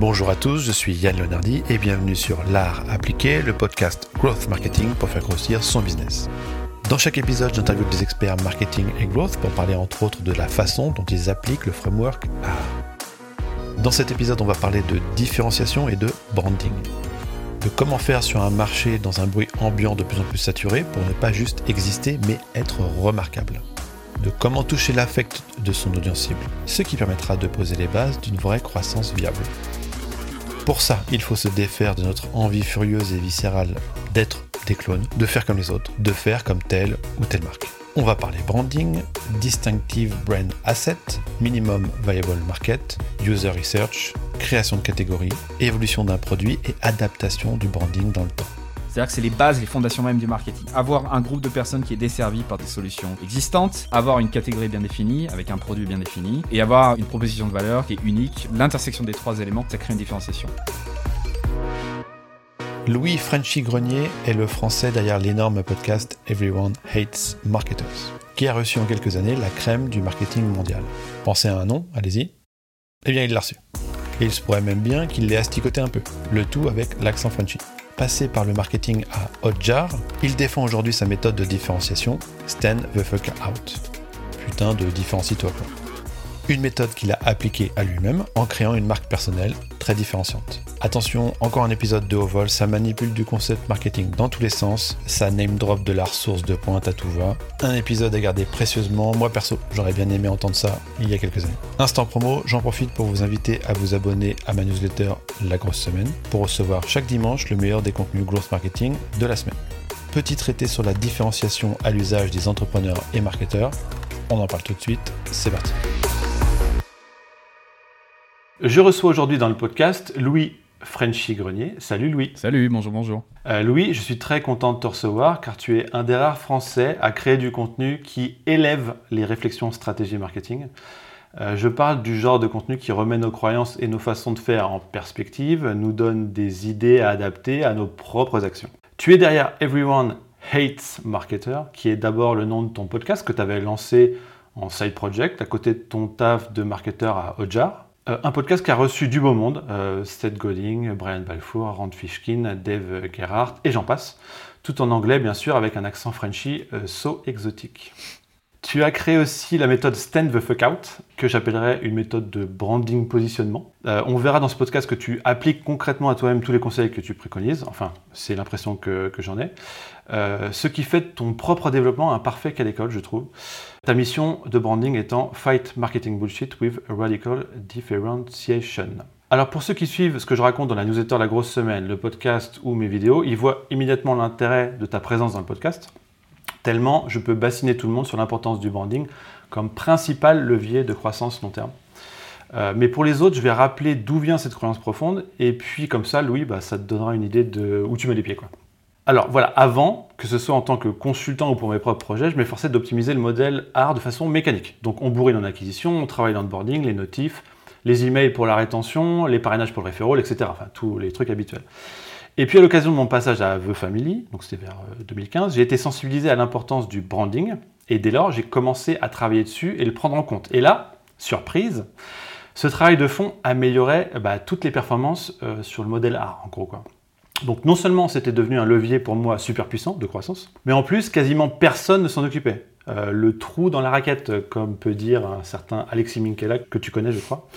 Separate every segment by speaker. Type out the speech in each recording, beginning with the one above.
Speaker 1: Bonjour à tous, je suis Yann Leonardi et bienvenue sur L'Art appliqué, le podcast Growth Marketing pour faire grossir son business. Dans chaque épisode, j'interviewe des experts marketing et growth pour parler entre autres de la façon dont ils appliquent le framework ART. Dans cet épisode, on va parler de différenciation et de branding. De comment faire sur un marché dans un bruit ambiant de plus en plus saturé pour ne pas juste exister mais être remarquable de comment toucher l'affect de son audience cible, ce qui permettra de poser les bases d'une vraie croissance viable. Pour ça, il faut se défaire de notre envie furieuse et viscérale d'être des clones, de faire comme les autres, de faire comme telle ou telle marque. On va parler branding, distinctive brand asset, minimum viable market, user research, création de catégories, évolution d'un produit et adaptation du branding dans le temps.
Speaker 2: C'est-à-dire que c'est les bases, les fondations même du marketing. Avoir un groupe de personnes qui est desservi par des solutions existantes, avoir une catégorie bien définie, avec un produit bien défini, et avoir une proposition de valeur qui est unique. L'intersection des trois éléments, ça crée une différenciation.
Speaker 1: Louis Frenchy Grenier est le français derrière l'énorme podcast Everyone Hates Marketers, qui a reçu en quelques années la crème du marketing mondial. Pensez à un nom, allez-y. Eh bien, il l'a reçu. Et il se pourrait même bien qu'il l'ait asticoté un peu, le tout avec l'accent Frenchy passé par le marketing à Hotjar, il défend aujourd'hui sa méthode de différenciation, Stand the fuck out. Putain de différencie-toi quoi une méthode qu'il a appliquée à lui-même en créant une marque personnelle très différenciante. Attention, encore un épisode de haut vol, ça manipule du concept marketing dans tous les sens, ça name drop de la ressource de pointe à tout va. Un épisode à garder précieusement, moi perso, j'aurais bien aimé entendre ça il y a quelques années. Instant promo, j'en profite pour vous inviter à vous abonner à ma newsletter La Grosse Semaine pour recevoir chaque dimanche le meilleur des contenus growth marketing de la semaine. Petit traité sur la différenciation à l'usage des entrepreneurs et marketeurs. On en parle tout de suite, c'est parti. Je reçois aujourd'hui dans le podcast Louis Frenchy Grenier. Salut Louis.
Speaker 2: Salut, bonjour, bonjour.
Speaker 1: Euh, Louis, je suis très content de te recevoir car tu es un des rares Français à créer du contenu qui élève les réflexions stratégie marketing. Euh, je parle du genre de contenu qui remet nos croyances et nos façons de faire en perspective, nous donne des idées à adapter à nos propres actions. Tu es derrière Everyone Hates Marketer, qui est d'abord le nom de ton podcast que tu avais lancé en side project à côté de ton taf de marketeur à Ojar. Euh, un podcast qui a reçu du beau monde, euh, Seth Brian Balfour, Rand Fishkin, Dave Gerhardt et j'en passe, tout en anglais bien sûr avec un accent Frenchy euh, so exotique. Tu as créé aussi la méthode Stand the Fuck Out, que j'appellerais une méthode de branding positionnement. Euh, on verra dans ce podcast que tu appliques concrètement à toi-même tous les conseils que tu préconises. Enfin, c'est l'impression que, j'en ai. Ce qui fait de ton propre développement un parfait cas d'école, je trouve. Ta mission de branding étant Fight Marketing Bullshit with Radical Differentiation. Alors pour ceux qui suivent ce que je raconte dans la newsletter La Grosse Semaine, le podcast ou mes vidéos, ils voient immédiatement l'intérêt de ta présence dans le podcast tellement je peux bassiner tout le monde sur l'importance du branding comme principal levier de croissance long terme. Euh, mais pour les autres, je vais rappeler d'où vient cette croyance profonde, et puis comme ça, Louis, bah, ça te donnera une idée de où tu mets les pieds. Quoi. Alors voilà, avant, que ce soit en tant que consultant ou pour mes propres projets, je m'efforçais d'optimiser le modèle art de façon mécanique. Donc on bourrine en acquisition, on travaille dans le boarding, les notifs, les emails pour la rétention, les parrainages pour le référent, etc. Enfin, tous les trucs habituels. Et puis à l'occasion de mon passage à The Family, donc c'était vers 2015, euh, j'ai été sensibilisé à l'importance du branding et dès lors j'ai commencé à travailler dessus et le prendre en compte. Et là, surprise, ce travail de fond améliorait bah, toutes les performances euh, sur le modèle A en gros quoi. Donc non seulement c'était devenu un levier pour moi super puissant de croissance, mais en plus quasiment personne ne s'en occupait. Euh, le trou dans la raquette, comme peut dire un certain Alexis Minkela, que tu connais je crois.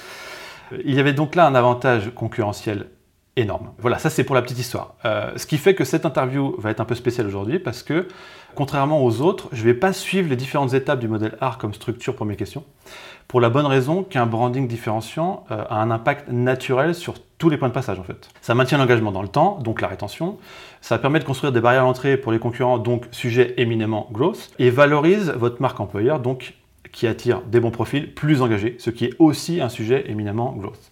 Speaker 1: Il y avait donc là un avantage concurrentiel énorme. Voilà, ça c'est pour la petite histoire. Euh, ce qui fait que cette interview va être un peu spéciale aujourd'hui parce que, contrairement aux autres, je ne vais pas suivre les différentes étapes du modèle art comme structure pour mes questions, pour la bonne raison qu'un branding différenciant euh, a un impact naturel sur tous les points de passage en fait. Ça maintient l'engagement dans le temps, donc la rétention, ça permet de construire des barrières à l'entrée pour les concurrents, donc sujet éminemment growth, et valorise votre marque employeur, donc qui attire des bons profils plus engagés, ce qui est aussi un sujet éminemment growth.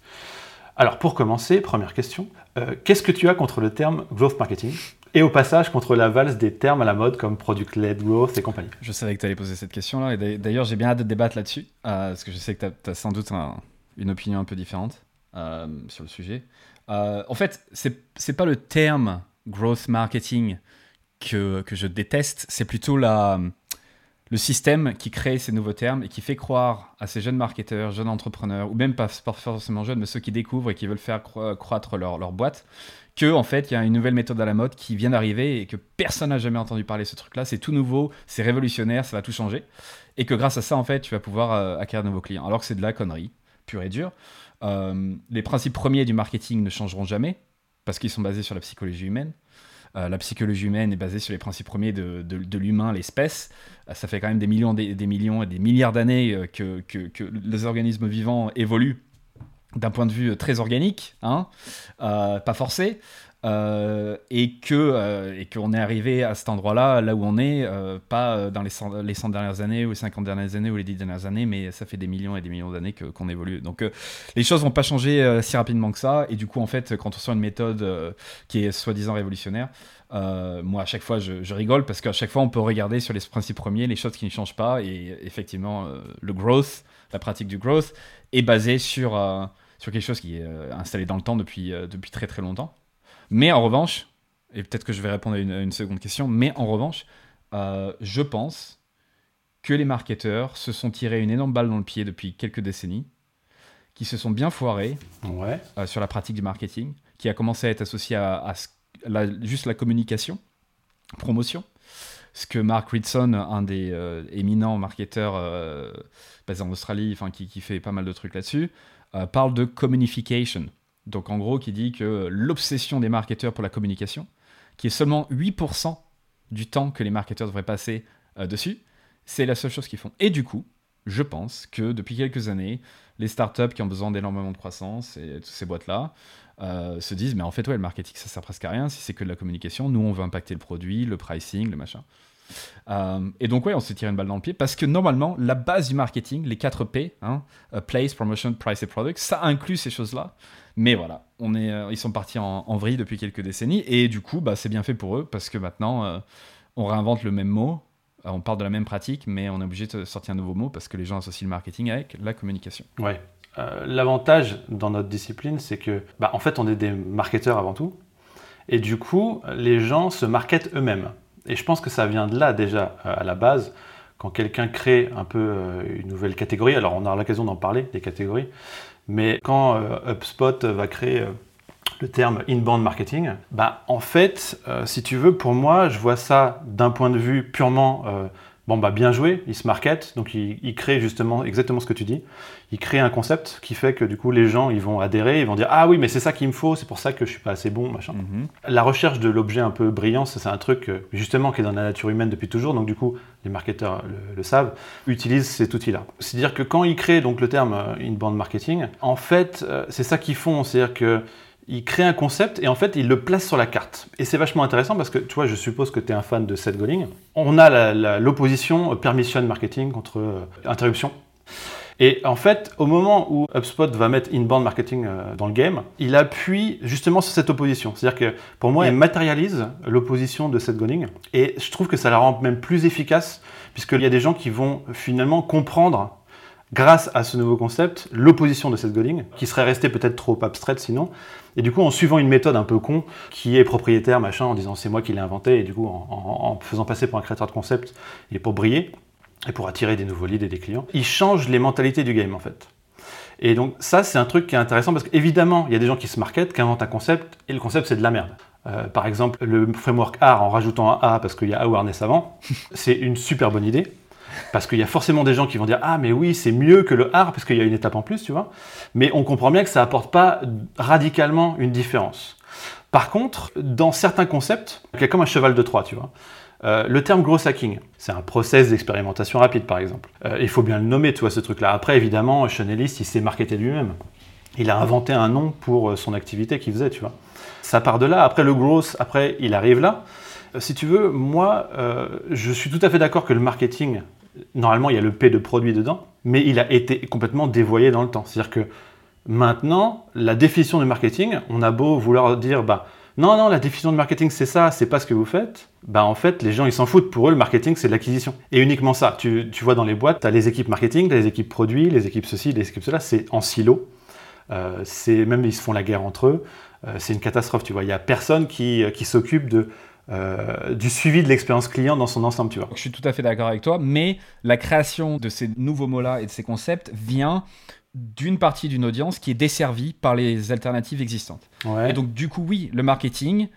Speaker 1: Alors pour commencer, première question, euh, qu'est-ce que tu as contre le terme growth marketing? Et au passage contre la valse des termes à la mode comme product-led growth et compagnie
Speaker 2: Je savais que tu allais poser cette question-là et d'ailleurs j'ai bien hâte de débattre là-dessus euh, parce que je sais que tu as, sans doute une opinion un peu différente euh, sur le sujet. en fait, c'est pas le terme growth marketing que, je déteste, c'est plutôt le système qui crée ces nouveaux termes et qui fait croire à ces jeunes marketeurs, jeunes entrepreneurs, ou même pas, forcément jeunes, mais ceux qui découvrent et qui veulent faire croître leur boîte, que en fait il y a une nouvelle méthode à la mode qui vient d'arriver et que personne n'a jamais entendu parler de ce truc-là. C'est tout nouveau, c'est révolutionnaire, ça va tout changer, et que grâce à ça en fait tu vas pouvoir euh, acquérir de nouveaux clients. Alors que c'est de la connerie pure et dure. Euh, les principes premiers du marketing ne changeront jamais parce qu'ils sont basés sur la psychologie humaine. Euh, la psychologie humaine est basée sur les principes premiers de, l'humain, l'espèce. Ça fait quand même des millions, des, millions et des milliards d'années que, les organismes vivants évoluent d'un point de vue très organique, hein, pas forcé. Euh, et que euh, et qu'on est arrivé à cet endroit-là, là où on est, euh, pas dans les 100, les 100 dernières années ou les 50 dernières années ou les 10 dernières années, mais ça fait des millions et des millions d'années qu'on évolue. Donc les choses vont pas changer si rapidement que ça, et du coup en fait quand on sort une méthode qui est soi-disant révolutionnaire, moi à chaque fois je rigole parce qu'à chaque fois on peut regarder sur les principes premiers les choses qui ne changent pas, et effectivement le growth, la pratique du growth est basée sur sur quelque chose qui est installé dans le temps depuis depuis très très longtemps. Mais en revanche, et peut-être que je vais répondre à une, seconde question, mais en revanche, euh, je pense que les marketeurs se sont tirés une énorme balle dans le pied depuis quelques décennies, qui se sont bien foirés euh, sur la pratique du marketing, qui a commencé à être associé à, juste la communication, promotion. Ce que Mark Ritson, un des euh, éminents marketeurs basé en Australie, enfin qui, fait pas mal de trucs là-dessus, parle de communication. Donc en gros, qui dit que l'obsession des marketeurs pour la communication, qui est seulement 8% du temps que les marketeurs devraient passer euh, dessus, c'est la seule chose qu'ils font. Et du coup, je pense que depuis quelques années, les startups qui ont besoin d'énormément de croissance et toutes ces boîtes-là euh, se disent mais en fait ouais le marketing ça sert presque à rien si c'est que de la communication. Nous on veut impacter le produit, le pricing, le machin. Euh, et donc, ouais, on s'est tiré une balle dans le pied parce que normalement, la base du marketing, les 4 P, hein, place, promotion, price et product, ça inclut ces choses-là. Mais voilà, on est, euh, ils sont partis en, vrille depuis quelques décennies et du coup, bah, c'est bien fait pour eux parce que maintenant, euh, on réinvente le même mot, on parle de la même pratique, mais on est obligé de sortir un nouveau mot parce que les gens associent le marketing avec la communication.
Speaker 1: Ouais. L'avantage dans notre discipline, c'est que, bah, en fait, on est des marketeurs avant tout. Et du coup, les gens se marketent eux-mêmes. Et je pense que ça vient de là déjà euh, à la base, quand quelqu'un crée un peu euh, une nouvelle catégorie, alors on aura l'occasion d'en parler des catégories, mais quand euh, HubSpot va créer le terme inbound marketing, bah en fait, si tu veux, pour moi, je vois ça d'un point de vue purement Bon, bah bien joué, il se market, donc il, crée justement exactement ce que tu dis. Il crée un concept qui fait que du coup les gens ils vont adhérer, ils vont dire ah oui mais c'est ça qu'il me faut, c'est pour ça que je suis pas assez bon, machin. Mhm. La recherche de l'objet un peu brillant, c'est un truc euh, justement qui est dans la nature humaine depuis toujours, donc du coup les marketeurs le, savent, utilisent cet outil-là. C'est-à-dire que quand ils créent donc le terme euh, inbound marketing, en fait euh, c'est ça qu'ils font, c'est-à-dire que il crée un concept et en fait il le place sur la carte. Et c'est vachement intéressant parce que tu vois, je suppose que tu es un fan de Seth Godin. On a l'opposition permission marketing contre euh, interruption. Et en fait, au moment où HubSpot va mettre inbound marketing euh, dans le game, il appuie justement sur cette opposition. C'est-à-dire que pour moi, il matérialise l'opposition de Seth Godin et je trouve que ça la rend même plus efficace puisqu'il y a des gens qui vont finalement comprendre grâce à ce nouveau concept, l'opposition de cette Godin, qui serait restée peut-être trop abstraite sinon. Et du coup, en suivant une méthode un peu con, qui est propriétaire, machin, en disant c'est moi qui l'ai inventé, et du coup, en, faisant passer pour un créateur de concept, et pour briller, et pour attirer des nouveaux leads et des clients, il change les mentalités du game en fait. Et donc ça, c'est un truc qui est intéressant parce qu'évidemment, il y a des gens qui se marketent, qui inventent un concept, et le concept, c'est de la merde. Euh, par exemple, le framework R en rajoutant un A parce qu'il y a awareness avant, c'est une super bonne idée. Parce qu'il y a forcément des gens qui vont dire Ah, mais oui, c'est mieux que le art, parce qu'il y a une étape en plus, tu vois. Mais on comprend bien que ça apporte pas radicalement une différence. Par contre, dans certains concepts, il y a comme un cheval de Troie, tu vois. Euh, le terme gross hacking, c'est un process d'expérimentation rapide, par exemple. Euh, il faut bien le nommer, tu vois, ce truc-là. Après, évidemment, Sean Ellis, il s'est marketé lui-même. Il a inventé un nom pour euh, son activité qu'il faisait, tu vois. Ça part de là. Après, le gross, après, il arrive là. Si tu veux, moi, je suis tout à fait d'accord que le marketing, normalement, il y a le P de produit dedans, mais il a été complètement dévoyé dans le temps. C'est-à-dire que maintenant, la définition du marketing, on a beau vouloir dire, bah, non, non, la définition de marketing, c'est ça, c'est pas ce que vous faites. Bah, en fait, les gens, ils s'en foutent. Pour eux, le marketing, c'est l'acquisition. Et uniquement ça. Tu, vois dans les boîtes, tu as les équipes marketing, tu as les équipes produits, les équipes ceci, les équipes cela. C'est en silo. Euh, c'est même, ils se font la guerre entre eux. Euh, c'est une catastrophe, tu vois. Il n'y a personne qui, qui s'occupe de euh, du suivi de l'expérience client dans son ensemble, tu vois.
Speaker 2: Je suis tout à fait d'accord avec toi, mais la création de ces nouveaux mots-là et de ces concepts vient d'une partie d'une audience qui est desservie par les alternatives existantes. Et donc, du coup, oui, le marketing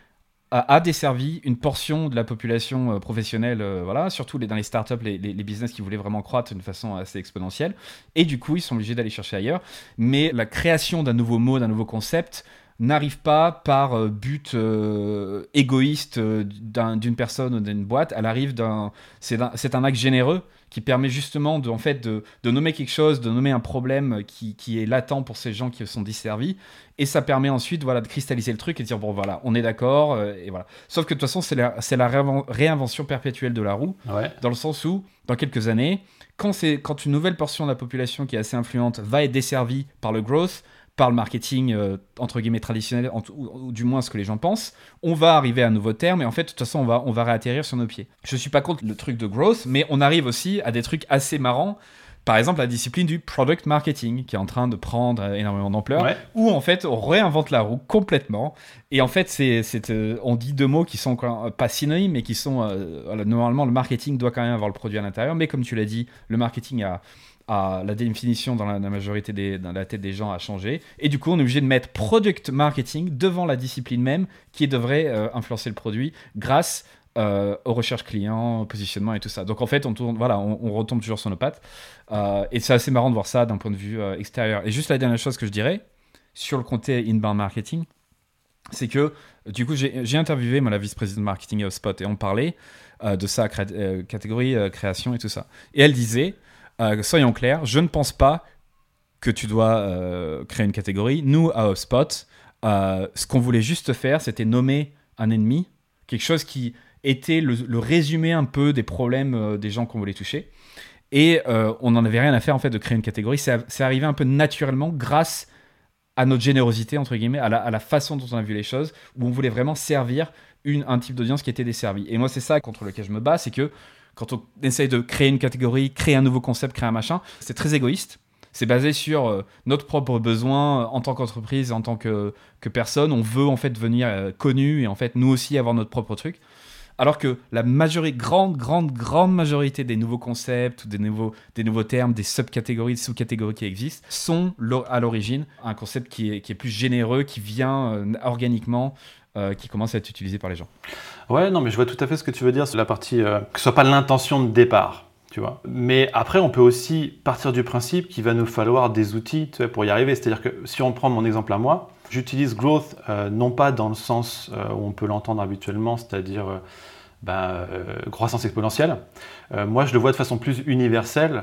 Speaker 2: a, desservi une portion de la population euh, professionnelle, euh, voilà, surtout les, dans les startups, les, les, business qui voulaient vraiment croître d'une façon assez exponentielle. Et du coup, ils sont obligés d'aller chercher ailleurs. Mais la création d'un nouveau mot, d'un nouveau concept, n'arrive pas par euh, but égoïste d'une personne ou d'une boîte, elle arrive d'un... C'est un, un, acte généreux qui permet justement de, en fait, de, de, nommer quelque chose, de nommer un problème qui, qui, est latent pour ces gens qui sont desservis. Et ça permet ensuite voilà, de cristalliser le truc et de dire, bon voilà, on est d'accord. Euh, et voilà. Sauf que de toute façon, c'est la, la réinvention perpétuelle de la roue, dans le sens où, dans quelques années, quand, quand une nouvelle portion de la population qui est assez influente va être desservie par le growth, par le marketing euh, entre guillemets traditionnel, ou, du moins ce que les gens pensent, on va arriver à un nouveau terme et en fait, de toute façon, on va, on va réatterrir sur nos pieds. Je suis pas contre le truc de growth, mais on arrive aussi à des trucs assez marrants. Par exemple, la discipline du product marketing qui est en train de prendre énormément d'ampleur, où en fait on réinvente la roue complètement. Et en fait, c'est, euh, on dit deux mots qui sont pas synonymes, mais qui sont euh, normalement le marketing doit quand même avoir le produit à l'intérieur, mais comme tu l'as dit, le marketing a la définition dans la, majorité des, dans la tête des gens a changé. Et du coup, on est obligé de mettre product marketing devant la discipline même qui devrait euh, influencer le produit grâce euh, aux recherches clients, au positionnement et tout ça. Donc en fait, on, tourne, voilà, on, retombe toujours sur nos pattes. Euh, et c'est assez marrant de voir ça d'un point de vue extérieur. Et juste la dernière chose que je dirais sur le côté inbound marketing, c'est que du coup, j'ai interviewé moi, la vice-présidente marketing à Spot et on parlait de ça, catégorie création et tout ça. Et elle disait euh, soyons clairs, je ne pense pas que tu dois euh, créer une catégorie. Nous, à HubSpot, euh, ce qu'on voulait juste faire, c'était nommer un ennemi, quelque chose qui était le, résumé un peu des problèmes des gens qu'on voulait toucher. Et on n'en avait rien à faire en fait de créer une catégorie. C'est arrivé un peu naturellement grâce à notre générosité, entre guillemets, à la, façon dont on a vu les choses, où on voulait vraiment servir un type d'audience qui était desservie. Et moi, c'est ça contre lequel je me bats, c'est que quand on essaye de créer une catégorie, créer un nouveau concept, créer un machin, c'est très égoïste. C'est basé sur euh, notre propre besoin euh, en tant qu'entreprise, en tant que, que, personne. On veut en fait devenir euh, connu et en fait nous aussi avoir notre propre truc. Alors que la majorité, grande, grande, grande majorité des nouveaux concepts, des nouveaux, des nouveaux termes, des subcatégories, des sous-catégories qui existent, sont à l'origine un concept qui est, plus généreux, qui vient organiquement euh, qui commence à être utilisé par les gens.
Speaker 1: Ouais, non, mais je vois tout à fait ce que tu veux dire sur la partie euh, que ce soit pas l'intention de départ. Tu vois. Mais après, on peut aussi partir du principe qu'il va nous falloir des outils pour y arriver. C'est-à-dire que si on prend mon exemple à moi, j'utilise growth euh, non pas dans le sens où on peut l'entendre habituellement, c'est-à-dire bah, croissance exponentielle. moi, je le vois de façon plus universelle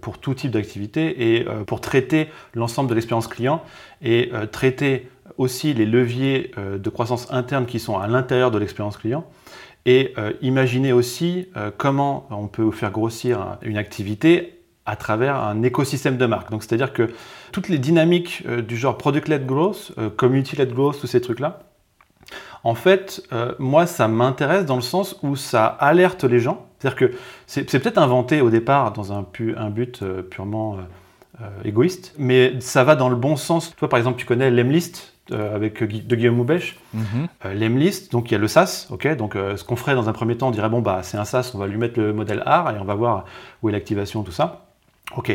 Speaker 1: pour tout type d'activité et pour traiter l'ensemble de l'expérience client et traiter aussi les leviers euh, de croissance interne qui sont à l'intérieur de l'expérience client et euh, imaginer aussi euh, comment on peut faire grossir une activité à travers un écosystème de marque. Donc c'est-à-dire que toutes les dynamiques du genre product-led growth, community-led growth, tous ces trucs-là, en fait, moi, ça m'intéresse dans le sens où ça alerte les gens. C'est-à-dire que c'est peut-être inventé au départ dans un, un but purement égoïste, mais ça va dans le bon sens. Toi, par exemple, tu connais l'Emlist, euh, avec de Guillaume Moubèche, mhm. euh, l'Emlist, donc il y a le SaaS, ok, donc euh, ce qu'on ferait dans un premier temps, on dirait bon bah c'est un SaaS, on va lui mettre le modèle AR et on va voir où est l'activation, tout ça. Ok.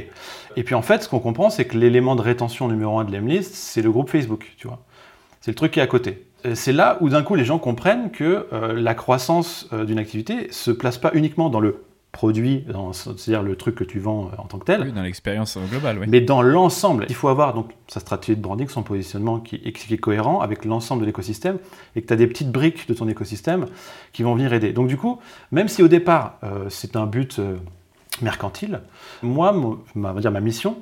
Speaker 1: Et puis en fait, ce qu'on comprend, c'est que l'élément de rétention numéro un de l'Emlist, c'est le groupe Facebook, tu vois. C'est le truc qui est à côté. C'est là où d'un coup les gens comprennent que la croissance d'une activité se place pas uniquement dans le produit, c'est-à-dire le truc que tu vends euh, en tant que tel.
Speaker 2: Oui, dans l'expérience globale, oui.
Speaker 1: Mais dans l'ensemble, il faut avoir donc sa stratégie de branding, son positionnement qui, qui est cohérent avec l'ensemble de l'écosystème et que tu as des petites briques de ton écosystème qui vont venir aider. Donc du coup, même si au départ euh, c'est un but euh, mercantile, moi, ma, dire, ma mission,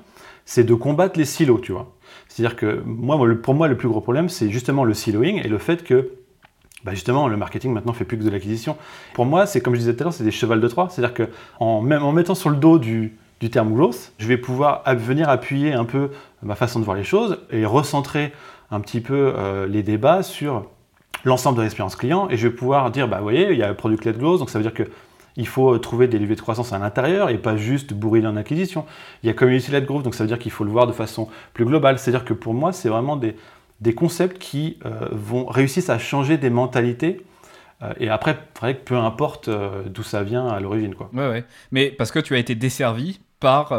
Speaker 1: c'est de combattre les silos, tu vois. C'est-à-dire que moi, pour moi, le plus gros problème, c'est justement le siloing et le fait que bah, justement, le marketing maintenant fait plus que de l'acquisition. Pour moi, c'est comme je disais tout à l'heure, c'est des chevals de Troie. C'est-à-dire qu'en en mettant sur le dos du, terme growth, je vais pouvoir venir appuyer un peu ma façon de voir les choses et recentrer un petit peu euh, les débats sur l'ensemble de l'expérience client et je vais pouvoir dire, bah, vous voyez, il y a product-led growth, donc ça veut dire que il faut trouver des leviers de croissance à l'intérieur et pas juste bourrer en acquisition. Il y a community-led growth, donc ça veut dire qu'il faut le voir de façon plus globale. C'est-à-dire que pour moi, c'est vraiment des, des concepts qui euh, vont réussir à changer des mentalités Euh, et après, vrai que peu importe euh, d'où ça vient à l'origine. quoi.
Speaker 2: Ouais, ouais. Mais parce que tu as été desservi par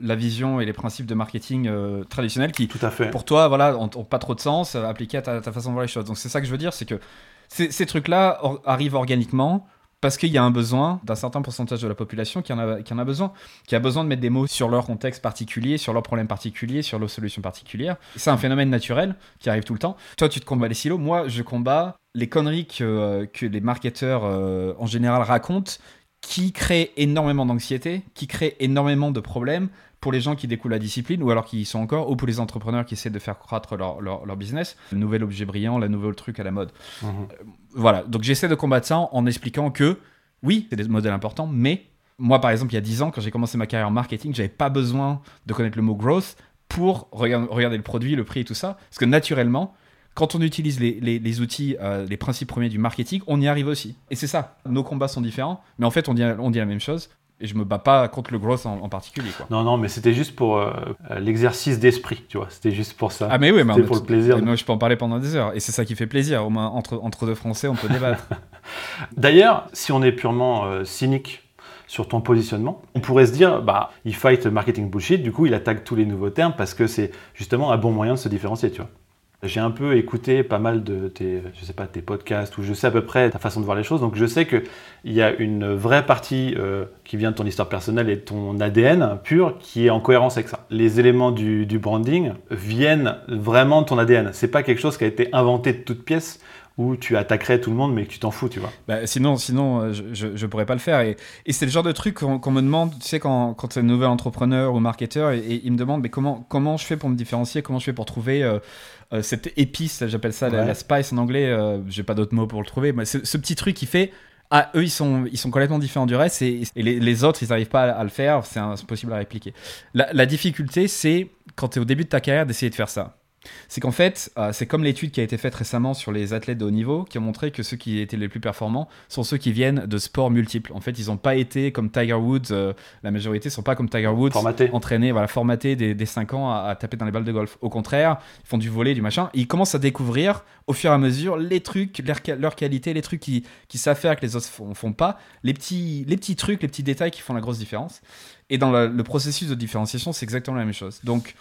Speaker 2: la vision et les principes de marketing traditionnels qui,
Speaker 1: Tout à fait.
Speaker 2: pour toi, voilà, ont, ont pas trop de sens appliqués à ta, ta façon de voir les choses. Donc c'est ça que je veux dire, c'est que ces, ces trucs-là or- arrivent organiquement parce qu'il y a un besoin d'un certain pourcentage de la population qui en, a, besoin, qui a besoin de mettre des mots sur leur contexte particulier, sur leurs problèmes particuliers, sur leurs solutions particulières. C'est un phénomène naturel qui arrive tout le temps. Toi, tu te combats les silos, moi, je combats les conneries que, euh, les marketeurs euh, en général racontent qui créent énormément d'anxiété, qui créent énormément de problèmes pour les gens qui découlent la discipline ou alors qui y sont encore, ou pour les entrepreneurs qui essaient de faire croître leur, leur, leur business. Le nouvel objet brillant, la nouvelle truc à la mode.
Speaker 1: Mhm.
Speaker 2: Voilà, donc j'essaie de combattre ça en expliquant que oui, c'est des modèles importants, mais moi par exemple, il y a 10 ans, quand j'ai commencé ma carrière en marketing, j'avais pas besoin de connaître le mot growth pour regarder, regarder le produit, le prix et tout ça. Parce que naturellement, quand on utilise les, les- les outils, euh, les principes premiers du marketing, on y arrive aussi. Et c'est ça, nos combats sont différents, mais en fait on dit, on dit la même chose. Et je me bats pas contre le growth en, en particulier. Quoi.
Speaker 1: Non, non, mais c'était juste pour euh, euh, l'exercice d'esprit, tu vois. C'était juste pour ça.
Speaker 2: Ah mais oui, mais
Speaker 1: C'était pour le plaisir.
Speaker 2: et moi, je peux en parler pendant des heures. Et c'est ça qui fait plaisir. Au moins, entre, entre deux Français, on peut débattre.
Speaker 1: D'ailleurs, si on est purement euh, cynique sur ton positionnement, on pourrait se dire, bah, il fight marketing bullshit, du coup, il attaque tous les nouveaux termes parce que c'est justement un bon moyen de se différencier, tu vois. J'ai un peu écouté pas mal de tes, je sais pas, tes podcasts où je sais à peu près ta façon de voir les choses, donc je sais qu'il y a une vraie partie euh, qui vient de ton histoire personnelle et de ton ADN pur qui est en cohérence avec ça. Les éléments du, du branding viennent vraiment de ton ADN. C'est pas quelque chose qui a été inventé de toutes pièces où tu attaquerais tout le monde mais que tu t'en fous, tu vois.
Speaker 2: Bah, sinon, sinon euh, je, je, je pourrais pas le faire. Et, et c'est le genre de truc qu'on me demande, tu sais, quand, quand c'est un nouvel entrepreneur ou marketeur, et, et il me demande mais comment, comment je fais pour me différencier, comment je fais pour trouver euh, euh, cette épice, j'appelle ça la,
Speaker 1: Ouais.
Speaker 2: la spice en anglais, euh, j'ai pas d'autre mot pour le trouver, mais ce, ce petit truc qui fait. Ah, eux, ils sont, ils sont complètement différents du reste et, et les, les autres, ils n'arrivent pas à, à le faire, c'est impossible à répliquer. La, la difficulté, c'est quand tu es au début de ta carrière d'essayer de faire ça. C'est qu'en fait, euh, c'est comme l'étude qui a été faite récemment sur les athlètes de haut niveau, qui a montré que ceux qui étaient les plus performants sont ceux qui viennent de sports multiples. En fait, ils n'ont pas été comme Tiger Woods, euh, la majorité sont pas comme Tiger Woods,
Speaker 1: Formaté.
Speaker 2: entraînés, voilà, formatés des, des 5 ans à, à taper dans les balles de golf. Au contraire, ils font du volet, du machin. Ils commencent à découvrir au fur et à mesure les trucs, leur, ca- leur qualité, les trucs qui, qui savent faire que les autres font, font pas, les petits, les petits trucs, les petits détails qui font la grosse différence. Et dans le processus de différenciation, c'est exactement la même chose. Donc,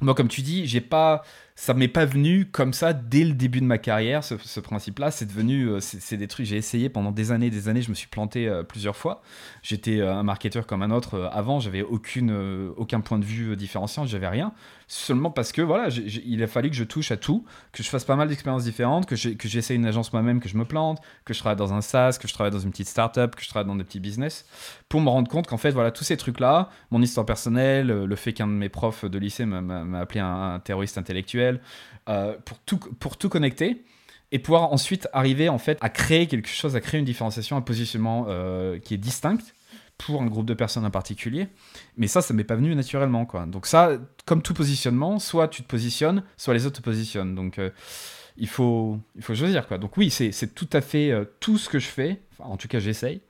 Speaker 2: moi, comme tu dis, j'ai pas, ça m'est pas venu comme ça dès le début de ma carrière. Ce, principe-là, c'est devenu, euh, c'est des trucs. J'ai essayé pendant des années, des années. Je me suis planté euh, plusieurs fois. J'étais euh, un marketeur comme un autre avant. J'avais aucune, aucun point de vue différenciant. J'avais rien. Seulement parce que voilà, il a fallu que je touche à tout, que je fasse pas mal d'expériences différentes, que j'essaie une agence moi-même, que je me plante, que je travaille dans un SaaS, que je travaille dans une petite startup, que je travaille dans des petits business, pour me rendre compte qu'en fait, voilà, tous ces trucs-là, mon histoire personnelle, le fait qu'un de mes profs de lycée m'a- appelé un terroriste intellectuel, euh, pour, tout, pour tout connecter et pouvoir ensuite arriver en fait à créer quelque chose, à créer une différenciation, un positionnement euh, qui est distinct pour un groupe de personnes en particulier. Mais ça, ça m'est pas venu naturellement, quoi. Donc ça, comme tout positionnement, soit tu te positionnes, soit les autres te positionnent. Donc euh, il faut, il faut choisir, quoi. Donc oui, c'est tout à fait euh, tout ce que je fais. Enfin, en tout cas, j'essaye.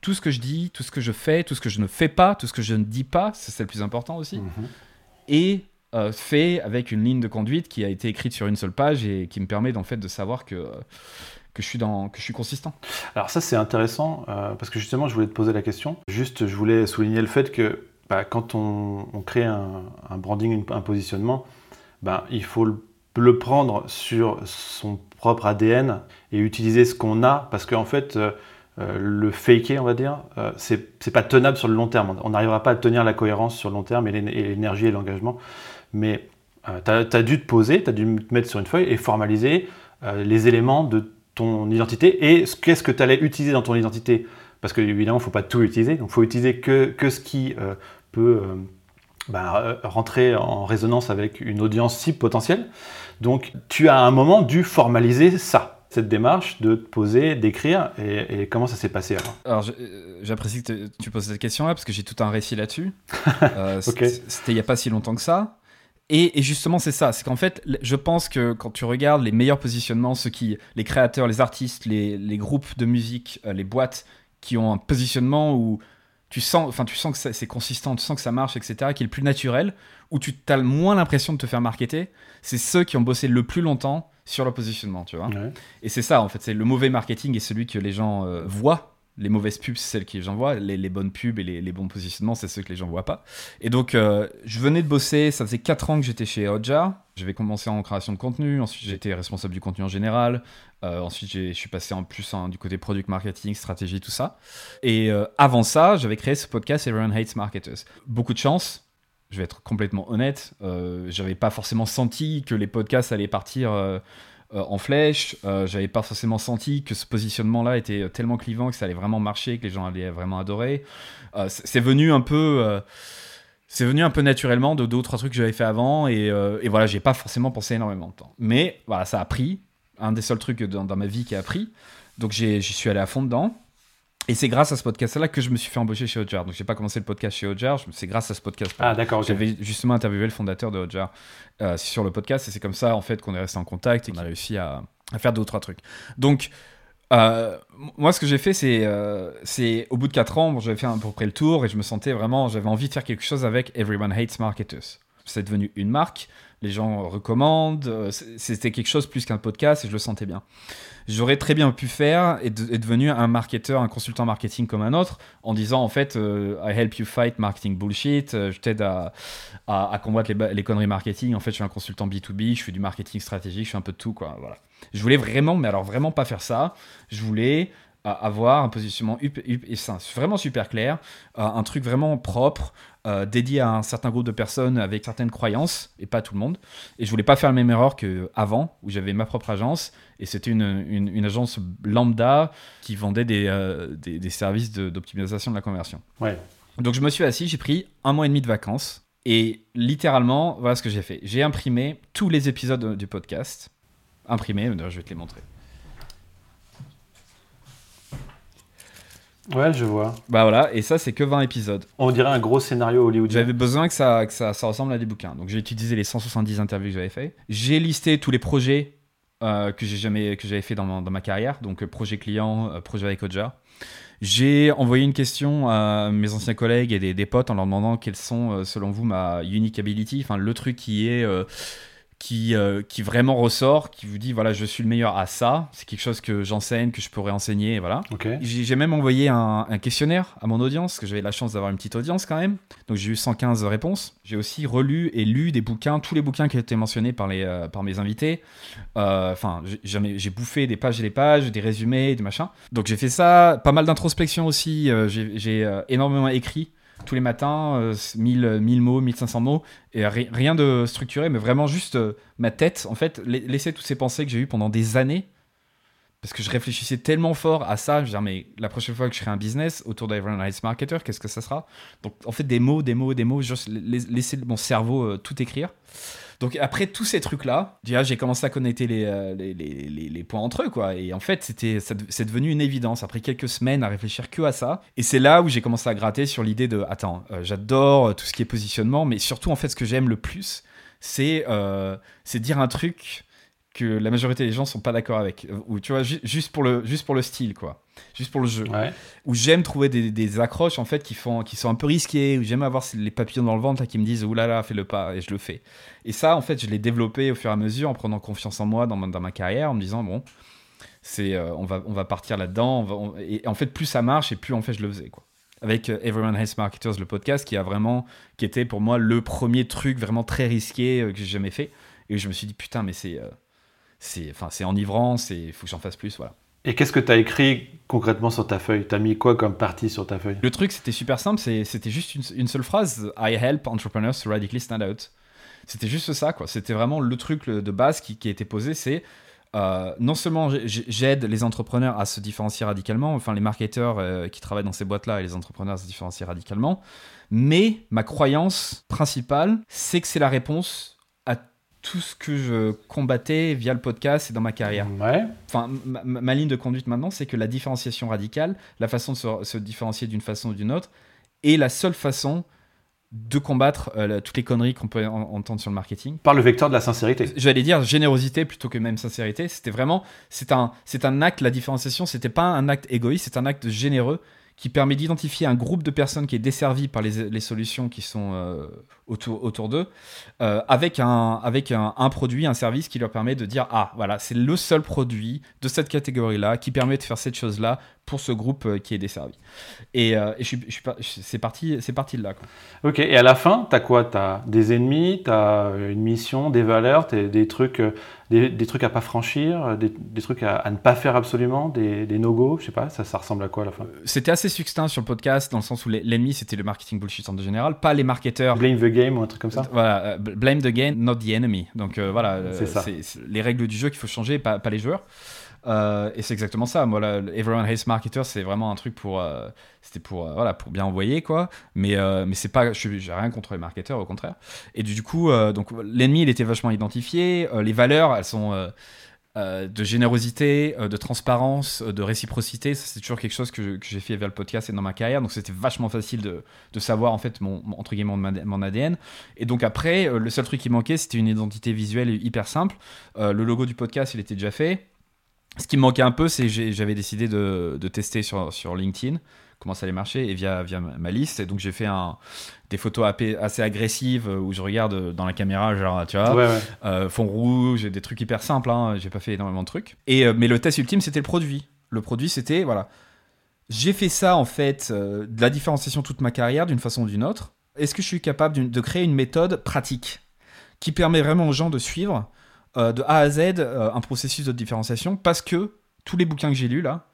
Speaker 2: Tout ce que je dis, tout ce que je fais, tout ce que je ne fais pas, tout ce que je ne dis pas, c'est le plus important aussi
Speaker 1: Mhm.
Speaker 2: et euh, fait avec une ligne de conduite qui a été écrite sur une seule page et qui me permet fait de savoir que, euh, que, je, suis dans, que je suis consistant.
Speaker 1: Alors ça c'est intéressant euh, parce que justement je voulais te poser la question. Juste je voulais souligner le fait que bah, quand on, crée un, branding, un positionnement, bah, il faut le, prendre sur son propre ADN et utiliser ce qu'on a parce qu'en fait le faker on va dire euh, c'est pas tenable sur le long terme. On n'arrivera pas à tenir la cohérence sur le long terme et l'énergie et l'engagement. Mais tu as, dû te poser, tu as dû te mettre sur une feuille et formaliser euh, les éléments de ton identité et ce- qu'est-ce que tu allais utiliser dans ton identité. Parce qu'évidemment, il ne faut pas tout utiliser, donc il faut utiliser que, que ce qui euh, peut euh, bah, euh, rentrer en résonance avec une audience cible potentielle. Donc tu as à un moment dû formaliser ça, cette démarche de te poser, d'écrire, et, et comment ça s'est passé alors?
Speaker 2: Alors euh, j'apprécie que tu poses cette question-là parce que j'ai tout un récit là-dessus. Euh, C'était il n'y a pas si longtemps que ça. Et, et justement, c'est ça. C'est qu'en fait, je pense que quand tu regardes les meilleurs positionnements, ceux qui, les créateurs, les artistes, les, les groupes de musique, euh, les boîtes qui ont un positionnement où tu sens, enfin, tu sens que c'est consistant, tu sens que ça marche, etc., qui est le plus naturel, où tu as le moins l'impression de te faire marketer, c'est ceux qui ont bossé le plus longtemps sur leur positionnement, tu vois.
Speaker 1: Ouais.
Speaker 2: Et c'est ça, en fait, c'est le mauvais marketing et celui que les gens euh, voient. Les mauvaises pubs, c'est celles que les gens voient. Les, bonnes pubs et les, bons positionnements, c'est ceux que les gens voient pas. Et donc, euh, je venais de bosser, ça faisait 4 ans que j'étais chez Hotjar. J'avais commencé en création de contenu, ensuite j'étais responsable du contenu en général. Euh, ensuite, je suis passé en plus du côté product marketing, stratégie, tout ça. Et euh, avant ça, j'avais créé ce podcast Everyone Hates Marketers. Beaucoup de chance. Je vais être complètement honnête. Euh, j'avais pas forcément senti que les podcasts allaient partir euh, euh, en flèche. Euh, j'avais pas forcément senti que ce positionnement-là était tellement clivant que ça allait vraiment marcher, que les gens allaient vraiment adorer. Euh, c'est venu un peu. euh, c'est venu un peu naturellement de deux ou trois trucs que j'avais fait avant et, euh, voilà, j'ai pas forcément pensé énormément de temps. Mais voilà, ça a pris. Un des seuls trucs dans, dans ma vie qui a pris. Donc j'y suis allé à fond dedans. Et c'est grâce à ce podcast-là que je me suis fait embaucher chez Hotjar. Donc j'ai pas commencé le podcast chez Hotjar, je- c'est grâce à ce podcast.
Speaker 1: Ah, d'accord.
Speaker 2: J'avais justement interviewé le fondateur de Hotjar euh, sur le podcast et c'est comme ça en fait qu'on est resté en contact et qu'on a réussi à, à faire deux ou trois trucs. Donc euh, moi ce que j'ai fait c'est euh, c'est au bout de 4 ans bon, j'avais fait à peu près le tour et je me sentais vraiment j'avais envie de faire quelque chose avec Everyone Hates Marketers. C'est devenu une marque, les gens recommandent, c'était quelque chose plus qu'un podcast et je le sentais bien. J'aurais très bien pu faire et, de- et devenu un marketeur, un consultant marketing comme un autre, en disant en fait, euh, I help you fight marketing bullshit, euh, je t'aide à, à, combattre les, conneries marketing. En fait, je suis un consultant B2B, je fais du marketing stratégique, je fais un peu de tout, quoi. Voilà. Je voulais vraiment, mais alors vraiment pas faire ça. Je voulais euh, avoir un positionnement up- up- et vraiment super clair, un truc vraiment propre, dédié à un certain groupe de personnes avec certaines croyances, et pas tout le monde. Et je voulais pas faire la même erreur qu'avant, où j'avais ma propre agence, et c'était une, une- une agence lambda qui vendait des, euh, des, des services d'optimisation de la conversion.
Speaker 1: Ouais.
Speaker 2: Donc je me suis assis, j'ai pris un mois et demi de vacances, et littéralement, voilà ce que j'ai fait. J'ai imprimé tous les épisodes du podcast. Imprimé, je vais te les montrer.
Speaker 1: Ouais, je vois.
Speaker 2: Bah voilà, et ça c'est que 20 épisodes.
Speaker 1: On dirait un gros scénario hollywoodien.
Speaker 2: J'avais besoin que ça, que ça, ça ressemble à des bouquins. Donc j'ai utilisé les 170 interviews que j'avais fait. J'ai listé tous les projets euh, que j'ai jamais que j'avais fait dans, ma- dans ma carrière. Donc euh, projet client, euh, projet avec Oja. J'ai envoyé une question à mes anciens collègues et des, des potes en leur demandant quels sont selon vous ma unique ability, enfin le truc qui est qui, euh, qui vraiment ressort, qui vous dit voilà je suis le meilleur à ça. C'est quelque chose que j'enseigne, que je pourrais enseigner, et voilà. J'ai même envoyé un, un questionnaire à mon audience, parce que j'avais la chance d'avoir une petite audience quand même. Donc j'ai eu 115 réponses. J'ai aussi relu et lu des bouquins, tous les bouquins qui étaient mentionnés par, les, euh, par mes invités. Euh, Enfin, j'ai- bouffé des pages et des pages, des résumés, des machins. Donc j'ai fait ça, pas mal d'introspection aussi. j'ai énormément écrit tous les matins, euh, 1000, 1000 mots, 1500 mots, et ri- rien de structuré, mais vraiment juste euh, ma tête, en fait, la- laisser toutes ces pensées que j'ai eues pendant des années, parce que je réfléchissais tellement fort à ça, je veux dire, mais la prochaine fois que je ferai un business autour Rights Marketer, qu'est-ce que ça sera? Donc, en fait, des mots, des mots, des mots, juste la- laisser mon cerveau euh, tout écrire. Donc, après tous ces trucs-là, j'ai commencé à connecter les, euh, les, points entre eux, quoi. Et en fait, c'était, c'est devenu une évidence après quelques semaines à réfléchir que à ça. Et c'est là où j'ai commencé à gratter sur l'idée de, attends, euh, j'adore euh, tout ce qui est positionnement, mais surtout, en fait, ce que j'aime le plus, c'est dire un truc que la majorité des gens sont pas d'accord avec. Ou tu vois ju- juste pour le juste pour le style quoi. Juste pour le jeu.
Speaker 1: Ouais.
Speaker 2: où j'aime trouver des, des accroches en fait qui font qui sont un peu risquées. Où j'aime avoir les papillons dans le ventre là, qui me disent oulala fais le pas et je le fais. Et ça en fait je l'ai développé au fur et à mesure en prenant confiance en moi dans ma, dans ma carrière en me disant bon c'est euh, on va on va partir là dedans et en fait plus ça marche et plus en fait je le faisais quoi. Avec euh, Everyone Hates Marketers le podcast qui a vraiment qui était pour moi le premier truc vraiment très risqué euh, que j'ai jamais fait. Et je me suis dit putain mais c'est c'est enfin enivrant c'est il faut que j'en fasse plus voilà
Speaker 1: Et qu'est-ce que tu as écrit concrètement sur ta feuille? T'as mis quoi comme partie sur ta feuille?
Speaker 2: Le truc, c'était super simple, c'est- c'était juste une, une seule phrase I help entrepreneurs to radically stand out. C'était juste ça, quoi. C'était vraiment le truc de base qui, qui a été posé c'est euh, non seulement j'ai- j'ai- j'aide les entrepreneurs à se différencier radicalement, enfin les marketeurs euh, qui travaillent dans ces boîtes-là et les entrepreneurs à se différencier radicalement, mais ma croyance principale, c'est que c'est la réponse tout ce que je combattais via le podcast et dans ma carrière
Speaker 1: Ouais.
Speaker 2: enfin, ma, ligne de conduite maintenant, c'est que la différenciation radicale, la façon de se, se différencier d'une façon ou d'une autre, est la seule façon de combattre euh, toutes les conneries qu'on peut en- entendre sur le marketing.
Speaker 1: Par le vecteur de la sincérité.
Speaker 2: J'allais dire générosité plutôt que même sincérité. C'était vraiment, c'est un, c'est un acte. La différenciation, c'était pas un acte égoïste, c'est un acte généreux qui permet d'identifier un groupe de personnes qui est desservi par les, solutions qui sont euh, autour, autour d'eux, euh, avec, un, avec un, produit, un service qui leur permet de dire Ah, voilà, c'est le seul produit de cette catégorie-là qui permet de faire cette chose-là pour ce groupe euh, qui est desservi. Et, et je, je, je, c'est parti, parti de là.
Speaker 1: Ok, et à la fin, tu as quoi? Tu as des ennemis, tu as une mission, des valeurs, des trucs, des, des, trucs à pas franchir, des, des trucs à, à, ne pas faire absolument, des, des no-go, je sais pas, ça, ça ressemble à quoi à la fin?
Speaker 2: C'était assez succinct sur le podcast, dans le sens où l'ennemi c'était le marketing bullshit en général, pas les marketeurs.
Speaker 1: Blame the game ou un truc comme ça?
Speaker 2: Voilà, euh, blame the game, not the enemy. Donc euh, voilà, c'est les règles du jeu qu'il faut changer, pas, pas les joueurs. Euh, et c'est exactement ça. Moi, là, Everyone Hates Marketer, c'est vraiment un truc pour, euh, pour, euh, voilà, pour bien envoyer quoi. Mais, mais c'est pas, j'ai rien contre les marketeurs, au contraire. Et du coup, donc l'ennemi, il était vachement identifié. les valeurs, elles sont de générosité, de transparence, de réciprocité. C'est toujours quelque chose que, que j'ai fait via le podcast et dans ma carrière. Donc c'était vachement facile de, de, savoir en fait mon, entre guillemets mon, ADN. Et donc après, le seul truc qui manquait, c'était une identité visuelle hyper simple. le logo du podcast, il était déjà fait. Ce qui me manquait un peu, c'est que j'avais décidé de, de, tester sur, sur LinkedIn comment ça allait marcher et via, via ma liste. Et donc j'ai fait un, des photos assez agressives où je regarde dans la caméra, genre, tu vois,
Speaker 1: ouais, ouais.
Speaker 2: Euh, fond rouge, des trucs hyper simples. Hein, j'ai pas fait énormément de trucs. Et, euh, mais le test ultime, c'était le produit. Le produit, c'était, voilà. J'ai fait ça, en fait, euh, de la différenciation toute ma carrière, d'une façon ou d'une autre. Est-ce que je suis capable de créer une méthode pratique qui permet vraiment aux gens de suivre euh, de A à Z euh, un processus de différenciation parce que tous les bouquins que j'ai lus là,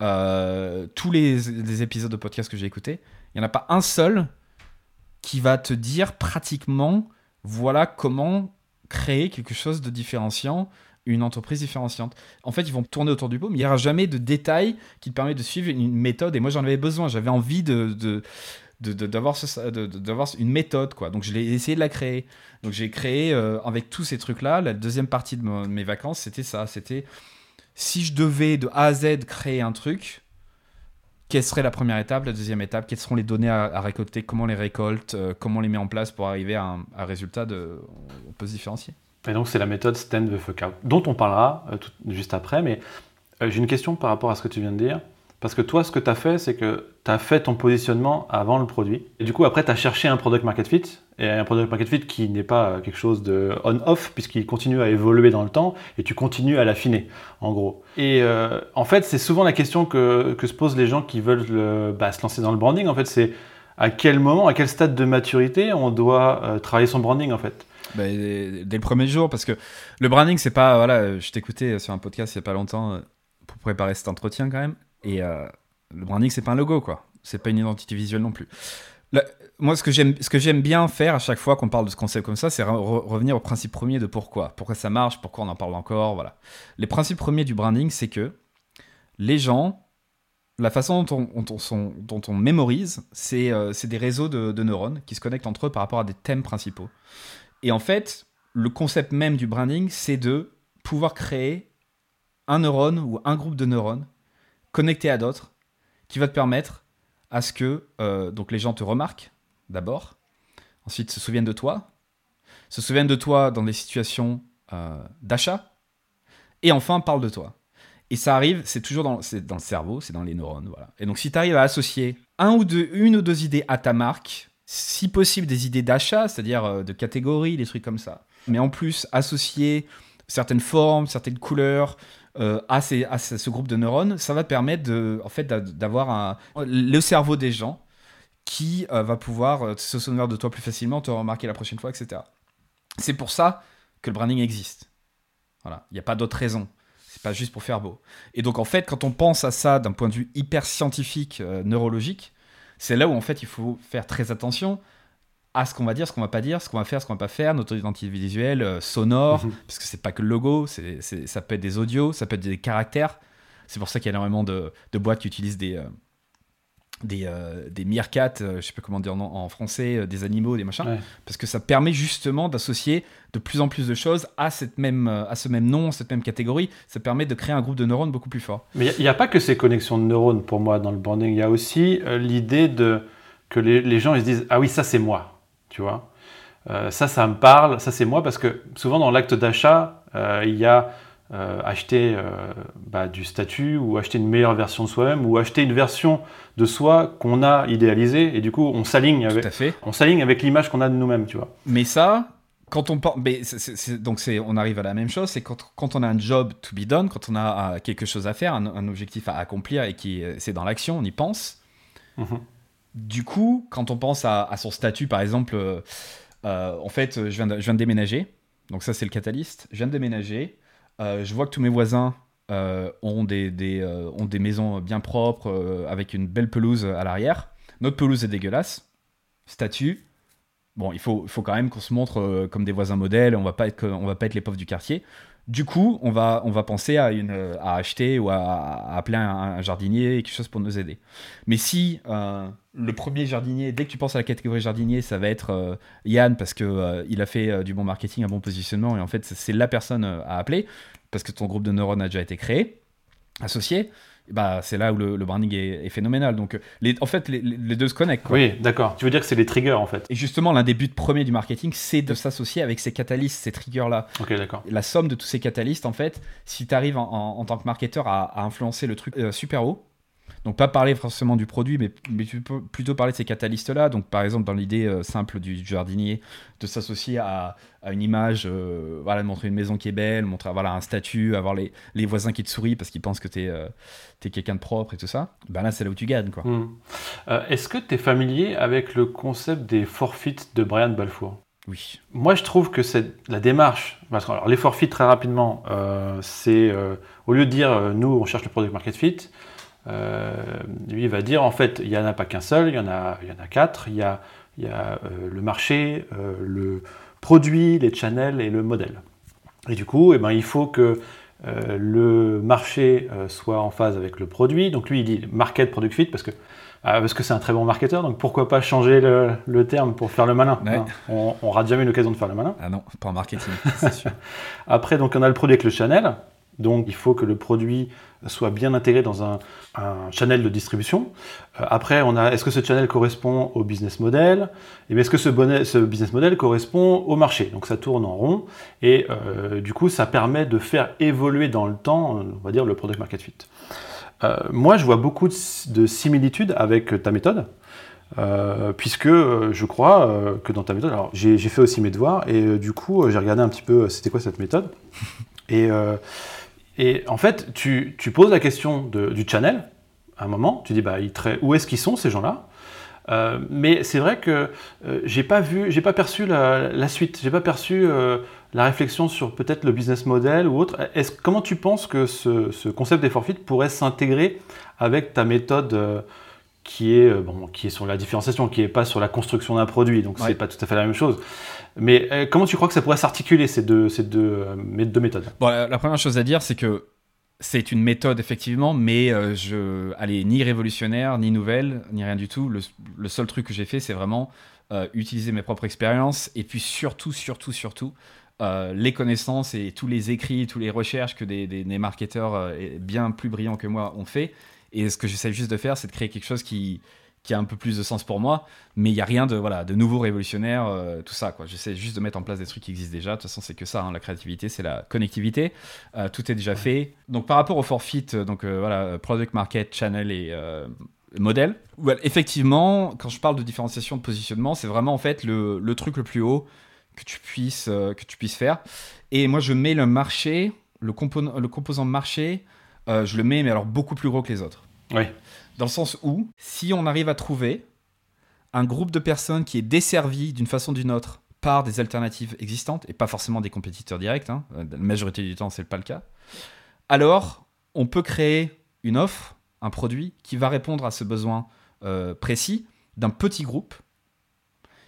Speaker 2: euh, tous les, épisodes de podcast que j'ai écoutés, il n'y en a pas un seul qui va te dire pratiquement voilà comment créer quelque chose de différenciant, une entreprise différenciante. En fait, ils vont tourner autour du pot, mais il n'y aura jamais de détails qui te permettent de suivre une méthode. Et moi, j'en avais besoin. J'avais envie de, d'avoir une méthode quoi. Donc je l'ai essayé de la créer. Donc j'ai créé euh, avec tous ces trucs là la deuxième partie de, de mes vacances c'était ça. C'était si je devais de A à Z créer un truc quelle serait la première étape la deuxième étape? Quelles seront les données à, récolter? Comment les récolte? Euh, comment on les met en place pour arriver à un, résultat de on peut se différencier?
Speaker 1: Et donc c'est la méthode stand the fuck dont on parlera euh, juste après mais j'ai une question par rapport à ce que tu viens de dire parce que toi, ce que tu as fait, c'est que tu as fait ton positionnement avant le produit. Et du coup, après, tu as cherché un product market fit. Et un product market fit qui n'est pas quelque chose de on-off, puisqu'il continue à évoluer dans le temps et tu continues à l'affiner, en gros. Et euh, en fait, c'est souvent la question que, se posent les gens qui veulent le, bah, se lancer dans le branding. En fait, c'est à quel moment, à quel stade de maturité on doit euh, travailler son branding, en fait?
Speaker 2: Bah, dès, dès, le premier jour, parce que le branding, c'est pas. Voilà, je t'écoutais sur un podcast il y a pas longtemps pour préparer cet entretien quand même. Et euh, le branding, c'est pas un logo, quoi. C'est pas une identité visuelle non plus. Moi, ce que j'aime, bien faire à chaque fois qu'on parle de ce concept comme ça, c'est re revenir au principe premier de pourquoi, pourquoi ça marche, pourquoi on en parle encore, voilà. Les principes premiers du branding, c'est que les gens, la façon dont on, mémorise, c'est euh, des réseaux de, neurones qui se connectent entre eux par rapport à des thèmes principaux. Et en fait, le concept même du branding, c'est de pouvoir créer un neurone ou un groupe de neurones connecté à d'autres, qui va te permettre à ce que euh, donc les gens te remarquent d'abord, ensuite se souviennent de toi, se souviennent de toi dans des situations euh, d'achat, et enfin parlent de toi. Et ça arrive, c'est toujours dans, dans le cerveau, c'est dans les neurones, voilà. Et donc si tu arrives à associer un une ou deux idées à ta marque, si possible des idées d'achat, c'est-à-dire euh, de catégories, des trucs comme ça, mais en plus associer certaines formes, certaines couleurs, euh, à, ce groupe de neurones, ça va te permettre de, en fait, d'avoir le cerveau des gens qui euh, va pouvoir euh, se souvenir de toi plus facilement, te remarquer la prochaine fois, etc. C'est pour ça que le branding existe. Voilà, il n'y a pas d'autre raison. C'est pas juste pour faire beau. Et donc en fait, quand on pense à ça d'un point de vue hyper scientifique, neurologique, c'est là où en fait il faut faire très attention à ce qu'on va dire, ce qu'on va pas dire, ce qu'on va faire, ce qu'on va pas faire, notre identité visuelle, euh, sonore, mm-hmm. parce que c'est pas que le logo, c'est, ça peut être des audios, ça peut être des caractères. C'est pour ça qu'il y a énormément de, de boîtes qui utilisent des, euh, des, euh, des meerkats, euh, je sais pas comment dire en, en français, euh, des animaux, des machins,
Speaker 1: ouais.
Speaker 2: parce que ça permet justement d'associer de plus en plus de choses à, cette même, à ce même nom, cette même catégorie. Ça permet de créer un groupe de neurones beaucoup plus fort.
Speaker 1: Mais il n'y a, a, pas que ces connexions de neurones pour moi dans le branding, il y a aussi l'idée de que les, les gens ils se disent ah oui ça c'est moi tu vois. Euh, ça, ça me parle, ça c'est moi, parce que souvent dans l'acte d'achat, euh, il y a euh, acheter bah, du statut ou acheter une meilleure version de soi-même ou acheter une version de soi qu'on a idéalisée et du coup on s'aligne avec, on s'aligne avec l'image qu'on a de nous-mêmes, tu vois.
Speaker 2: Mais ça, quand on mais donc on arrive à la même chose, c'est quand, quand, on a un job to be done, quand on a quelque chose à faire, un, objectif à accomplir et qui c'est dans l'action, on y pense. Mhm. Du coup, quand on pense à, son statut, par exemple, euh, en fait, je viens, de, je viens déménager, donc ça c'est le catalyste. Je viens de déménager, euh, je vois que tous mes voisins euh, ont, des, ont des maisons bien propres, avec une belle pelouse à l'arrière. Notre pelouse est dégueulasse. Statut, bon, il faut, faut quand même qu'on se montre comme des voisins modèles, on va pas être, va pas être les pauvres du quartier. Du coup, on va, on va penser à, une, à acheter ou à, appeler un, jardinier, quelque chose pour nous aider. Mais si euh, le premier jardinier, dès que tu penses à la catégorie jardinier, ça va être euh, Yann parce qu'il euh, il a fait du bon marketing, un bon positionnement, et en fait, c'est la personne à appeler parce que ton groupe de neurones a déjà été créé, associé bah, c'est là où le, branding est, phénoménal. Donc, les, en fait, les, deux se connectent.
Speaker 1: Oui, d'accord. Tu veux dire que c'est les triggers, en fait?
Speaker 2: Et justement, l'un des buts premiers du marketing, c'est de s'associer avec ces catalystes, ces triggers-là.
Speaker 1: Ok, d'accord.
Speaker 2: La somme de tous ces catalystes, en fait, si tu arrives en, tant que marketeur à, influencer le truc euh, super haut, donc pas parler forcément du produit, mais, mais plutôt parler de ces catalystes-là. Donc par exemple dans l'idée euh, simple du jardinier, de s'associer à, une image, euh, voilà, de montrer une maison qui est belle, montrer voilà, un statut, avoir les, les voisins qui te sourient parce qu'ils pensent que tu es, euh, quelqu'un de propre et tout ça. Ben là c'est là où tu gagnes. quoi.
Speaker 1: Hmm. Est-ce que tu es familier avec le concept des forfeits de Brian Balfour?
Speaker 2: Oui.
Speaker 1: Moi, je trouve que c'est la démarche. alors, les forfeits, très rapidement, c'est au lieu de dire nous, on cherche le product market fit, lui, il va dire en fait, il n'y en a pas qu'un seul, il y en a, il y en a quatre. Il y a, il y a euh, le marché, euh, le produit, les channels et le modèle. Et du coup, eh ben, il faut que le marché soit en phase avec le produit. Donc lui, il dit market product fit parce que ah, parce que c'est un très bon marketeur. Donc pourquoi pas changer le, terme pour faire le malin hein. On, on rate jamais l'occasion de faire le malin.
Speaker 2: Ah non, pas en marketing, c'est sûr.
Speaker 1: Après, donc on a le produit avec le channel. Donc il faut que le produit soit bien intégré dans un, channel de distribution. Euh, après, on a est-ce que ce channel correspond au business model? Et est-ce que ce, business model correspond au marché? Donc ça tourne en rond et euh, du coup ça permet de faire évoluer dans le temps, on va dire, le product market fit. Euh, moi, je vois beaucoup de, similitudes avec ta méthode. puisque je crois que dans ta méthode, alors j'ai fait aussi mes devoirs et du coup j'ai regardé un petit peu c'était quoi cette méthode? Et et en fait, tu, poses la question du channel à un moment, tu dis bah, où est-ce qu'ils sont ces gens-là? Euh, mais c'est vrai que euh, j'ai pas vu, j'ai pas perçu la, la suite, j'ai pas perçu euh, la réflexion sur peut-être le business model ou autre. Comment tu penses que ce, concept des forfeits pourrait s'intégrer avec ta méthode qui est bon, qui est sur la différenciation, qui est pas sur la construction d'un produit, donc c'est pas tout à fait la même chose. Mais euh, comment tu crois que ça pourrait s'articuler, ces deux, ces deux, euh, deux méthodes?
Speaker 2: Bon, la, première chose à dire, c'est que c'est une méthode, effectivement, mais euh, je, allez, ni révolutionnaire, ni nouvelle, ni rien du tout. Le, seul truc que j'ai fait, c'est vraiment utiliser mes propres expériences et puis surtout, surtout, surtout, les connaissances et tous les écrits, toutes les recherches que des, des, des marketeurs bien plus brillants que moi ont fait. Et ce que j'essaie juste de faire, c'est de créer quelque chose qui, qui a un peu plus de sens pour moi, mais il n'y a rien de, voilà, de nouveau révolutionnaire, euh, tout ça. Quoi. J'essaie juste de mettre en place des trucs qui existent déjà. De toute façon, c'est que ça, hein, la créativité, c'est la connectivité. Euh, tout est déjà fait. Donc, par rapport au forfeit, euh, donc voilà, product market, channel et modèle, effectivement, quand je parle de différenciation de positionnement, c'est vraiment en fait le, le, truc le plus haut que tu puisses, que tu puisses faire. Et moi, je mets le marché, le, composant, le composant marché, je le mets, mais alors beaucoup plus gros que les autres.
Speaker 1: Oui.
Speaker 2: Dans le sens où, si on arrive à trouver un groupe de personnes qui est desservi d'une façon ou d'une autre par des alternatives existantes, et pas forcément des compétiteurs directs, hein, la majorité du temps, c'est pas le cas, alors on peut créer une offre, un produit qui va répondre à ce besoin euh, précis d'un petit groupe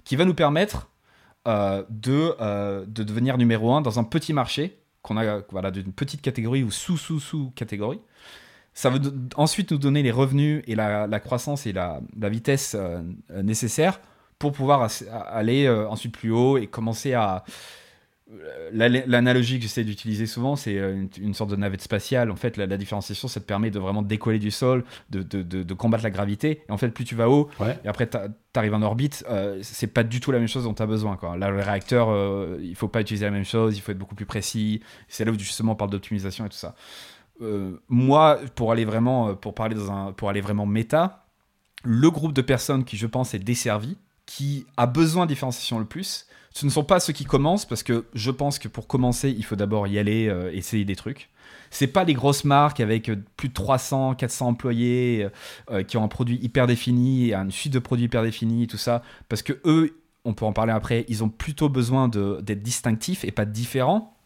Speaker 2: qui va nous permettre euh, de, euh, de devenir numéro un dans un petit marché qu'on a voilà, d'une petite catégorie ou sous-sous-sous-catégorie. Ça va ensuite nous donner les revenus et la, croissance et la, vitesse euh, nécessaires pour pouvoir aller euh, ensuite plus haut et commencer à, L'analogie que j'essaie d'utiliser souvent, c'est une, sorte de navette spatiale. En fait, la, différenciation, ça te permet de vraiment décoller du sol, de, de, de, combattre la gravité. Et en fait, plus tu vas haut, et après, tu arrives en orbite, euh, c'est pas du tout la même chose dont tu as besoin. Quoi. Là, le réacteur, euh, il faut pas utiliser la même chose, il faut être beaucoup plus précis. C'est là où justement on parle d'optimisation et tout ça. Euh, moi, pour aller vraiment, pour parler dans un, pour aller vraiment méta, le groupe de personnes qui, je pense, est desservi, qui a besoin de différenciation le plus, ce ne sont pas ceux qui commencent, parce que je pense que pour commencer, il faut d'abord y aller, essayer des trucs. C'est pas les grosses marques avec euh, plus de 300, 400 employés euh, qui ont un produit hyper défini, une suite de produits hyper définis, tout ça, parce que eux, on peut en parler après, ils ont plutôt besoin d'être distinctifs et pas différents.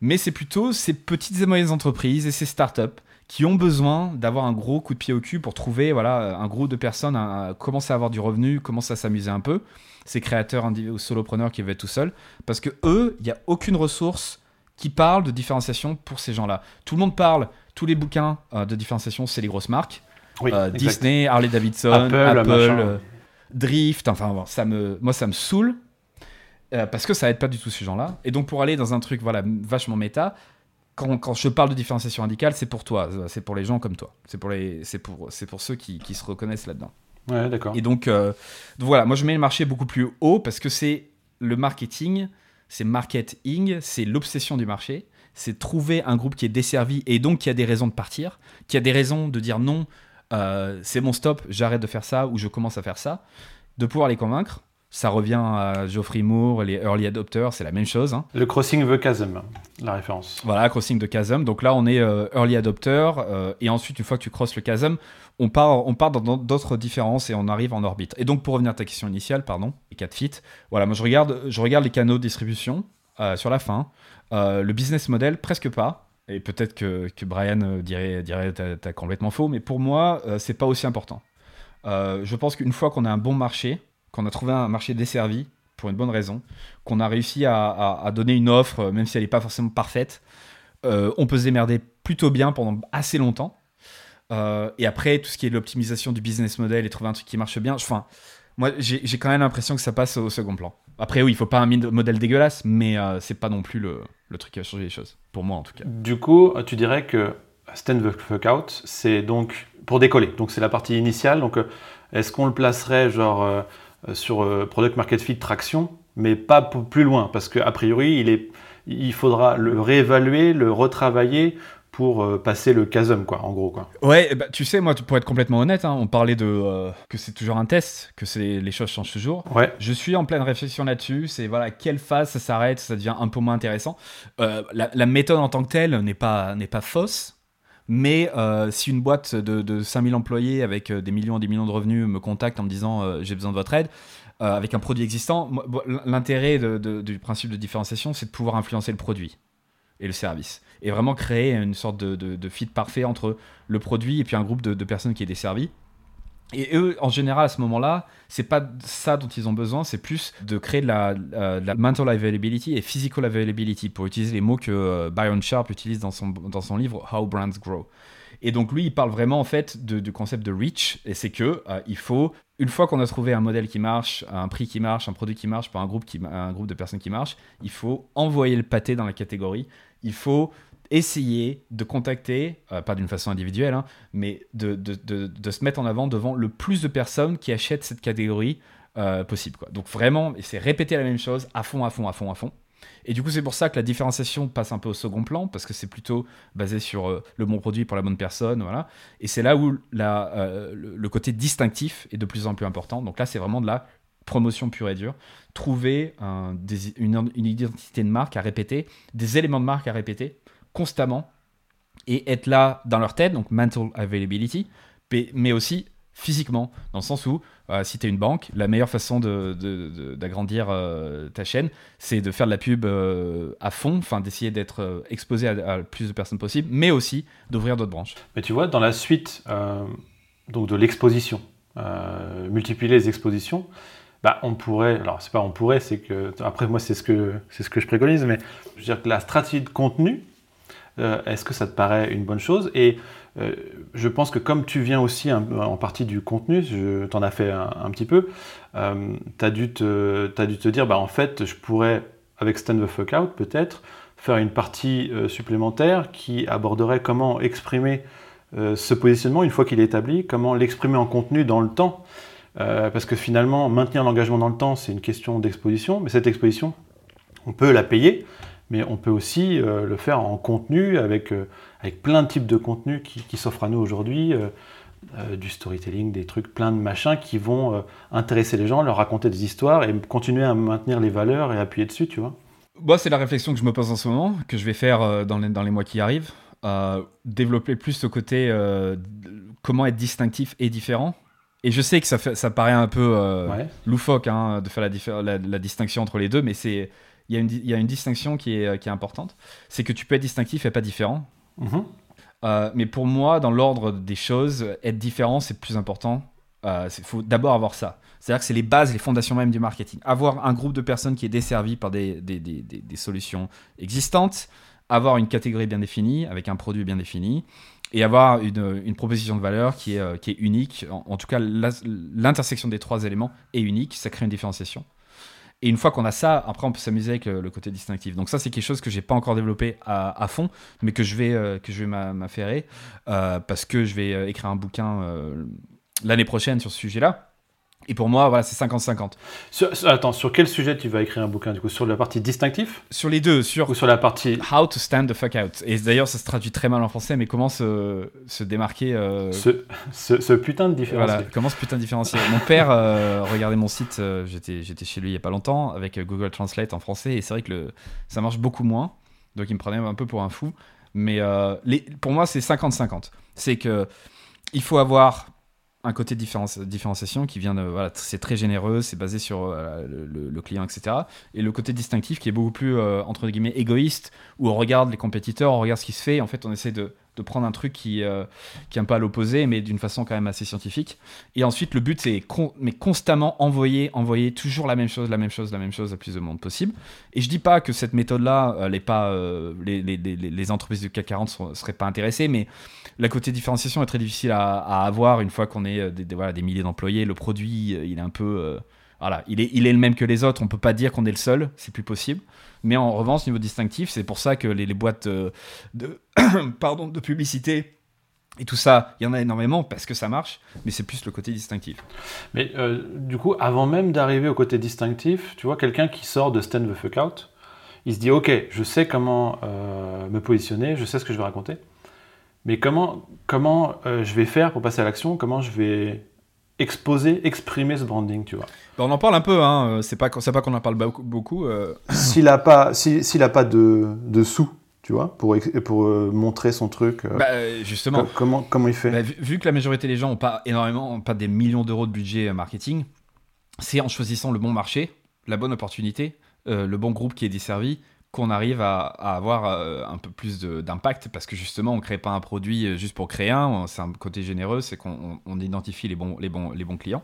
Speaker 2: Mais c'est plutôt ces petites et moyennes entreprises et ces startups qui ont besoin d'avoir un gros coup de pied au cul pour trouver voilà, un groupe de personnes, à, commencer à avoir du revenu, commencer à s'amuser un peu. Ces créateurs ou solopreneurs qui veulent être tout seuls. Parce que eux, il n'y a aucune ressource qui parle de différenciation pour ces gens-là. Tout le monde parle, tous les bouquins euh, de différenciation, c'est les grosses marques. Euh, Disney, Harley Davidson, Apple, euh, Drift, enfin ça me, moi ça me saoule parce que ça aide pas du tout ces gens-là. Et donc pour aller dans un truc voilà vachement méta, quand, quand je parle de différenciation radicale, c'est pour toi, c'est pour les gens comme toi, c'est pour les, c'est pour, c'est pour ceux qui, qui se reconnaissent là-dedans.
Speaker 1: Ouais, d'accord.
Speaker 2: Et donc, donc, voilà, moi je mets le marché beaucoup plus haut parce que c'est le marketing c'est marketing, c'est l'obsession du marché, c'est trouver un groupe qui est desservi et donc qui a des raisons de partir, qui a des raisons de dire non, euh, c'est mon stop, j'arrête de faire ça ou je commence à faire ça, de pouvoir les convaincre. Ça revient à Geoffrey Moore, les early adopters, c'est la même chose. Hein.
Speaker 1: Le crossing the chasm, la référence.
Speaker 2: Voilà, crossing the chasm. Donc là, on est euh, early adopter. Euh, et ensuite, une fois que tu crosses le chasm, on part, on part dans d'autres différences et on arrive en orbite. Et donc, pour revenir à ta question initiale, pardon, les 4 fit, voilà, moi je regarde, je regarde les canaux de distribution euh, sur la fin. Le business model, presque pas. Et peut-être que, que, Brian dirait, dirait t'as complètement faux, mais pour moi, c'est pas aussi important. je pense qu'une fois qu'on a un bon marché, qu'on a trouvé un marché desservi, pour une bonne raison, qu'on a réussi à, donner une offre, même si elle n'est pas forcément parfaite, on peut se démerder plutôt bien pendant assez longtemps. Euh, et après, tout ce qui est l'optimisation du business model et trouver un truc qui marche bien, enfin, moi, j'ai quand même l'impression que ça passe au second plan. Après, oui, il faut pas un modèle dégueulasse, mais euh, c'est pas non plus le, truc qui va changer les choses, pour moi en tout cas.
Speaker 1: Du coup, tu dirais que Stand the Fuck Out, c'est donc pour décoller. Donc, c'est la partie initiale. Donc, euh, est-ce qu'on le placerait genre sur Product Market Fit Traction, mais pas plus loin Parce qu'a priori, il, est, il faudra le réévaluer, le retravailler pour euh, passer le chasm, quoi, en gros. Quoi.
Speaker 2: Ouais, bah, tu sais, moi, pour être complètement honnête, hein, on parlait de euh, que c'est toujours un test, que c'est les choses changent toujours.
Speaker 1: Ouais.
Speaker 2: Je suis en pleine réflexion là-dessus. C'est voilà, quelle phase ça s'arrête, ça devient un peu moins intéressant. Euh, la, méthode en tant que telle n'est pas, n'est pas fausse. Mais si une boîte de, de 5000 employés avec des millions et des millions de revenus me contacte en me disant j'ai besoin de votre aide, avec un produit existant, l'intérêt du principe de différenciation, c'est de pouvoir influencer le produit et le service. Et vraiment créer une sorte de, de, fit parfait entre le produit et puis un groupe de, de, personnes qui est desservi. Et eux, en général, à ce moment-là, c'est pas ça dont ils ont besoin, c'est plus de créer de la, euh, mental availability et physical availability, pour utiliser les mots que euh, Byron Sharp utilise dans son, dans son livre How Brands Grow. Et donc lui, il parle vraiment en fait du concept de reach, et c'est que euh, il faut une fois qu'on a trouvé un modèle qui marche, un prix qui marche, un produit qui marche pour un groupe, qui, un groupe de personnes qui marche, il faut envoyer le pâté dans la catégorie. Il faut essayer de contacter, euh, pas d'une façon individuelle, hein, mais de, de, de, se mettre en avant devant le plus de personnes qui achètent cette catégorie euh, possible. Quoi. Donc vraiment, c'est répéter la même chose à fond, à fond, à fond, à fond. Et du coup, c'est pour ça que la différenciation passe un peu au second plan, parce que c'est plutôt basé sur euh, le bon produit pour la bonne personne. Voilà. Et c'est là où la, le, côté distinctif est de plus en plus important. Donc là, c'est vraiment de la promotion pure et dure. Trouver une, une, identité de marque à répéter, des éléments de marque à répéter constamment, et être là dans leur tête, donc mental availability, mais aussi physiquement, dans le sens où euh, si tu es une banque, la meilleure façon d'agrandir euh, ta chaîne, c'est de faire de la pub euh, à fond, d'essayer d'être exposé à, plus de personnes possible, mais aussi d'ouvrir d'autres branches.
Speaker 1: Mais tu vois, dans la suite donc de l'exposition, multiplier les expositions, bah, on pourrait, alors c'est pas on pourrait, c'est que, après moi c'est ce, que, ce que je préconise, mais je veux dire que la stratégie de contenu, est-ce que ça te paraît une bonne chose? Et euh, je pense que comme tu viens aussi en partie du contenu, tu en as fait un, petit peu, euh, tu as, dû te dire, bah, en fait, je pourrais avec Stand the Fuck Out peut-être, faire une partie euh, supplémentaire qui aborderait comment exprimer euh, ce positionnement une fois qu'il est établi, comment l'exprimer en contenu dans le temps. Euh, parce que finalement, maintenir l'engagement dans le temps, c'est une question d'exposition, mais cette exposition, on peut la payer, mais on peut aussi le faire en contenu avec, avec plein de types de contenus qui, qui s'offrent à nous aujourd'hui. du storytelling, des trucs, plein de machins qui vont intéresser les gens, leur raconter des histoires et continuer à maintenir les valeurs et appuyer dessus, tu vois.
Speaker 2: Moi, c'est la réflexion que je me pose en ce moment, que je vais faire dans les, dans les mois qui arrivent. Euh, développer plus ce côté euh, comment être distinctif et différent. Et je sais que ça, fait, ça paraît un peu euh, loufoque hein, de faire la, la, distinction entre les deux, mais c'est il y, y, a une distinction qui est, qui est importante. C'est que tu peux être distinctif et pas différent. Mm-hmm. mais pour moi, dans l'ordre des choses, être différent, c'est plus important. Il faut d'abord avoir ça. C'est-à-dire que c'est les bases, les fondations même du marketing. Avoir un groupe de personnes qui est desservi par des, des, des, des solutions existantes, avoir une catégorie bien définie, avec un produit bien défini, et avoir une, une proposition de valeur qui est, euh, qui est unique. En, tout cas, l'intersection des trois éléments est unique, ça crée une différenciation. Et une fois qu'on a ça, après on peut s'amuser avec le, côté distinctif. Donc ça c'est quelque chose que j'ai pas encore développé à, fond, mais que je vais euh, vais m'affairer euh, parce que je vais écrire un bouquin l'année prochaine sur ce sujet-là. Et pour moi, voilà, c'est 50-50.
Speaker 1: attends, sur quel sujet tu vas écrire un bouquin du coup? Sur la partie distinctif?
Speaker 2: Sur les deux, sur
Speaker 1: ou sur la partie
Speaker 2: How to stand the fuck out. Et d'ailleurs, ça se traduit très mal en français, mais comment se, se démarquer euh,
Speaker 1: ce, ce, putain de différencier. Voilà,
Speaker 2: comment ce putain de différencier. mon père euh, regardait mon site, euh, j'étais j'étais chez lui il y a pas longtemps avec Google Translate en français, et c'est vrai que le, ça marche beaucoup moins, donc il me prenait un peu pour un fou. Mais les, pour moi, c'est 50-50. C'est que il faut avoir un côté différenciation qui vient de. Voilà, c'est très généreux, c'est basé sur euh, le, client, etc. Et le côté distinctif qui est beaucoup plus, euh, entre guillemets, égoïste, où on regarde les compétiteurs, on regarde ce qui se fait, et en fait, on essaie de, de prendre un truc qui, euh, qui est un peu à l'opposé, mais d'une façon quand même assez scientifique. Et ensuite, le but, c'est mais constamment envoyer, envoyer toujours la même chose, la même chose, la même chose à plus de monde possible. Et je dis pas que cette méthode-là, pas, euh, les, les, entreprises du CAC 40 ne seraient pas intéressées, mais la côté différenciation est très difficile à, avoir une fois qu'on est euh, des milliers d'employés. Le produit, il est un peu... voilà, il est, il est le même que les autres, on peut pas dire qu'on est le seul, c'est plus possible. Mais en revanche, niveau distinctif, c'est pour ça que les, boîtes euh, de, pardon, de publicité et tout ça, il y en a énormément parce que ça marche, mais c'est plus le côté distinctif.
Speaker 1: Mais euh, du coup, avant même d'arriver au côté distinctif, tu vois, quelqu'un qui sort de Stand the Fuck Out, il se dit Ok, je sais comment euh, me positionner, je sais ce que je vais raconter, mais comment, comment je vais faire pour passer à l'action Comment je vais exposer, exprimer ce branding, tu vois.
Speaker 2: Bah, on en parle un peu, hein. c'est pas, pas qu'on en parle beaucoup. Euh.
Speaker 1: S'il n'a pas, a pas de, de, sous, tu vois, pour, pour euh, montrer son truc.
Speaker 2: Euh, bah, justement.
Speaker 1: Comment, comment il fait
Speaker 2: bah, vu, que la majorité des gens n'ont pas énormément, pas des millions d'euros de budget marketing, c'est en choisissant le bon marché, la bonne opportunité, le bon groupe qui est desservi, qu'on arrive à, avoir euh, un peu plus d'impact parce que justement on crée pas un produit euh, juste pour créer un, c'est un côté généreux, c'est qu'on identifie les bons, les bons, les bons clients.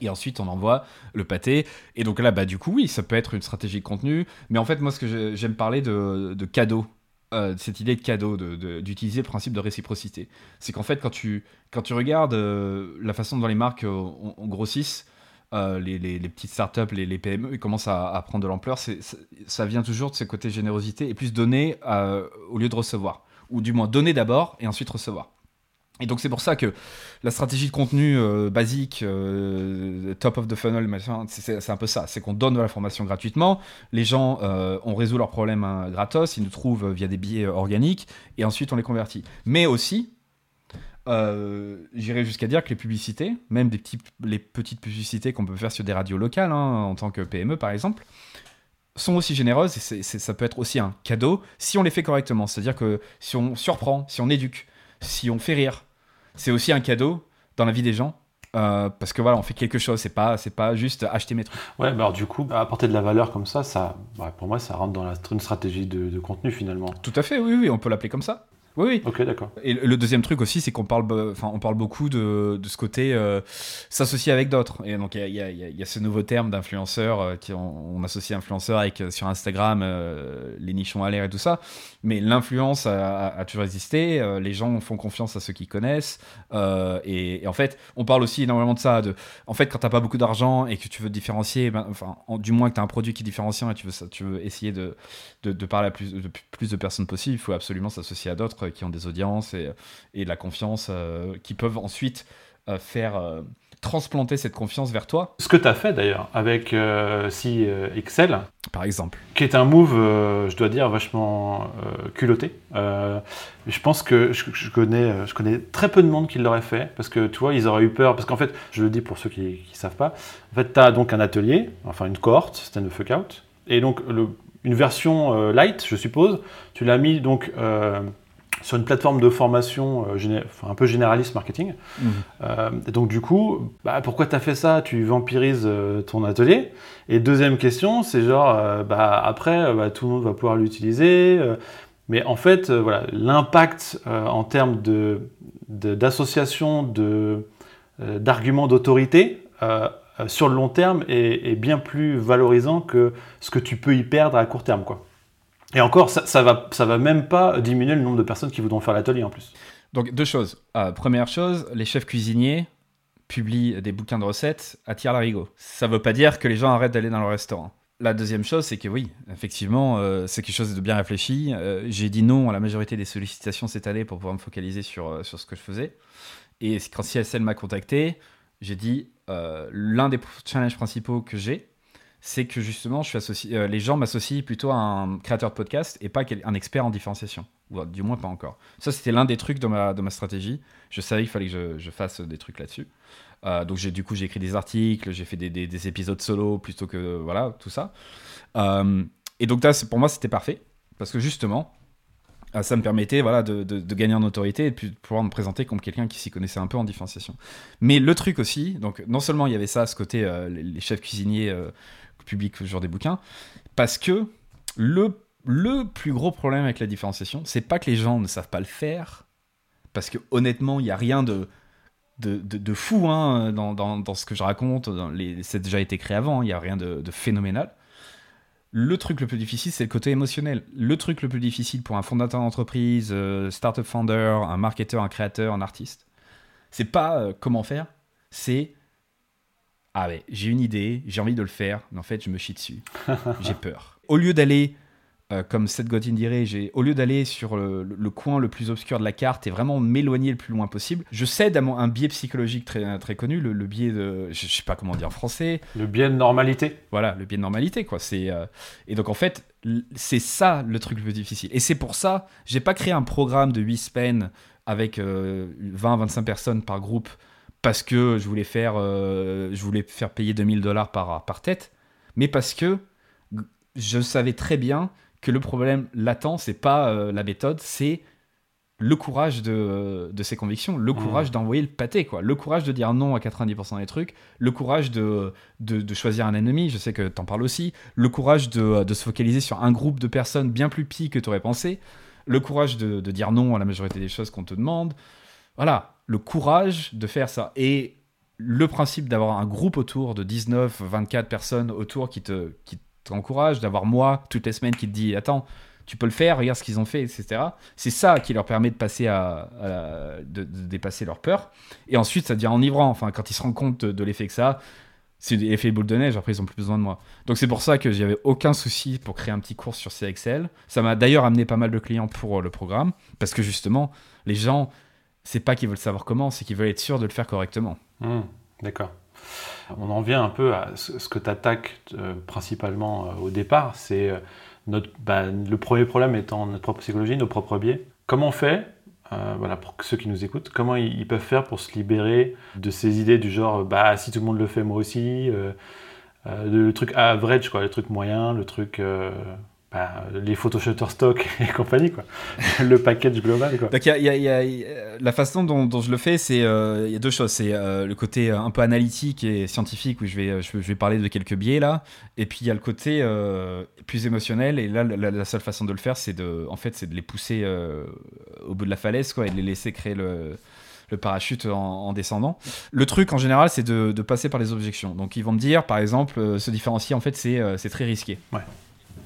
Speaker 2: Et ensuite, on envoie le pâté. Et donc là, bah, du coup, oui, ça peut être une stratégie de contenu. Mais en fait, moi, ce que j'aime parler de, de cadeau, euh, cette idée de cadeau, d'utiliser le principe de réciprocité. C'est qu'en fait, quand tu, quand tu regardes la façon dont les marques on, grossissent, euh, les, petites startups, les, PME, ils commencent à, prendre de l'ampleur. Ça vient toujours de ce côté générosité et plus donner euh, au lieu de recevoir. Ou du moins donner d'abord et ensuite recevoir. Et donc c'est pour ça que la stratégie de contenu euh, basique, top of the funnel, c'est un peu ça. C'est qu'on donne de l'information gratuitement, les gens, on résout leurs problèmes hein, gratos, ils nous trouvent via des billets organiques, et ensuite on les convertit. Mais aussi, euh, j'irais jusqu'à dire que les publicités, même des petits, les petites publicités qu'on peut faire sur des radios locales, hein, en tant que PME par exemple, sont aussi généreuses et ça peut être aussi un cadeau si on les fait correctement. C'est-à-dire que si on surprend, si on éduque, si on fait rire, c'est aussi un cadeau dans la vie des gens. Euh, parce que voilà, on fait quelque chose, c'est pas, c'est pas juste acheter mes trucs.
Speaker 1: Ouais, bah alors du coup, apporter de la valeur comme ça, ça, bah, pour moi, ça rentre dans la, une stratégie de, de contenu finalement.
Speaker 2: Tout à fait, oui, oui, on peut l'appeler comme ça. Oui, oui.
Speaker 1: Ok, d'accord.
Speaker 2: Et le deuxième truc aussi, c'est qu'on parle, enfin, on parle beaucoup de, de ce côté euh, s'associer avec d'autres. Et donc, il y a, y, a, y a, ce nouveau terme d'influenceur euh, qui on, on, associe influenceur avec euh, sur Instagram euh, les nichons à l'air et tout ça. Mais l'influence a, toujours existé. Euh, les gens font confiance à ceux qui connaissent. Et, et, en fait, on parle aussi énormément de ça. En fait, quand t'as pas beaucoup d'argent et que tu veux te différencier, ben, enfin, en, du moins que tu as un produit qui est différenciant et tu veux, tu veux essayer de, de, parler à plus de, plus de personnes possible, il faut absolument s'associer à d'autres qui ont des audiences et, et de la confiance, euh, qui peuvent ensuite euh, faire euh, transplanter cette confiance vers toi.
Speaker 1: Ce que tu as fait d'ailleurs avec euh, si Excel,
Speaker 2: par exemple,
Speaker 1: qui est un move, euh, je dois dire, vachement euh, culotté. je pense que je, je, connais, je connais très peu de monde qui l'aurait fait parce que tu vois, ils auraient eu peur. Parce qu'en fait, je le dis pour ceux qui ne savent pas, en fait, tu as donc un atelier, enfin une cohorte, stand fuck out, et donc le, une version light, je suppose, tu l'as mis donc sur une plateforme de formation euh, un peu généraliste marketing. Mmh. Euh, et donc du coup, bah, pourquoi tu as fait ça? Tu vampirises euh, ton atelier. Et deuxième question, c'est genre, euh, bah, après, bah, tout le monde va pouvoir l'utiliser. mais en fait, voilà, l'impact en termes d'association de, d'arguments d'autorité sur le long terme est, est, bien plus valorisant que ce que tu peux y perdre à court terme. Quoi. Et encore, ça, ça, va, même pas diminuer le nombre de personnes qui voudront faire l'atelier en plus.
Speaker 2: Donc deux choses. Euh, première chose, les chefs cuisiniers publient des bouquins de recettes à tir larigot. Ça veut pas dire que les gens arrêtent d'aller dans le restaurant. La deuxième chose, c'est que oui, effectivement, euh, c'est quelque chose de bien réfléchi. Euh, J'ai dit non à la majorité des sollicitations cette année pour pouvoir me focaliser sur, sur ce que je faisais. Et quand CSL m'a contacté, j'ai dit l'un des challenges principaux que j'ai, c'est que justement, je suis associé, euh, les gens m'associent plutôt à un créateur de podcast et pas un expert en différenciation. Ou du moins pas encore. Ça, c'était l'un des trucs de ma, de ma stratégie. Je savais qu'il fallait que je, fasse des trucs là-dessus. Euh, donc, du coup, j'ai écrit des articles, j'ai fait des, des, des, épisodes solo plutôt que. Voilà, tout ça. Euh, et donc, là, pour moi, c'était parfait. Parce que justement, euh, ça me permettait voilà, de, de, gagner en autorité et de pouvoir me présenter comme quelqu'un qui s'y connaissait un peu en différenciation. Mais le truc aussi, donc non seulement il y avait ça, ce côté, euh, les, chefs cuisiniers euh, public genre des bouquins, parce que le, le plus gros problème avec la différenciation, c'est pas que les gens ne savent pas le faire, parce que honnêtement, il n'y a rien de, de, de, fou hein, dans, dans, dans, ce que je raconte, c'est déjà été créé avant, il n'y a rien de, de, phénoménal. Le truc le plus difficile, c'est le côté émotionnel. Le truc le plus difficile pour un fondateur d'entreprise, euh, startup founder, un marketeur, un créateur, un artiste, c'est pas euh, comment faire, c'est ah ouais, j'ai une idée, j'ai envie de le faire, mais en fait, je me chie dessus. j'ai peur. Au lieu d'aller, euh, comme Seth Godin dirait, au lieu d'aller sur le, le, coin le plus obscur de la carte et vraiment m'éloigner le plus loin possible, je cède à mon, un biais psychologique très, très connu, le, le biais de. Je, je, sais pas comment dire en français.
Speaker 1: Le biais de normalité.
Speaker 2: Voilà, le biais de normalité, quoi. C'est, euh, et donc, en fait, c'est ça le truc le plus difficile. Et c'est pour ça, j'ai pas créé un programme de 8 semaines avec euh, 20-25 personnes par groupe parce que je voulais faire, euh, je voulais faire payer 2000 dollars par, par tête, mais parce que je savais très bien que le problème latent, c'est pas euh, la méthode, c'est le courage de, de ses convictions, le courage mmh. d'envoyer le pâté, quoi. Le courage de dire non à 90% des trucs, le courage de, de, de, choisir un ennemi, je sais que t'en parles aussi, le courage de, de, se focaliser sur un groupe de personnes bien plus petits que t'aurais pensé, le courage de, de dire non à la majorité des choses qu'on te demande. Voilà, le courage de faire ça. Et le principe d'avoir un groupe autour de 19, 24 personnes autour qui te qui t'encourage, d'avoir moi toutes les semaines qui te dit attends, tu peux le faire, regarde ce qu'ils ont fait, etc. C'est ça qui leur permet de passer à, de, dépasser leur peur. Et ensuite, ça devient enivrant. Enfin, quand ils se rendent compte de, l'effet que ça, c'est l'effet boule de neige. Après, ils ont plus besoin de moi. Donc c'est pour ça que j'avais aucun souci pour créer un petit cours sur CXL. Ça m'a d'ailleurs amené pas mal de clients pour le programme parce que justement, les gens c'est pas qu'ils veulent savoir comment, c'est qu'ils veulent être sûrs de le faire correctement.
Speaker 1: Mmh, D'accord. On en vient un peu à ce que tu attaques euh, principalement euh, au départ, c'est euh, notre, bah, le premier problème étant notre propre psychologie, nos propres biais. Comment on fait, voilà, pour ceux qui nous écoutent, comment ils, peuvent faire pour se libérer de ces idées du genre, bah si tout le monde le fait, moi aussi, le truc average, quoi, le truc moyen, le truc bah, les photos Shutterstock et compagnie, quoi. le package global, quoi.
Speaker 2: Donc, y a, y a, y a, la façon dont, dont, je le fais, c'est il y a deux choses. C'est le côté un peu analytique et scientifique où je vais, je, vais parler de quelques biais là, et puis il y a le côté plus émotionnel. Et là, la, la, seule façon de le faire, c'est de, en fait, c'est de les pousser au bout de la falaise, quoi, et de les laisser créer le le parachute en, descendant. Le truc en général, c'est de, passer par les objections. Donc ils vont me dire, par exemple, euh, se différencier, en fait, c'est euh, très risqué.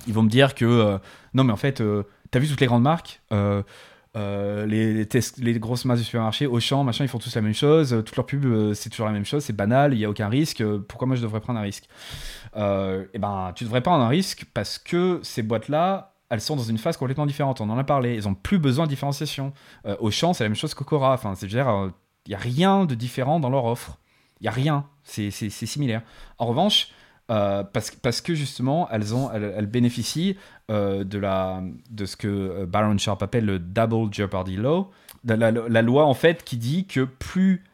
Speaker 2: Ils vont me dire que euh, non, mais en fait, t'as vu toutes les grandes marques les, les, grosses masses du supermarché, Auchan, machin, ils font tous la même chose. Toutes leurs pubs, c'est toujours la même chose. C'est banal, il n'y a aucun risque. Pourquoi moi je devrais prendre un risque? Eh ben, tu devrais prendre un risque parce que ces boîtes-là, elles sont dans une phase complètement différente. On en a parlé. Elles ont plus besoin de différenciation. Euh, Auchan, c'est la même chose qu'Ocora. Enfin, c'est dire, il euh, n'y a rien de différent dans leur offre. Il n'y a rien. C'est similaire. En revanche, euh, parce, que justement, elles, ont, elles, bénéficient euh, de, la, de ce que Baron Sharp appelle le Double Jeopardy Law. La, la, loi, en fait, qui dit que plus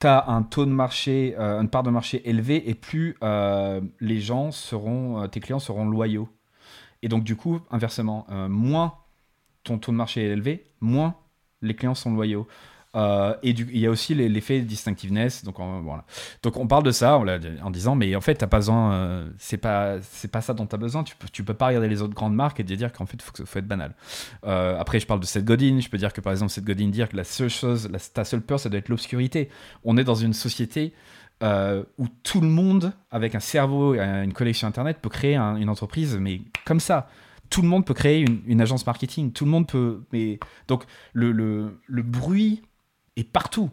Speaker 2: tu as un taux de marché, une part de marché élevée, et plus les gens seront, tes clients seront loyaux. Et donc, du coup, inversement, euh, moins ton taux de marché est élevé, moins les clients sont loyaux. Euh, et il y a aussi l'effet distinctiveness. Donc on, voilà. donc on parle de ça en disant, mais en fait, t'as pas besoin, euh, c'est pas, c'est pas ça dont tu as besoin. Tu peux, tu peux pas regarder les autres grandes marques et dire qu'en fait, faut, faut, être banal. après, je parle de Seth Godin. Je peux dire que par exemple, Seth Godin dire que la seule chose, ta seule peur, ça doit être l'obscurité. On est dans une société euh, où tout le monde, avec un cerveau et une connexion Internet, peut créer une entreprise, mais comme ça. Tout le monde peut créer une, agence marketing. Tout le monde peut. Mais... Donc, le, le bruit est partout.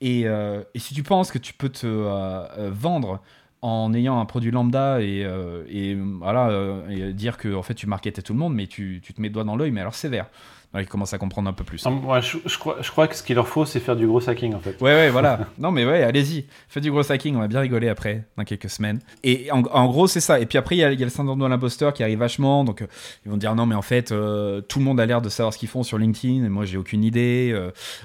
Speaker 2: Et, euh, et, si tu penses que tu peux te euh, vendre en ayant un produit lambda et, et et dire que en fait, tu marketais tout le monde, mais tu, tu te mets le doigt dans l'œil, mais alors sévère ils commencent à comprendre un peu plus.
Speaker 1: Ah, je, crois, je, crois, que ce qu'il leur faut, c'est faire du gros hacking en fait.
Speaker 2: Ouais, ouais, voilà. non, mais ouais, allez-y. Faites du gros hacking, on va bien rigoler après, dans quelques semaines. Et en, gros, c'est ça. Et puis après, il y, a, le syndrome de l'imposteur qui arrive vachement. Donc, euh, ils vont dire non, mais en fait, euh, tout le monde a l'air de savoir ce qu'ils font sur LinkedIn. Et moi, j'ai aucune idée.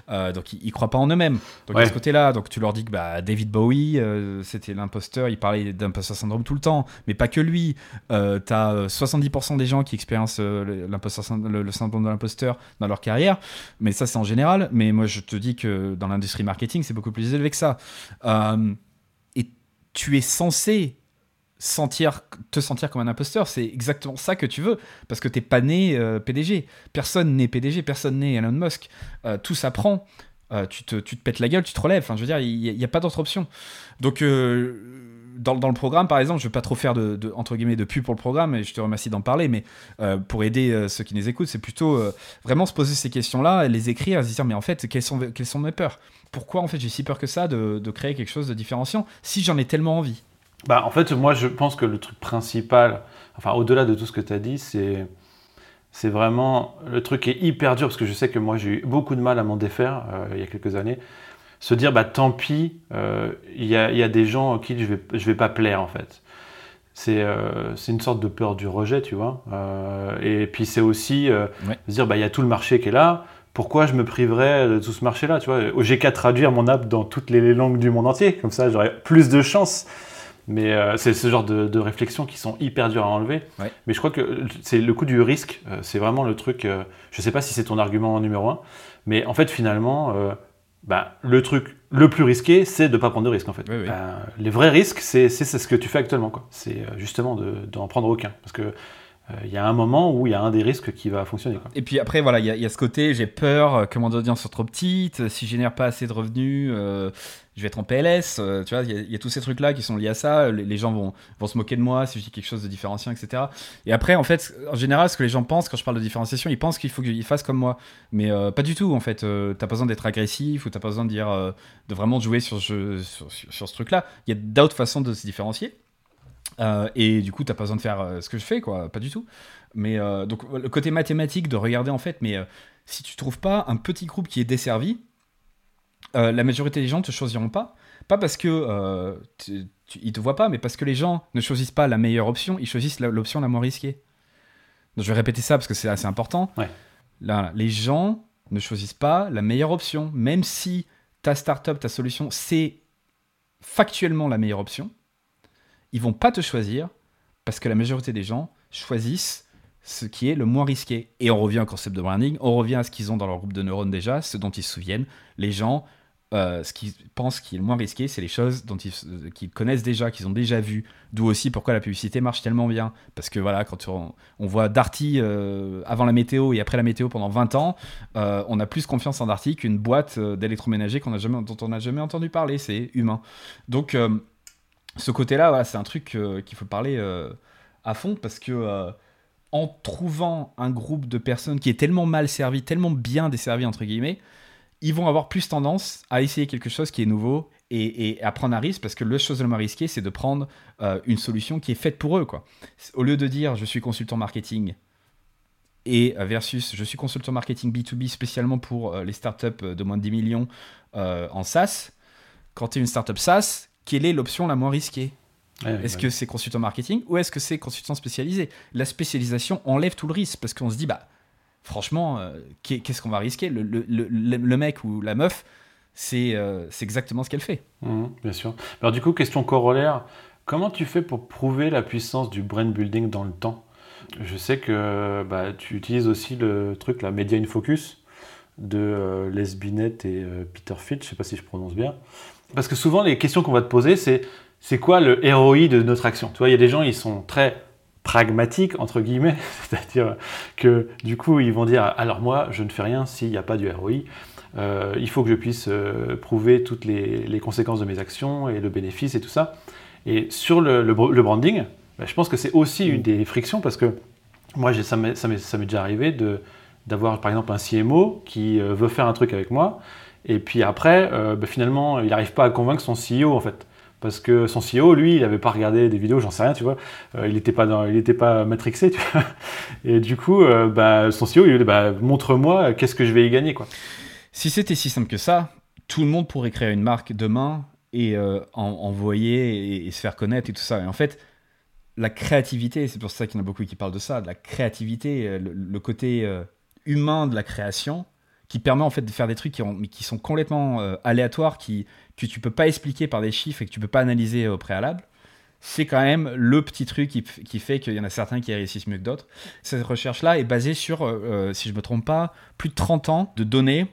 Speaker 2: Euh, donc, ils, croient pas en eux-mêmes. Donc, de ce côté-là, donc tu leur dis que bah, David Bowie, c'était l'imposteur. Il parlait d'imposteur syndrome tout le temps. Mais pas que lui. tu as 70% des gens qui expérimentent le, le syndrome de l'imposteur dans leur carrière mais ça c'est en général. Mais moi je te dis que dans l'industrie marketing, c'est beaucoup plus élevé que ça. Euh, et tu es censé sentir, te sentir comme un imposteur, c'est exactement ça que tu veux, parce que t'es pas né euh, PDG. Personne n'est PDG, personne n'est Elon Musk. Euh, tout s'apprend. tu, te, tu te pètes la gueule, tu te relèves. Enfin, je veux dire, il n'y a, a, pas d'autre option. Donc dans, dans, le programme, par exemple, je ne vais pas trop faire de, entre guillemets de pub pour le programme, et je te remercie d'en parler, mais euh, pour aider euh, ceux qui nous écoutent, c'est plutôt euh, vraiment se poser ces questions-là, les écrire, se dire mais en fait, quelles sont, quelles sont mes peurs? Pourquoi en fait j'ai si peur que ça de, de créer quelque chose de différenciant si j'en ai tellement envie?
Speaker 1: Bah, En fait, moi je pense que le truc principal, enfin au-delà de tout ce que tu as dit, c'est c'est vraiment le truc qui est hyper dur parce que je sais que moi j'ai eu beaucoup de mal à m'en défaire il y a quelques années se dire bah tant pis, euh, il y, a, des gens auxquels je vais, je vais pas plaire en fait. C'est euh, une sorte de peur du rejet, tu vois. Euh, et puis c'est aussi se dire bah il y a tout le marché qui est là. Pourquoi je me priverais de tout ce marché-là, tu vois? J'ai qu'à traduire mon app dans toutes les langues du monde entier, comme ça j'aurais plus de chance. Mais c'est ce genre de, réflexions qui sont hyper dures à enlever. Mais je crois que c'est le coup du risque, c'est vraiment le truc. je sais pas si c'est ton argument numéro un, mais en fait finalement, bah, le truc le plus risqué, c'est de ne pas prendre de risque en fait. Bah, les vrais risques, c'est ce que tu fais actuellement. C'est euh, justement d'en prendre aucun. Parce que il euh, y a un moment où il y a un des risques qui va fonctionner.
Speaker 2: Et puis après, voilà, il y, a ce côté, j'ai peur euh, que mon audience soit trop petite, si je génère pas assez de revenus, euh, je vais être en PLS. tu vois, il y, a tous ces trucs-là qui sont liés à ça. Les, gens vont, vont se moquer de moi si je dis quelque chose de différenciant, etc. Et après, en fait, en général, ce que les gens pensent quand je parle de différenciation, ils pensent qu'il faut qu'ils fassent comme moi. Mais pas du tout, en fait. t'as pas besoin d'être agressif ou t'as pas besoin de dire, de vraiment jouer sur, ce truc-là. Il y a d'autres façons de se différencier. Euh, et du coup, t'as pas besoin de faire euh, ce que je fais, quoi, pas du tout. Mais euh, donc, le côté mathématique de regarder en fait, mais si tu trouves pas un petit groupe qui est desservi, la majorité des gens te choisiront pas. Pas parce que ils te voient pas, mais parce que les gens ne choisissent pas la meilleure option, ils choisissent l'option la, moins risquée. Donc, je vais répéter ça parce que c'est assez important. Là, les gens ne choisissent pas la meilleure option, même si ta startup, ta solution, c'est factuellement la meilleure option ils vont pas te choisir parce que la majorité des gens choisissent ce qui est le moins risqué. Et on revient au concept de branding, on revient à ce qu'ils ont dans leur groupe de neurones déjà, ce dont ils se souviennent. Les gens, euh, ce qu'ils pensent qui est le moins risqué, c'est les choses dont ils, euh, qu'ils connaissent déjà, qu'ils ont déjà vues. D'où aussi pourquoi la publicité marche tellement bien. Parce que voilà, quand on, voit Darty euh, avant la météo et après la météo pendant 20 ans, on a plus confiance en Darty qu'une boîte d'électroménager qu'on jamais, dont on n'a jamais entendu parler. C'est humain. Donc, ce côté-là, c'est un truc qu'il faut parler à fond parce que en trouvant un groupe de personnes qui est tellement mal servi, tellement bien desservi, entre guillemets, ils vont avoir plus tendance à essayer quelque chose qui est nouveau et, à prendre un risque parce que le chose le moins risqué, c'est de prendre euh, une solution qui est faite pour eux. Quoi. Au lieu de dire je suis consultant marketing et euh, versus je suis consultant marketing B2B spécialement pour euh, les startups de moins de 10 millions en SaaS, quand tu es une startup SaaS, quelle est l'option la moins risquée? Est-ce que c'est consultant marketing ou est-ce que c'est consultant spécialisé? La spécialisation enlève tout le risque parce qu'on se dit, bah, franchement, euh, qu'est-ce qu'on va risquer le, mec ou la meuf, c'est euh, exactement ce qu'elle fait.
Speaker 1: Mmh, bien sûr. Alors, du coup, question corollaire comment tu fais pour prouver la puissance du brand building dans le temps? Je sais que bah, tu utilises aussi le truc, la Media in Focus de euh, Les Binet et Peter Fitch, je sais pas si je prononce bien. Parce que souvent, les questions qu'on va te poser, c'est c'est quoi le ROI de notre action? Tu vois, il y a des gens, ils sont très pragmatiques, entre guillemets, c'est-à-dire que du coup, ils vont dire, alors moi, je ne fais rien s'il n'y a pas du ROI. Euh, il faut que je puisse euh, prouver toutes les, conséquences de mes actions et le bénéfice et tout ça. Et sur le, branding, bah, je pense que c'est aussi une des frictions parce que moi, ça m'est déjà arrivé d'avoir par exemple un CMO qui euh, veut faire un truc avec moi et puis après, bah, finalement, il n'arrive pas à convaincre son CEO en fait parce que son CEO, lui, il n'avait pas regardé des vidéos, j'en sais rien, tu vois. Euh, il n'était pas, pas matrixé, tu vois. Et du coup, euh, bah, son CEO, il lui dit, bah, montre-moi, qu'est-ce que je vais y gagner, quoi.
Speaker 2: Si c'était si simple que ça, tout le monde pourrait créer une marque demain et euh, envoyer et, se faire connaître et tout ça. Et en fait, la créativité, c'est pour ça qu'il y en a beaucoup qui parlent de ça, de la créativité, le, côté humain de la création, qui permet en fait de faire des trucs qui, ont, qui sont complètement aléatoires, qui que tu peux pas expliquer par des chiffres et que tu peux pas analyser au préalable, c'est quand même le petit truc qui, fait qu'il y en a certains qui réussissent mieux que d'autres. Cette recherche-là est basée sur, euh, euh, si je me trompe pas, plus de 30 ans de données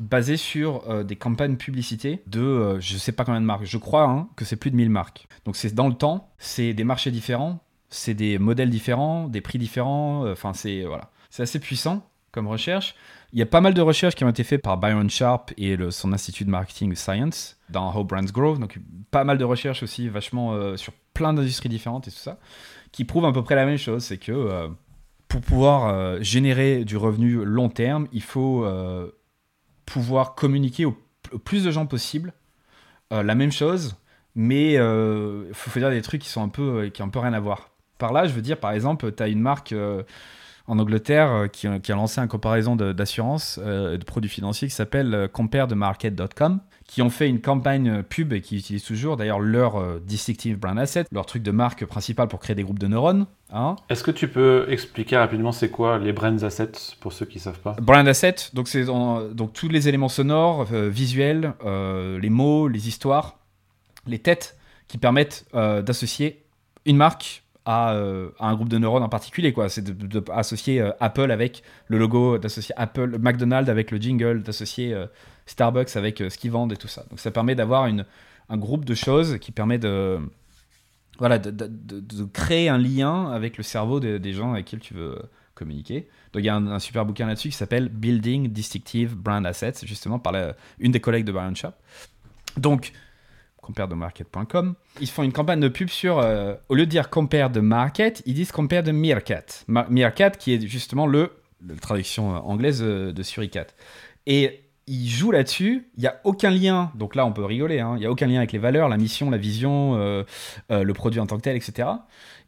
Speaker 2: basées sur euh, des campagnes publicité de je sais pas combien de marques. Je crois hein, que c'est plus de 1000 marques. Donc c'est dans le temps, c'est des marchés différents, c'est des modèles différents, des prix différents. Enfin, c'est voilà. C'est assez puissant comme recherche. Il y a pas mal de recherches qui ont été faites par Byron Sharp et son institut de marketing Science dans How Brands Grow. Donc pas mal de recherches aussi, vachement euh, sur plein d'industries différentes et tout ça, qui prouvent à peu près la même chose. C'est que euh, pour pouvoir euh, générer du revenu long terme, il faut pouvoir communiquer au, plus de gens possible la même chose, mais il faut faire des trucs qui sont un peu qui ont un peu rien à voir. Par là, je veux dire, par exemple, tu as une marque en Angleterre euh, qui, a lancé une comparaison d'assurance euh, de produits financiers qui s'appelle euh, comparethemarket.com qui ont fait une campagne pub et qui utilisent toujours d'ailleurs leur distinctive brand asset, leur truc de marque principal pour créer des groupes de neurones. Hein.
Speaker 1: Est-ce que tu peux expliquer rapidement c'est quoi les brand assets pour ceux qui ne savent pas?
Speaker 2: Brand asset, donc c'est donc tous les éléments sonores, visuels, les mots, les histoires, les têtes qui permettent d'associer une marque euh, à, un groupe de neurones en particulier. quoi. C'est d'associer euh, Apple avec le logo, d'associer Apple, McDonald's avec le jingle, d'associer euh, Starbucks avec ce qu'ils vendent et tout ça. Donc ça permet d'avoir un groupe de choses qui permet de, voilà, de, créer un lien avec le cerveau des gens avec qui tu veux communiquer. Donc il y a un, super bouquin là-dessus qui s'appelle Building Distinctive Brand Assets, justement par une des collègues de Brian Shop. Donc compare de market.com. Ils font une campagne de pub sur, euh, au lieu de dire compare de market, ils disent compare de Meerkat. Meerkat qui est justement le, la traduction euh, anglaise euh, de Suricat. Et ils jouent là-dessus, il n'y a aucun lien, donc là on peut rigoler, hein. il n'y a aucun lien avec les valeurs, la mission, la vision, le produit en tant que tel, etc.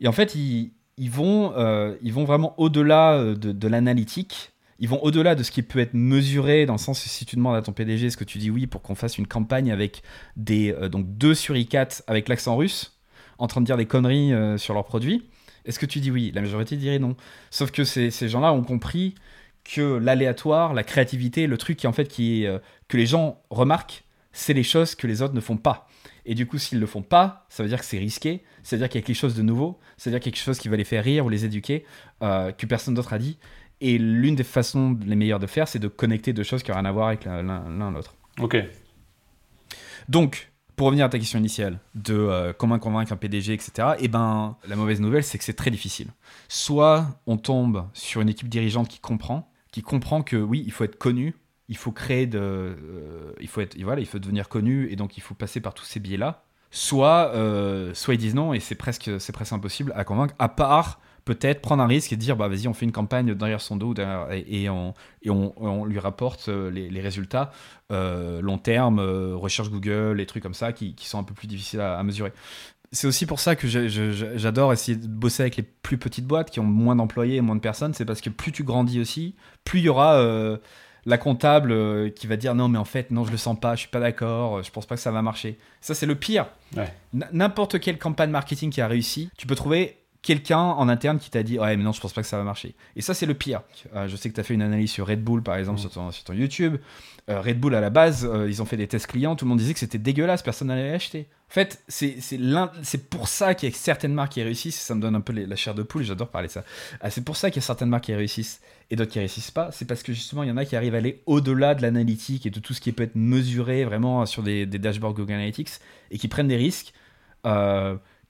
Speaker 2: Et en fait, ils, vont, ils vont vraiment au-delà de, de l'analytique ils vont au-delà de ce qui peut être mesuré, dans le sens si tu demandes à ton PDG ce que tu dis oui pour qu'on fasse une campagne avec des euh, donc deux sur i4 avec l'accent russe, en train de dire des conneries euh, sur leurs produits, est-ce que tu dis oui? La majorité dirait non. Sauf que ces, gens-là ont compris que l'aléatoire, la créativité, le truc qui en fait qui euh, que les gens remarquent, c'est les choses que les autres ne font pas. Et du coup, s'ils le font pas, ça veut dire que c'est risqué, ça veut dire qu'il y a quelque chose de nouveau, ça veut dire quelque chose qui va les faire rire ou les éduquer, euh, que personne d'autre a dit. Et l'une des façons les meilleures de faire, c'est de connecter deux choses qui n'ont rien à voir avec l'un l'autre.
Speaker 1: Ok.
Speaker 2: Donc, pour revenir à ta question initiale de euh, comment convaincre un PDG, etc., eh ben, la mauvaise nouvelle, c'est que c'est très difficile. Soit on tombe sur une équipe dirigeante qui comprend, qui comprend que oui, il faut être connu, il faut créer de, euh, il faut être, voilà, il faut devenir connu, et donc il faut passer par tous ces biais-là. Soit, euh, soit ils disent non, et c'est presque, c'est presque impossible à convaincre, à part peut-être prendre un risque et dire bah vas-y on fait une campagne derrière son dos et, on, et on, lui rapporte euh, les, résultats euh, long terme, euh, recherche Google, les trucs comme ça qui, sont un peu plus difficiles à, mesurer. C'est aussi pour ça que j'adore essayer de bosser avec les plus petites boîtes qui ont moins d'employés et moins de personnes. C'est parce que plus tu grandis aussi, plus il y aura la comptable qui va dire non mais en fait non je le sens pas, je suis pas d'accord, je pense pas que ça va marcher. Ça c'est le pire. N'importe quelle campagne marketing qui a réussi, tu peux trouver quelqu'un en interne qui t'a dit ouais mais non je pense pas que ça va marcher. Et ça c'est le pire. Euh, je sais que tu as fait une analyse sur Red Bull par exemple mm. sur, ton, sur, ton, YouTube. Euh, Red Bull à la base euh, ils ont fait des tests clients. Tout le monde disait que c'était dégueulasse. Personne n'allait acheter en fait c'est c'est pour ça qu'il y a certaines marques qui réussissent. Ça me donne un peu la chair de poule. J'adore parler de ça. Ah, c'est pour ça qu'il y a certaines marques qui réussissent et d'autres qui réussissent pas. C'est parce que justement il y en a qui arrivent à aller au-delà de l'analytique et de tout ce qui peut être mesuré vraiment sur des, des dashboards Google Analytics et qui prennent des risques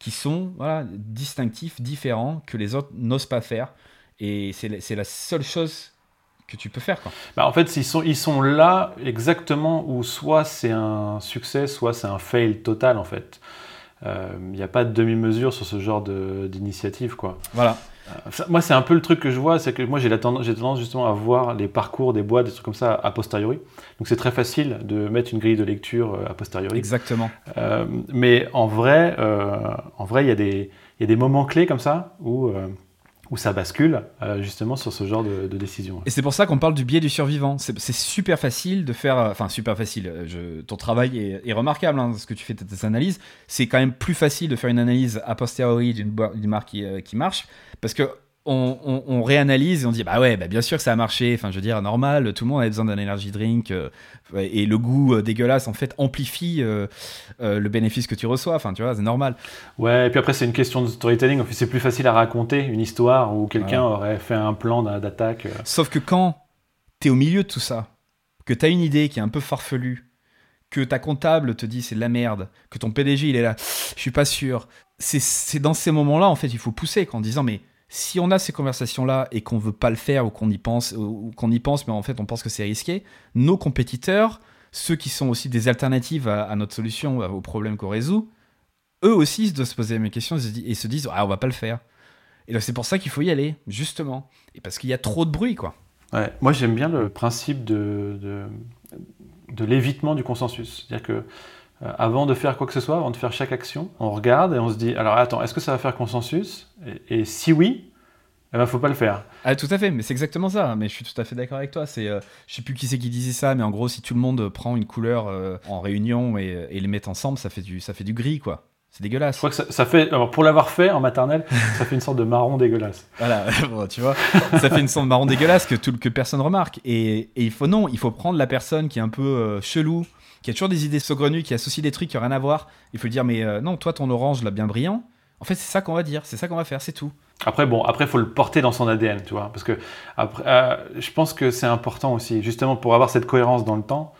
Speaker 2: qui sont voilà, distinctifs, différents, que les autres n'osent pas faire. Et c'est la seule chose que tu peux faire. Quoi.
Speaker 1: Bah en fait, ils sont, ils sont là exactement où soit c'est un succès, soit c'est un fail total en fait. Il euh, n'y a pas de demi-mesure sur ce genre d'initiative. quoi.
Speaker 2: Voilà.
Speaker 1: Euh, moi, c'est un peu le truc que je vois, c'est que moi, j'ai tendance, tendance, justement à voir les parcours des boîtes, des trucs comme ça, a posteriori. Donc, c'est très facile de mettre une grille de lecture euh, a posteriori.
Speaker 2: Exactement.
Speaker 1: Euh, mais en vrai, en vrai, il y, a des, y a des moments clés comme ça où où ça bascule euh, justement sur ce genre de, décision.
Speaker 2: Et c'est pour ça qu'on parle du biais du survivant. C'est super facile de faire, euh, enfin super facile. Euh, ton travail est, remarquable, hein, ce que tu fais tes analyses. C'est quand même plus facile de faire une analyse a posteriori d'une marque qui marche parce que on, réanalyse et on dit bah ouais bah bien sûr que ça a marché. Enfin je veux dire normal tout le monde a besoin d'un energy drink euh, et le goût euh, dégueulasse en fait amplifie euh, le bénéfice que tu reçois. Enfin tu vois c'est normal.
Speaker 1: Ouais et puis après c'est une question de storytelling. C'est plus facile à raconter une histoire où quelqu'un aurait fait un plan d'attaque
Speaker 2: sauf que quand tu es au milieu de tout ça que tu as une idée qui est un peu farfelue que ta comptable te dit c'est de la merde que ton PDG il est là je suis pas sûr. C'est dans ces moments là en fait il faut pousser en disant mais si on a ces conversations-là et qu'on veut pas le faire ou qu'on y pense, ou qu'on y pense, mais en fait on pense que c'est risqué, nos compétiteurs, ceux qui sont aussi des alternatives à, notre solution, au problème qu'on résout, eux aussi ils doivent se poser la même question et se disent ah on va pas le faire. Et c'est pour ça qu'il faut y aller, justement, et parce qu'il y a trop de bruit, quoi.
Speaker 1: Ouais, moi j'aime bien le principe de, de, de l'évitement du consensus, c'est-à-dire que avant de faire quoi que ce soit, avant de faire chaque action, on regarde et on se dit alors attends, est-ce que ça va faire consensus? Et, si oui, eh ben faut pas le faire.
Speaker 2: Ah, tout à fait, mais c'est exactement ça. Mais je suis tout à fait d'accord avec toi. C'est, euh, je sais plus qui c'est qui disait ça, mais en gros, si tout le monde prend une couleur euh, en réunion et, les met ensemble, ça fait du, ça fait du gris, quoi. C'est dégueulasse.
Speaker 1: Je crois que ça, fait, alors pour l'avoir fait en maternelle, ça fait une sorte de marron dégueulasse.
Speaker 2: Voilà, tu vois, ça fait une sorte de marron dégueulasse que, tout, que personne remarque. Et, et, il faut non, il faut prendre la personne qui est un peu chelou, qui a toujours des idées saugrenues, qui associe des trucs qui n'ont rien à voir. Il faut lui dire, mais euh, non, toi, ton orange, là, bien brillant. En fait, c'est ça qu'on va dire, c'est ça qu'on va faire, c'est tout.
Speaker 1: Après, bon, après, faut le porter dans son ADN, tu vois, parce que après, euh, je pense que c'est important aussi, justement, pour avoir cette cohérence dans le temps.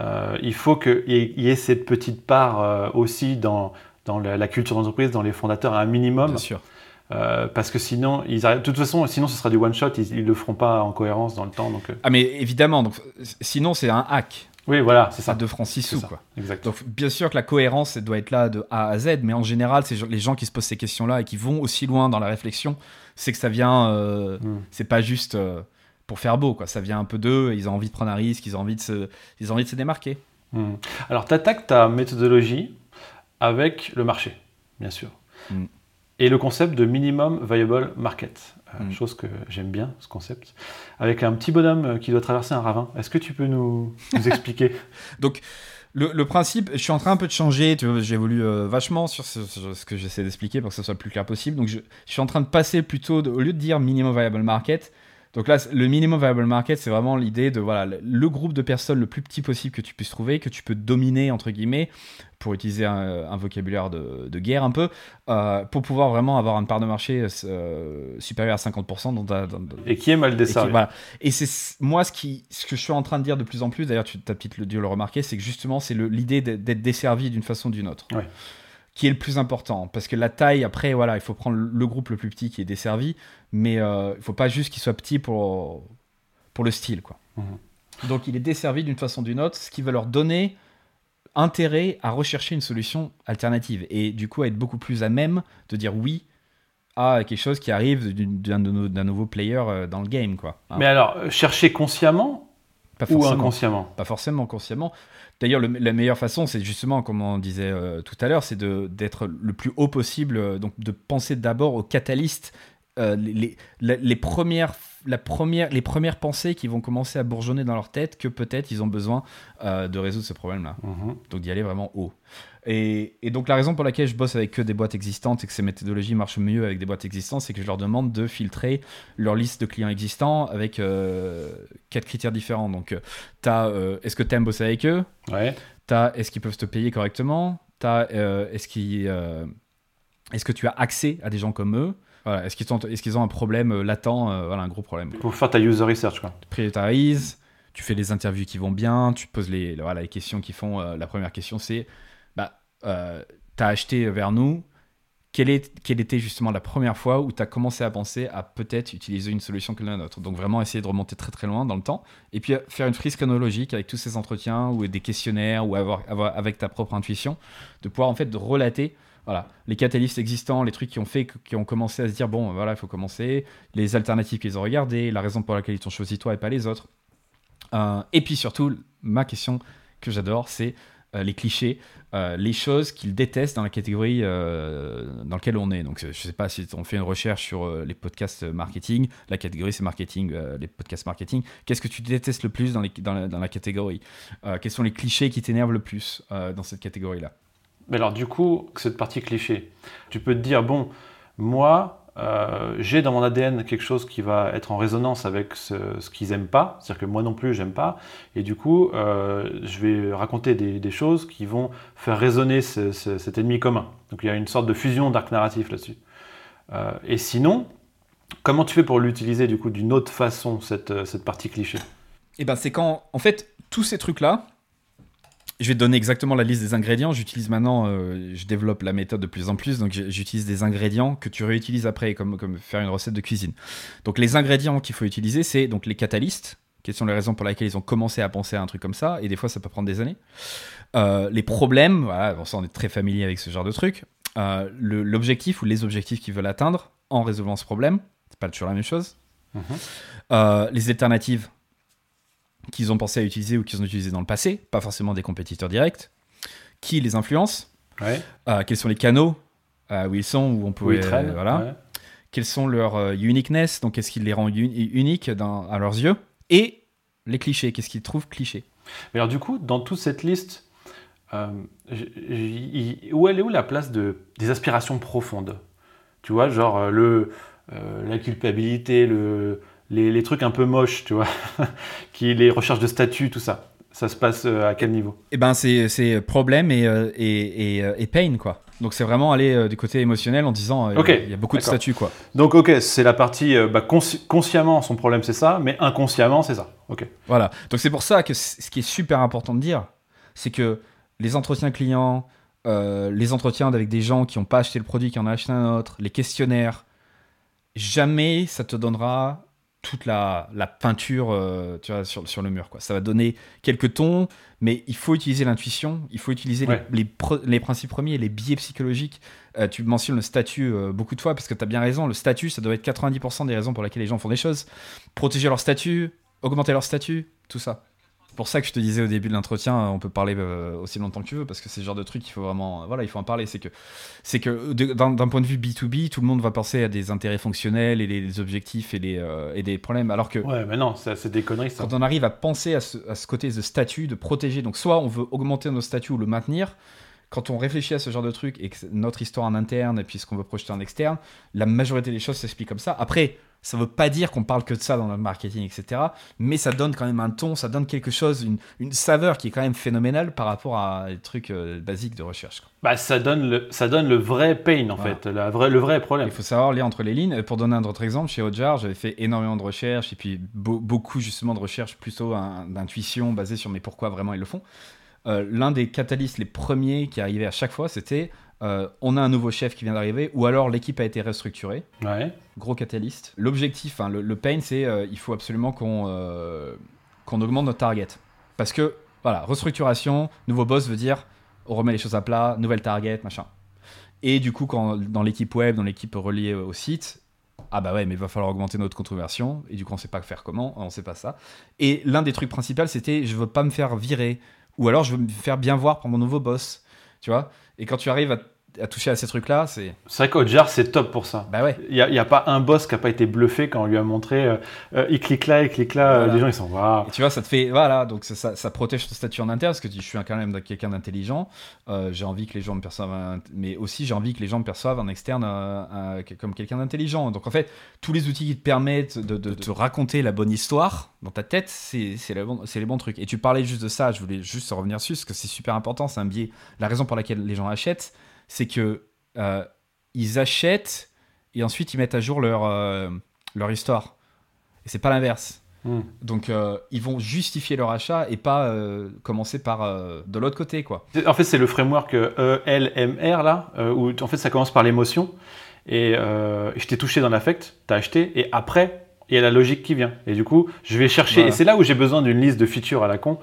Speaker 1: Euh, il faut qu'il y, ait cette petite part aussi dans, dans la, culture d'entreprise, dans les fondateurs, à un minimum.
Speaker 2: Bien sûr.
Speaker 1: parce que sinon, ils de toute façon, sinon ce sera du one shot, ils, ne le feront pas en cohérence dans le temps. Donc,
Speaker 2: Ah mais évidemment, donc, sinon c'est un hack.
Speaker 1: Oui, voilà, c'est ça.
Speaker 2: De francs 6 sous, quoi. Donc, bien sûr que la cohérence doit être là de A à Z, mais en général, c'est les gens qui se posent ces questions-là et qui vont aussi loin dans la réflexion, c'est que ça vient. Euh, hmm. C'est pas juste euh, pour faire beau, quoi. Ça vient un peu d'eux, ils ont envie de prendre un risque, ils ont envie de se, ils ont envie de se démarquer.
Speaker 1: Hmm. Alors, tu attaques ta méthodologie avec le marché, bien sûr. Hmm. Et le concept de minimum viable market. Euh, mm. chose que j'aime bien, ce concept, avec un petit bonhomme euh, qui doit traverser un ravin. Est-ce que tu peux nous, expliquer?
Speaker 2: Donc, le, principe, je suis en train un peu de changer, j'évolue euh, vachement sur ce, que j'essaie d'expliquer pour que ce soit le plus clair possible. Donc, je, suis en train de passer plutôt, au lieu de dire minimum viable market, Donc là, le minimum viable market, c'est vraiment l'idée de voilà le groupe de personnes le plus petit possible que tu puisses trouver, que tu peux dominer entre guillemets, pour utiliser un, vocabulaire de, guerre un peu, euh, pour pouvoir vraiment avoir une part de marché euh, supérieure à 50%. Dans
Speaker 1: et qui est mal desservi.
Speaker 2: Et, c'est moi ce, qui, ce que je suis en train de dire de plus en plus, d'ailleurs tu as peut-être dû le remarquer, c'est que justement c'est l'idée d'être desservi d'une façon ou d'une autre.
Speaker 1: Ouais
Speaker 2: qui est le plus important. Parce que la taille, après, voilà, il faut prendre le groupe le plus petit qui est desservi, mais euh, il faut pas juste qu'il soit petit pour, pour le style. Quoi.
Speaker 1: Mhm.
Speaker 2: Donc il est desservi d'une façon ou d'une autre, ce qui va leur donner intérêt à rechercher une solution alternative et du coup à être beaucoup plus à même de dire oui à quelque chose qui arrive d'un nouveau player euh, dans le game. Quoi.
Speaker 1: Hein. Mais alors, chercher consciemment ou inconsciemment?
Speaker 2: Pas forcément consciemment. D'ailleurs, la meilleure façon, c'est justement, comme on disait euh, tout à l'heure, c'est d'être le plus haut possible, euh, donc de penser d'abord aux catalystes, euh, les, les, premières, la première, les premières pensées qui vont commencer à bourgeonner dans leur tête que peut-être ils ont besoin de résoudre ce problème-là.
Speaker 1: Mhm.
Speaker 2: Donc d'y aller vraiment haut. Et, donc la raison pour laquelle je bosse avec que des boîtes existantes et que ces méthodologies marchent mieux avec des boîtes existantes, c'est que je leur demande de filtrer leur liste de clients existants avec euh, quatre critères différents. Donc, euh, euh, est-ce que tu aimes bosser avec eux?
Speaker 1: Ouais.
Speaker 2: est-ce qu'ils peuvent te payer correctement? Est-ce qu'ils est-ce que tu as accès à des gens comme eux? Voilà, est-ce qu'ils ont, est qu'ils ont un problème latent Voilà, un gros problème.
Speaker 1: Pour faire ta user research, quoi.
Speaker 2: Prioritarise, tu fais les interviews qui vont bien, tu poses les, voilà, les questions qui font. la première question, c'est euh, tu as acheté vers nous, quelle, est, quelle, était justement la première fois où tu as commencé à penser à peut-être utiliser une solution que la nôtre Donc vraiment essayer de remonter très très loin dans le temps et puis euh, faire une frise chronologique avec tous ces entretiens ou des questionnaires ou avoir, avoir avec ta propre intuition, de pouvoir en fait de relater voilà, les catalystes existants, les trucs qui ont fait, qui ont commencé à se dire bon voilà il faut commencer, les alternatives qu'ils ont regardées, la raison pour laquelle ils t'ont choisi toi et pas les autres. Euh, et puis surtout ma question que j'adore c'est les clichés. Euh, les choses qu'ils détestent dans la catégorie euh, dans laquelle on est. Donc, je ne sais pas si on fait une recherche sur euh, les podcasts marketing, la catégorie c'est marketing, les podcasts marketing. Qu'est-ce que tu détestes le plus dans, dans, la, catégorie? Quels sont les clichés qui t'énervent le plus dans cette catégorie-là?
Speaker 1: Mais alors, du coup, cette partie cliché, tu peux te dire, bon, moi, euh, j'ai dans mon ADN quelque chose qui va être en résonance avec ce, qu'ils aiment pas, c'est-à-dire que moi non plus j'aime pas, et du coup euh, je vais raconter des, choses qui vont faire résonner cet ennemi commun. Donc il y a une sorte de fusion d'arc narratif là-dessus. Euh, et sinon, comment tu fais pour l'utiliser du coup d'une autre façon cette, cette partie cliché?
Speaker 2: Eh ben c'est quand en fait tous ces trucs là, je vais te donner exactement la liste des ingrédients. J'utilise maintenant, euh, je développe la méthode de plus en plus, donc j'utilise des ingrédients que tu réutilises après, comme, comme faire une recette de cuisine. Donc les ingrédients qu'il faut utiliser, c'est donc les catalystes, quelles sont les raisons pour lesquelles ils ont commencé à penser à un truc comme ça, et des fois ça peut prendre des années. Euh, les problèmes, voilà, bon, ça on est très familier avec ce genre de truc. Euh, l'objectif ou les objectifs qu'ils veulent atteindre en résolvant ce problème, c'est pas toujours la même chose.
Speaker 1: Mhm.
Speaker 2: les alternatives, qu'ils ont pensé à utiliser ou qu'ils ont utilisé dans le passé, pas forcément des compétiteurs directs, qui les influencent, euh, quels sont les canaux euh, où ils sont, où on peut...
Speaker 1: Euh,
Speaker 2: voilà. Quels sont leurs uniqueness, donc qu'est-ce qui les rend uniques à leurs yeux, et les clichés, qu'est-ce qu'ils trouvent clichés.
Speaker 1: Mais alors du coup, dans toute cette liste, où elle est où la place de, des aspirations profondes? Tu vois, genre le, la culpabilité, le, les, trucs un peu moches, tu vois, qui les recherches de statut, tout ça. Ça se passe euh, à quel niveau?
Speaker 2: Eh ben, c'est problème et, euh, et, et, euh, et, pain, quoi. Donc, c'est vraiment aller du côté émotionnel en disant il y a beaucoup de statuts, quoi.
Speaker 1: Donc, ok, c'est la partie bah, consciemment, son problème, c'est ça, mais inconsciemment, c'est ça. Ok.
Speaker 2: Voilà. Donc, c'est pour ça que ce qui est super important de dire, c'est que les entretiens clients, les entretiens avec des gens qui n'ont pas acheté le produit, qui en ont acheté un autre, les questionnaires, jamais ça te donnera toute la, peinture euh, tu vois, sur, sur, le mur. Quoi. Ça va donner quelques tons, mais il faut utiliser l'intuition, il faut utiliser les, les, principes premiers, les biais psychologiques. Euh, tu mentionnes le statut euh, beaucoup de fois, parce que tu as bien raison, le statut, ça doit être 90% des raisons pour lesquelles les gens font des choses. Protéger leur statut, augmenter leur statut, tout ça pour ça que je te disais au début de l'entretien, on peut parler euh, aussi longtemps que tu veux, parce que c'est le genre de truc qu'il faut vraiment, voilà, il faut en parler. C'est que, c'est que d'un point de vue B2B, tout le monde va penser à des intérêts fonctionnels et des objectifs et des, euh, et des problèmes, alors que.
Speaker 1: Ouais, mais non, c'est des conneries. Ça.
Speaker 2: Quand on arrive à penser à ce, à ce côté de statut, de protéger, donc soit on veut augmenter nos statuts ou le maintenir, quand on réfléchit à ce genre de truc et que notre histoire en interne et puis ce qu'on veut projeter en externe, la majorité des choses s'expliquent comme ça. Après, ça veut pas dire qu'on parle que de ça dans le marketing, etc. Mais ça donne quand même un ton, ça donne quelque chose, une, une saveur qui est quand même phénoménale par rapport à des trucs euh, basiques de recherche. quoi.
Speaker 1: Bah, ça, donne le, ça donne le vrai pain, en
Speaker 2: Voilà.
Speaker 1: fait, la vraie, le vrai problème.
Speaker 2: Il faut savoir lire entre les lignes. Pour donner un autre exemple, chez Ojar, j'avais fait énormément de recherches et puis beau- beaucoup justement de recherches plutôt hein, d'intuition basées sur mais pourquoi vraiment ils le font. Euh, L'un des catalystes les premiers qui arrivait à chaque fois, c'était euh, on a un nouveau chef qui vient d'arriver ou alors l'équipe a été restructurée.
Speaker 1: Ouais.
Speaker 2: Gros catalyste. L'objectif, hein, le, le pain, c'est euh, il faut absolument qu'on euh, qu'on augmente notre target. Parce que, voilà, restructuration, nouveau boss veut dire on remet les choses à plat, nouvelle target, machin. Et du coup, quand, dans l'équipe web, dans l'équipe reliée au site, ah bah ouais, mais il va falloir augmenter notre controversion. Et du coup, on sait pas faire comment, on sait pas ça. Et l'un des trucs principaux, c'était je veux pas me faire virer. Ou alors, je veux me faire bien voir par mon nouveau boss. Tu vois? Et quand tu arrives à, à toucher à ces trucs-là, c'est.
Speaker 1: C'est vrai qu'Ojar, c'est top pour ça.
Speaker 2: Bah ouais.
Speaker 1: Il n'y a, il y a pas un boss qui n'a pas été bluffé quand on lui a montré euh, euh, il clique là, il clique là.
Speaker 2: Voilà.
Speaker 1: Les gens, ils sont waouh.
Speaker 2: Tu vois, ça te fait. Voilà, donc ça, ça, ça protège ton statut en interne parce que tu je suis quand même quelqu'un d'intelligent. euh, j'ai envie que les gens me perçoivent. un- Mais aussi, j'ai envie que les gens me perçoivent en externe euh, euh, comme quelqu'un d'intelligent. Donc en fait, tous les outils qui te permettent de, de te raconter la bonne histoire dans ta tête, bon- c'est les bons trucs. Et tu parlais juste de ça, je voulais juste revenir dessus parce que c'est super important, c'est un biais. La raison pour laquelle les gens achètent, c'est que euh, ils achètent et ensuite ils mettent à jour leur, euh, leur histoire. Et c'est pas l'inverse.
Speaker 1: Hmm.
Speaker 2: Donc euh, ils vont justifier leur achat et pas euh, commencer par euh, de l'autre côté quoi.
Speaker 1: C'est- En fait, c'est le framework ELMR là, euh, où en fait ça commence par l'émotion. Et je t'ai touché dans l'affect, t'as acheté, et après, il y a la logique qui vient. Et du coup, je vais chercher,
Speaker 2: Voilà.
Speaker 1: et c'est là où j'ai besoin d'une liste de features à la con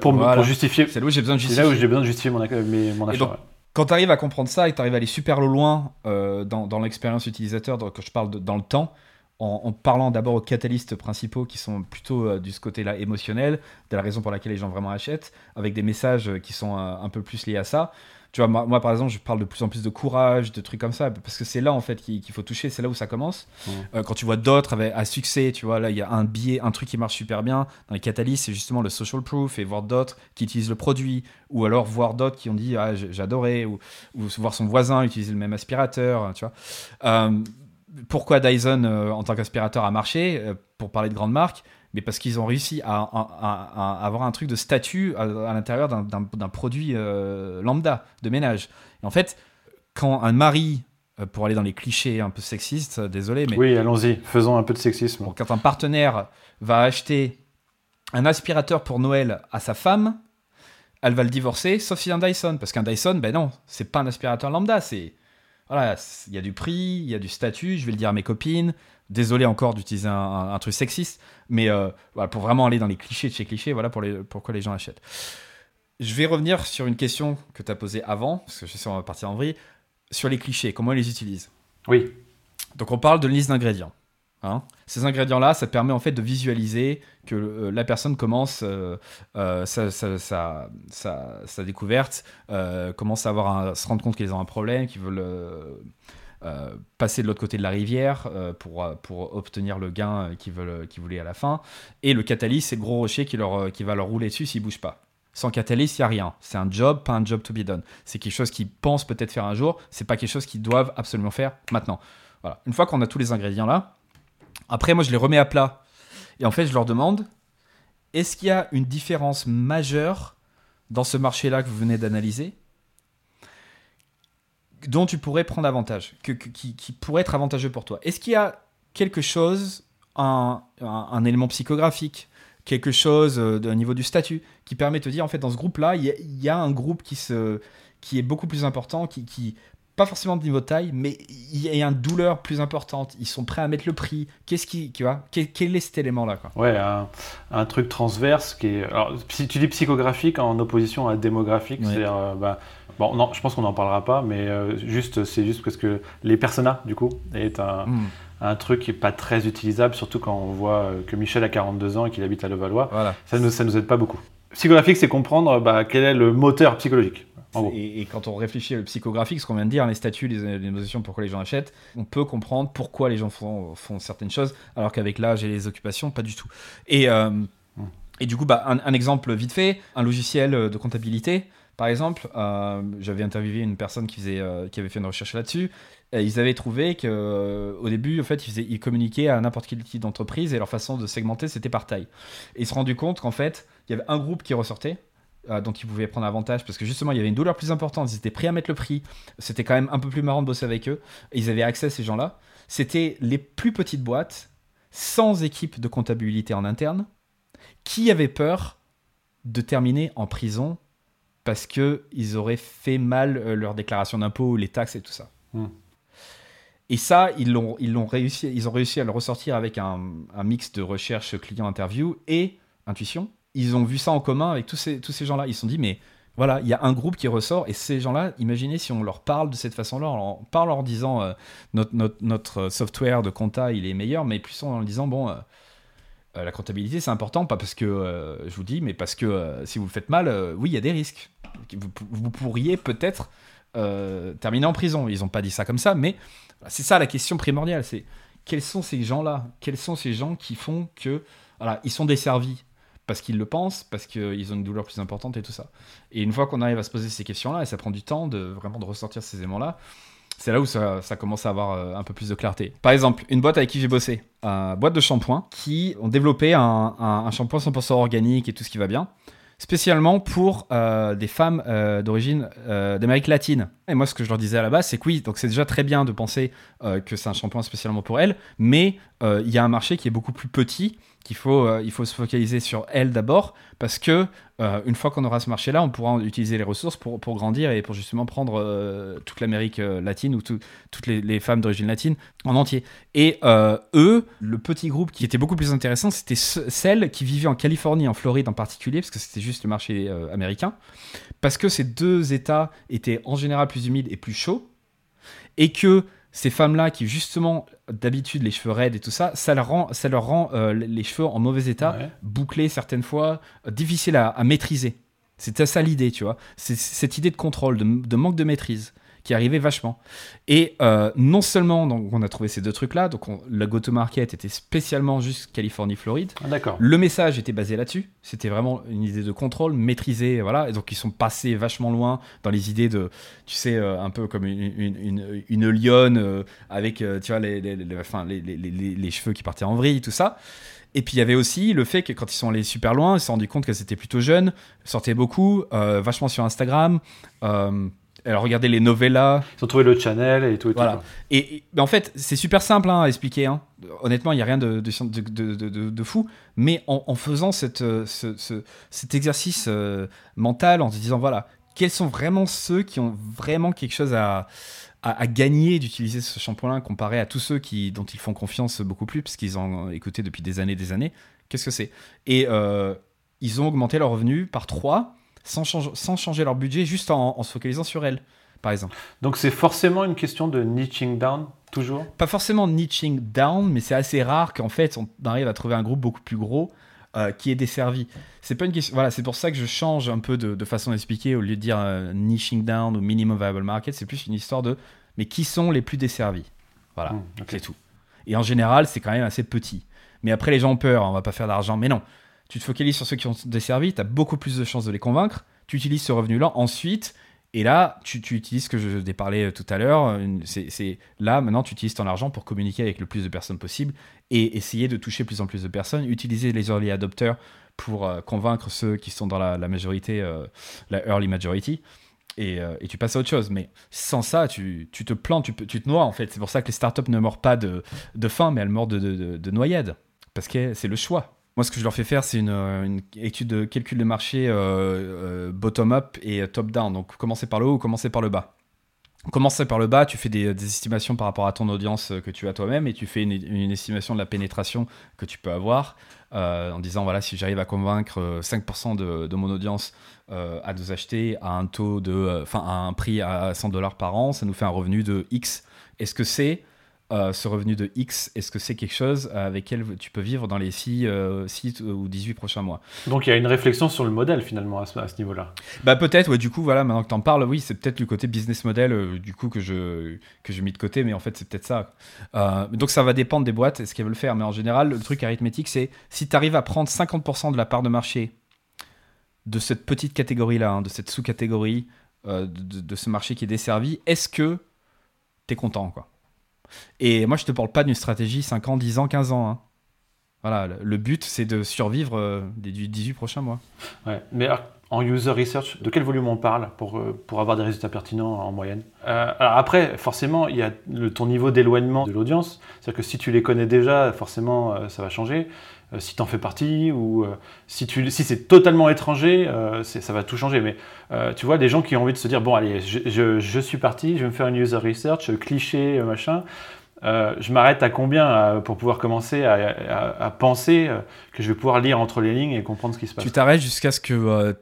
Speaker 1: pour, me-
Speaker 2: Voilà.
Speaker 1: pour justifier.
Speaker 2: C'est là où j'ai besoin de
Speaker 1: C'est
Speaker 2: justifier.
Speaker 1: là où j'ai besoin de justifier mon, mon achat.
Speaker 2: donc,
Speaker 1: ouais.
Speaker 2: Quand tu arrives à comprendre ça et que tu arrives à aller super loin euh, dans, dans l'expérience utilisateur, donc quand je parle dans le temps, en, parlant d'abord aux catalystes principaux qui sont plutôt euh, du côté-là émotionnel, de la raison pour laquelle les gens vraiment achètent, avec des messages euh, qui sont un peu plus liés à ça. Tu vois, moi, moi, par exemple, je parle de plus en plus de courage, de trucs comme ça, parce que c'est là en fait qu'il faut toucher, c'est là où ça commence. Euh, quand tu vois d'autres avec à succès, tu vois, là il y a un biais, un truc qui marche super bien dans les catalystes, c'est justement le social proof et voir d'autres qui utilisent le produit, ou alors voir d'autres qui ont dit ah j'adorais, ou, ou voir son voisin utiliser le même aspirateur, tu vois. Euh, pourquoi Dyson euh, en tant qu'aspirateur a marché, pour parler de grandes marques mais parce qu'ils ont réussi à, à- à- à avoir un truc de statut à, l'intérieur d'un- produit euh, lambda de ménage. Et en fait, quand un mari, euh, pour aller dans les clichés un peu sexistes, euh, désolé, mais
Speaker 1: Oui, allons-y, faisons un peu de sexisme.
Speaker 2: Bon, quand un partenaire va acheter un aspirateur pour Noël à sa femme, elle va le divorcer, sauf si c'est un Dyson. Parce qu'un Dyson, ben non, c'est pas un aspirateur lambda. C'est voilà, il y a du prix, il y a du statut. Je vais le dire à mes copines. Désolé encore d'utiliser un, un- un truc sexiste, mais euh, voilà, pour vraiment aller dans les clichés de chez clichés, voilà pour les, pourquoi les gens achètent. Je vais revenir sur une question que tu as posée avant, parce que je sais on va partir en vrille, sur les clichés, comment ils les utilisent.
Speaker 1: Oui,
Speaker 2: Donc on parle de liste d'ingrédients. Hein. Ces ingrédients-là, ça permet en fait de visualiser que euh, la personne commence euh, euh, sa, découverte, commence à, avoir un- se rendre compte qu'ils ont un problème, qu'ils veulent passer de l'autre côté de la rivière pour, pour obtenir le gain qu'ils veulent, voulaient à la fin. Et le catalyse, c'est le gros rocher qui, leur, qui va leur rouler dessus s'ils ne bougent pas. Sans catalyse, il n'y a rien. C'est un job, pas un job to be done. C'est quelque chose qu'ils pensent peut-être faire un jour, c'est pas quelque chose qu'ils doivent absolument faire maintenant. Voilà. Une fois qu'on a tous les ingrédients là, après moi je les remets à plat. Et en fait je leur demande, est-ce qu'il y a une différence majeure dans ce marché-là que vous venez d'analyser dont tu pourrais prendre avantage, que, qui, pourrait être avantageux pour toi? Est-ce qu'il y a quelque chose, un, un- élément psychographique, quelque chose euh, niveau du statut, qui permet de te dire, en fait, dans ce groupe-là, il y, a- il y a un groupe qui, se, qui est beaucoup plus important, qui pas forcément de niveau taille, mais il y a une douleur plus importante. Ils sont prêts à mettre le prix. Qu'est-ce qui, tu vois, quel, quel est cet élément-là, quoi?
Speaker 1: Ouais, un, un truc transverse qui est. Alors, si tu dis psychographique en opposition à démographique, c'est-à-dire. euh, bah, bon, non, je pense qu'on n'en parlera pas, mais euh, juste, c'est juste parce que les personas, du coup, est un,
Speaker 2: Hmm,
Speaker 1: un truc qui n'est pas très utilisable, surtout quand on voit euh, que Michel a 42 ans et qu'il habite à Levallois.
Speaker 2: Voilà.
Speaker 1: Ça nous, ça nous aide pas beaucoup. Psychographique, c'est comprendre bah, quel est le moteur psychologique. Gros.
Speaker 2: Et, quand on réfléchit au psychographique, ce qu'on vient de dire, les statuts, les, émotions, pourquoi les gens achètent, on peut comprendre pourquoi les gens font, certaines choses, alors qu'avec l'âge et les occupations, pas du tout. Et, euh, et du coup, bah, un, exemple vite fait, un logiciel de comptabilité, Par exemple, euh, j'avais interviewé une personne qui, faisait, euh, qui avait fait une recherche là-dessus. Ils avaient trouvé que au début, en fait, ils, communiquaient à n'importe quel type d'entreprise et leur façon de segmenter, c'était par taille. Ils se sont rendus compte qu'en fait, il y avait un groupe qui ressortait. Euh, dont ils pouvaient prendre avantage parce que justement il y avait une douleur plus importante, ils étaient prêts à mettre le prix, c'était quand même un peu plus marrant de bosser avec eux, et ils avaient accès à ces gens-là. C'était les plus petites boîtes, sans équipe de comptabilité en interne, qui avaient peur de terminer en prison parce que ils auraient fait mal euh, leur déclaration d'impôt, les taxes et tout ça.
Speaker 1: Hmm.
Speaker 2: Et ça, ils l'ont, ils l'ont réussi, ils ont réussi à le ressortir avec un, un mix de recherche client interview et intuition. Ils ont vu ça en commun avec tous ces, tous ces gens-là. Ils se sont dit, mais voilà, il y a un groupe qui ressort et ces gens-là, imaginez si on leur parle de cette façon-là, on parle en leur disant euh, notre, notre, notre software de compta il est meilleur, mais plus en leur disant bon, euh, euh, la comptabilité c'est important, pas parce que je vous dis, mais parce que si vous le faites mal, oui, il y a des risques. Vous, vous pourriez peut-être terminer en prison. Ils n'ont pas dit ça comme ça, mais c'est ça la question primordiale c'est quels sont ces gens-là? Quels sont ces gens qui font que voilà, ils sont desservis parce qu'ils le pensent, parce qu'ils ont une douleur plus importante et tout ça. Et une fois qu'on arrive à se poser ces questions-là, et ça prend du temps de vraiment de ressortir ces éléments-là, c'est là où ça, commence à avoir euh, un peu plus de clarté. Par exemple, une boîte avec qui j'ai bossé, une boîte de shampoing, qui ont développé un, shampoing 100% organique et tout ce qui va bien, spécialement pour euh, des femmes euh, d'origine euh, d'Amérique latine. Et moi, ce que je leur disais à la base, c'est que oui, donc c'est déjà très bien de penser euh, que c'est un shampoing spécialement pour elles, mais euh, il y a un marché qui est beaucoup plus petit, qu'il faut, euh, il faut se focaliser sur elles d'abord, parce que euh, une fois qu'on aura ce marché-là, on pourra utiliser les ressources pour, pour grandir et pour justement prendre euh, toute l'Amérique latine ou tout- toutes les, femmes d'origine latine en entier. Et eux, le petit groupe qui était beaucoup plus intéressant, c'était ce- celles qui vivaient en Californie, en Floride en particulier, parce que c'était juste le marché américain, parce que ces deux États étaient en général plus humides et plus chauds, et que ces femmes-là qui justement d'habitude les cheveux raides et tout ça, ça leur rend, ça leur rend euh, les cheveux en mauvais état,
Speaker 1: Ouais.
Speaker 2: bouclés certaines fois, euh, difficiles à, à maîtriser. C'était ça l'idée, tu vois. C'est cette idée de contrôle, de, de manque de maîtrise qui arrivait vachement. Et euh, non seulement donc, on a trouvé ces deux trucs-là, donc on- la go-to-market était spécialement juste Californie-Floride,
Speaker 1: Ah, D'accord.
Speaker 2: le message était basé là-dessus. C'était vraiment une idée de contrôle, maîtrisé, voilà. Et donc ils sont passés vachement loin dans les idées de, tu sais, euh, un peu comme une, une, une, une lionne euh, avec, euh, tu vois, les, les, les- enfin, les, les, les, les cheveux qui partaient en vrille, tout ça. Et puis il y avait aussi le fait que quand ils sont allés super loin, ils se sont rendus compte que c'était plutôt jeune, sortaient beaucoup, euh, vachement sur Instagram. Euh, alors regardez les novellas,
Speaker 1: Ils ont trouvé le channel et tout. Et tout,
Speaker 2: Voilà. et, et- en fait, c'est super simple hein, à expliquer. hein. Honnêtement, il n'y a rien de, de, de, de- fou. Mais en, en faisant cette, euh, ce- ce- cet exercice euh, mental, en se disant, voilà, quels sont vraiment ceux qui ont vraiment quelque chose à, à, à gagner d'utiliser ce shampoing-là comparé à tous ceux qui, dont ils font confiance beaucoup plus, parce qu'ils ont écouté depuis des années des années? Qu'est-ce que c'est? Et euh, ils ont augmenté leurs revenus par 3 sans, change- sans changer leur budget, juste en, en se focalisant sur elles, par exemple.
Speaker 1: Donc c'est forcément une question de niching down, toujours?
Speaker 2: Pas forcément niching down, mais c'est assez rare qu'en fait on arrive à trouver un groupe beaucoup plus gros euh, qui est desservi. C'est pas une question. Voilà, c'est pour ça que je change un peu de, de façon d'expliquer au lieu de dire euh, niching down ou minimum viable market, c'est plus une histoire de mais qui sont les plus desservis? Voilà,
Speaker 1: Hmm,
Speaker 2: c'est tout. Et en général, c'est quand même assez petit. Mais après, les gens ont peur, on va pas faire d'argent. Mais non, tu te focalises sur ceux qui ont desservi, tu as beaucoup plus de chances de les convaincre. Tu utilises ce revenu-là ensuite. Et là, tu, tu utilises ce que je t'ai parlé euh, tout à l'heure. C'est là, maintenant, tu utilises ton argent pour communiquer avec le plus de personnes possible et essayer de toucher plus en plus de personnes. Utiliser les early adopters pour euh, convaincre ceux qui sont dans la, majorité, euh, la early majority. Et, tu passes à autre chose. Mais sans ça, tu, te plantes, tu, te noies en fait. C'est pour ça que les startups ne meurent pas de, de faim, mais elles de- de noyade. Parce que c'est le choix. Moi, ce que je leur fais faire, c'est une, euh, étude de calcul de marché euh, euh, bottom-up et top-down. Donc, commencer par le haut ou commencer par le bas. Commencer par le bas, tu fais des, estimations par rapport à ton audience que tu as toi-même et tu fais une, estimation de la pénétration que tu peux avoir en disant voilà, si j'arrive à convaincre euh, 5% de, de mon audience à nous acheter à un taux de, enfin, à un prix à 100 dollars par an, ça nous fait un revenu de X. Est-ce que c'est euh, ce revenu de X, est-ce que c'est quelque chose avec lequel tu peux vivre dans les 6, ou 18 prochains mois?
Speaker 1: Donc il y a une réflexion sur le modèle finalement à ce, niveau-là.
Speaker 2: Bah peut-être, ouais, du coup, voilà, maintenant que t'en parles, oui, c'est peut-être le côté business model, euh, du coup, que je, que je mis de côté, mais en fait, c'est peut-être ça. Euh, donc ça va dépendre des boîtes et ce qu'elles veulent faire, mais en général, le truc arithmétique, c'est si tu arrives à prendre 50% de la part de marché de cette petite catégorie-là, hein, de cette sous-catégorie euh, de, de ce marché qui est desservi, est-ce que tu es content quoi? Et moi, je te parle pas d'une stratégie 5 ans, 10 ans, 15 ans. hein. Voilà, le- but, c'est de survivre euh, des du 18 prochains mois.
Speaker 1: Ouais. Mais alors, en user research, de quel volume on parle pour, euh, pour avoir des résultats pertinents en moyenne? Euh, Alors après, forcément, il y a le, ton niveau d'éloignement de l'audience. C'est-à-dire que si tu les connais déjà, forcément, euh, ça va changer. Euh, si tu en fais partie ou euh, si, c'est totalement étranger, euh, ça va tout changer. Mais tu vois, des gens qui ont envie de se dire, bon, allez, je, suis parti, je vais me faire une user research, cliché, machin. Je m'arrête à combien pour pouvoir commencer à, penser que je vais pouvoir lire entre les lignes et comprendre ce qui se passe
Speaker 2: Tu t'arrêtes jusqu'à ce que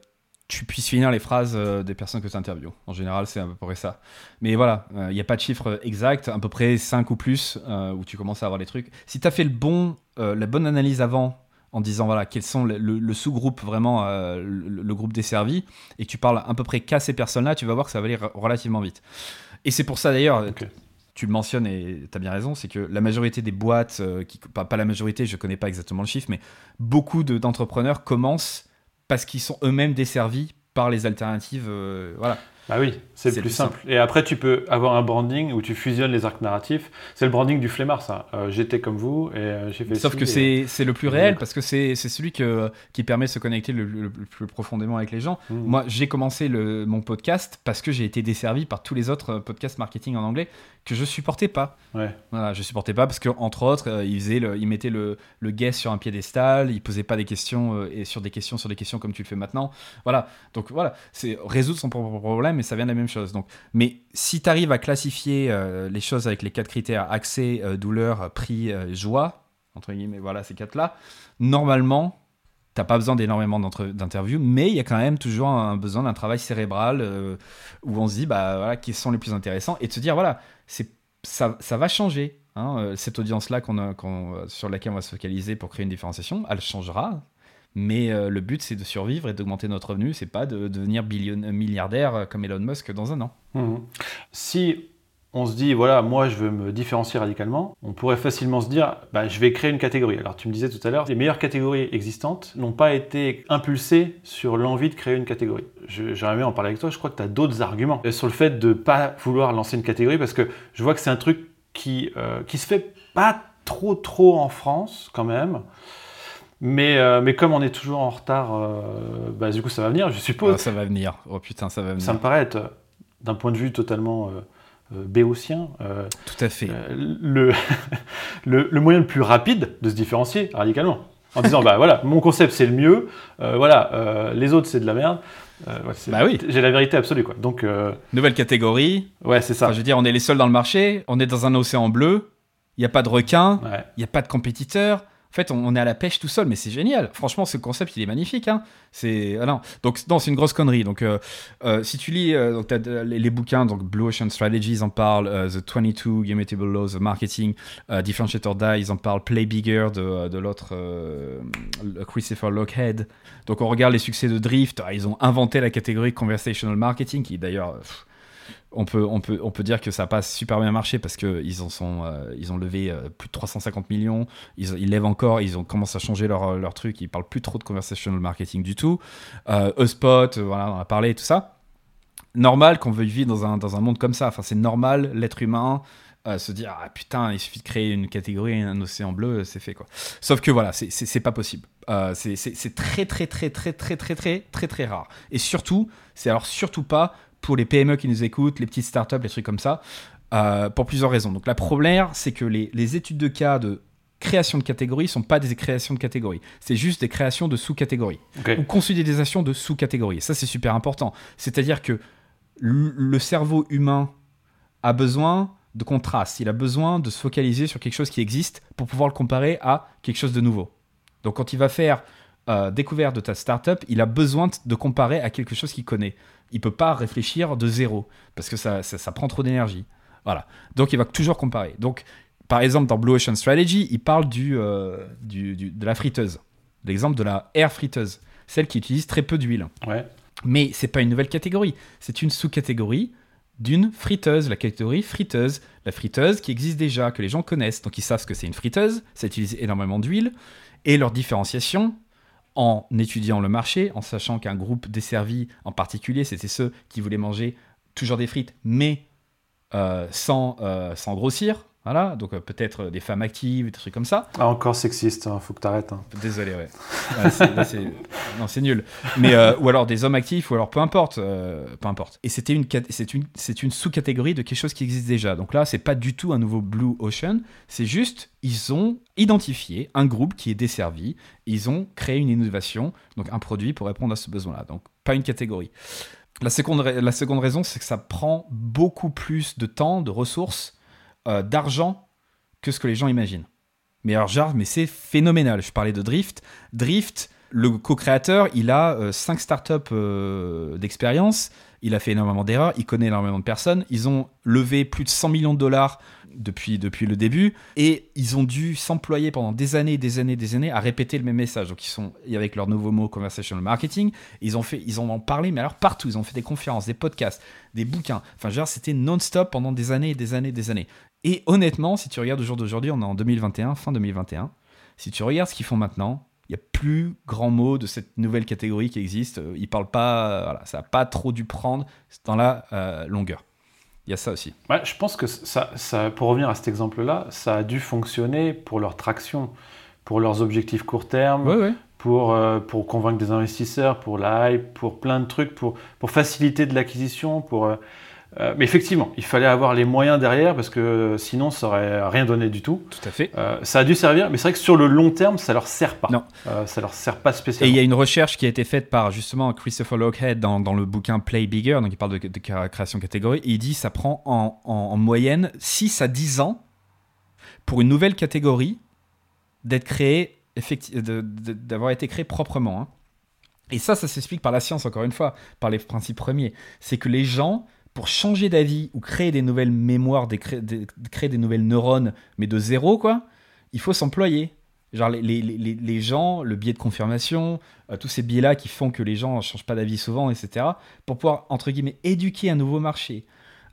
Speaker 2: tu puisses finir les phrases euh, des personnes que tu interviews. En général, c'est à peu près ça. Mais voilà, euh, il n'y a pas de chiffre exact, à peu près 5 ou plus, euh, où tu commences à avoir des trucs. Si tu as fait le bon, euh, la bonne analyse avant, en disant voilà quels sont le, le- le sous-groupe vraiment, euh, le, le groupe desservi, et que tu parles à peu près qu'à ces personnes-là, tu vas voir que ça va aller relativement vite. Et c'est pour ça d'ailleurs, tu le mentionnes et tu as bien raison, c'est que la majorité des boîtes, euh, qui, pas, pas la majorité, je connais pas exactement le chiffre, mais beaucoup de- d'entrepreneurs commencent parce qu'ils sont eux-mêmes desservis par les alternatives. euh, voilà.
Speaker 1: Bah oui, c'est le plus
Speaker 2: plus
Speaker 1: simple. Et après, tu peux avoir un branding où tu fusionnes les arcs narratifs. C'est le branding du flemmard, ça. Euh, J'étais comme vous et euh, j'ai fait
Speaker 2: Sauf que
Speaker 1: et-
Speaker 2: c'est le plus réel parce que c'est celui que, qui permet de se connecter le, le- le plus profondément avec les gens.
Speaker 1: Mmh.
Speaker 2: Moi, j'ai commencé le, mon podcast parce que j'ai été desservi par tous les autres euh, podcasts marketing en anglais que je supportais pas.
Speaker 1: Ouais.
Speaker 2: Voilà, je supportais pas parce que entre autres, euh, il faisait, le, le, le guest sur un piédestal, il posait pas des questions euh, et sur des questions sur des questions comme tu le fais maintenant. Voilà, donc voilà, c'est résoudre son propre problème et ça vient de la même Donc, mais si tu arrives à classifier euh, les choses avec les quatre critères accès, euh, douleur, prix, euh, joie, entre guillemets, voilà ces quatre là, normalement. T'as pas besoin d'énormément d'interviews, mais il y a quand même toujours un besoin d'un travail cérébral où on se dit, bah voilà, qui sont les plus intéressants et de se dire, voilà, c'est ça, ça va changer. hein, cette audience-là qu'on euh, sur laquelle on va se focaliser pour créer une différenciation, elle changera. Mais euh, le but, c'est de survivre et d'augmenter notre revenu. C'est pas de devenir euh, milliardaire euh, comme Elon Musk dans un an.
Speaker 1: Mhm. Si on se dit, voilà, moi je veux me différencier radicalement, on pourrait facilement se dire, bah, je vais créer une catégorie. Alors tu me disais tout à l'heure, les meilleures catégories existantes n'ont pas été impulsées sur l'envie de créer une catégorie. J'aimerais bien en parler avec toi, je crois que tu as d'autres arguments sur le fait de ne pas vouloir lancer une catégorie, parce que je vois que c'est un truc qui, euh, qui se fait pas trop trop en France quand même. Mais, euh, mais comme on est toujours en retard, euh, bah, du coup ça va venir, je suppose.
Speaker 2: Ah, ça va venir. Oh putain, ça va venir.
Speaker 1: Ça me paraît être, euh, d'un point de vue totalement euh, béotien,
Speaker 2: Tout à fait.
Speaker 1: le, le, le moyen le plus rapide de se différencier radicalement. En disant, bah voilà, mon concept c'est le mieux, voilà, les autres c'est de la merde. Euh, ouais,
Speaker 2: Bah oui.
Speaker 1: J'ai la vérité absolue, quoi. Donc, euh,
Speaker 2: Nouvelle catégorie.
Speaker 1: ouais, c'est ça.
Speaker 2: Enfin, je veux dire, on est les seuls dans le marché. On est dans un océan bleu. Il n'y a pas de requins.
Speaker 1: Ouais.
Speaker 2: Il n'y a pas de compétiteurs. En fait, on, est à la pêche tout seul, mais c'est génial. Franchement, ce concept, il est magnifique. Hein. C'est ah. Donc, non, une grosse connerie. Donc, euh, euh, si tu lis euh, les, bouquins, donc Blue Ocean Strategy, ils en parlent, The 22 Immutable Laws of Marketing, Differentiator Die, ils en parlent, Play Bigger de, de l'autre Christopher Lockhead. Donc, on regarde les succès de Drift. Ah, ils ont inventé la catégorie Conversational Marketing, qui d'ailleurs. On peut, on, peut, on peut dire que ça passe super bien marché parce qu'ils euh, ont levé euh, plus de 350 millions. Ils, lèvent encore, ils ont commencé à changer leur, leur truc. Ils parlent plus trop de conversational marketing du tout. Euh, Euspot, euh, voilà, on a parlé, tout ça. Normal qu'on veuille vivre dans un, dans un monde comme ça. Enfin, c'est normal, l'être humain, euh, se dire ah putain, il suffit de créer une catégorie, un océan bleu, c'est fait quoi. Sauf que voilà, c'est- pas possible. C'est c'est très très très très très très très très très rare. Et surtout, c'est alors surtout pas pour les PME qui nous écoutent, les petites startups, les trucs comme ça, euh, pour plusieurs raisons. Donc la première, c'est que les, les études de cas de création de catégories sont pas des créations de catégories, c'est juste des créations de sous-catégories ou consolidation de sous-catégories. Ça, c'est super important. C'est-à-dire que le cerveau humain a besoin de contraste. Il a besoin de se focaliser sur quelque chose qui existe pour pouvoir le comparer à quelque chose de nouveau. Donc, quand il va faire euh, découverte de ta startup, il a besoin de- de comparer à quelque chose qu'il connaît. Il peut pas réfléchir de zéro parce que ça, ça, ça prend trop d'énergie. Voilà. Donc, il va toujours comparer. Donc, par exemple, dans Blue Ocean Strategy, il parle du, euh, du- du- de la friteuse. L'exemple de la air friteuse, celle qui utilise très peu d'huile.
Speaker 1: Ouais.
Speaker 2: Mais c'est pas une nouvelle catégorie, c'est une sous-catégorie d'une friteuse, la catégorie friteuse. La friteuse qui existe déjà, que les gens connaissent, donc ils savent ce que c'est une friteuse, ça utilise énormément d'huile, et leur différenciation en étudiant le marché, en sachant qu'un groupe desservi en particulier, c'était ceux qui voulaient manger toujours des frites, mais euh, euh, sans grossir. Voilà, donc euh, peut-être des femmes actives, des trucs comme ça.
Speaker 1: Ah, encore sexiste, hein, faut que t'arrêtes. Hein.
Speaker 2: Désolé, ouais. non, c'est nul. Mais, ou alors des hommes actifs, ou alors peu importe. peu importe. Et c'était une, c'est une, c'est une sous-catégorie de quelque chose qui existe déjà. Donc là, c'est pas du tout un nouveau Blue Ocean. C'est juste, ils ont identifié un groupe qui est desservi. Ils ont créé une innovation, donc un produit pour répondre à ce besoin-là. Donc pas une catégorie. La seconde, la seconde raison, c'est que ça prend beaucoup plus de temps, de ressources, euh, d'argent que ce que les gens imaginent. Mais alors, genre, mais c'est phénoménal. Je parlais de Drift. Drift, le co-créateur, il a 5 euh, startups euh, d'expérience. Il a fait énormément d'erreurs. Il connaît énormément de personnes. Ils ont levé plus de 100 millions de dollars depuis, depuis le début. Et ils ont dû s'employer pendant des années, des années, des années à répéter le même message. Donc ils sont avec leur nouveau mot conversational marketing. Ils ont fait, ils ont en parlé, mais alors partout. Ils ont fait des conférences, des podcasts, des bouquins. Enfin, genre c'était non-stop pendant des années, des années, des années. Et honnêtement, si tu regardes au jour d'aujourd'hui, on est en 2021, fin 2021. Si tu regardes ce qu'ils font maintenant, il n'y a plus grand mot de cette nouvelle catégorie qui existe. Ils parlent pas, voilà, ça n'a pas trop dû prendre dans la euh, longueur. Il y a ça aussi.
Speaker 1: Ouais, je pense que ça, ça, pour revenir à cet exemple-là, ça a dû fonctionner pour leur traction, pour leurs objectifs court terme, Pour, euh, pour convaincre des investisseurs, pour la hype, pour plein de trucs, pour, pour faciliter de l'acquisition, pour... Euh, euh, mais effectivement, il fallait avoir les moyens derrière parce que sinon ça aurait rien donné du tout.
Speaker 2: Tout à fait.
Speaker 1: Euh, ça a dû servir, mais c'est vrai que sur le long terme, ça leur sert pas. Non. Euh, ça leur sert pas spécialement.
Speaker 2: Et il y a une recherche qui a été faite par justement Christopher Lockhead dans, dans le bouquin Play Bigger, donc il parle de, création catégorie. il dit ça prend en, en, moyenne 6 à 10 ans pour une nouvelle catégorie d'être créée, d'avoir été créée proprement. Hein. Et ça, ça s'explique par la science, encore une fois, par les principes premiers. C'est que les gens pour changer d'avis ou créer des nouvelles mémoires, créer, des, nouvelles neurones, mais de zéro, quoi, il faut s'employer. Genre les, les, les, gens, le biais de confirmation, euh, tous ces biais-là qui font que les gens ne changent pas d'avis souvent, etc., pour pouvoir, entre guillemets, éduquer un nouveau marché,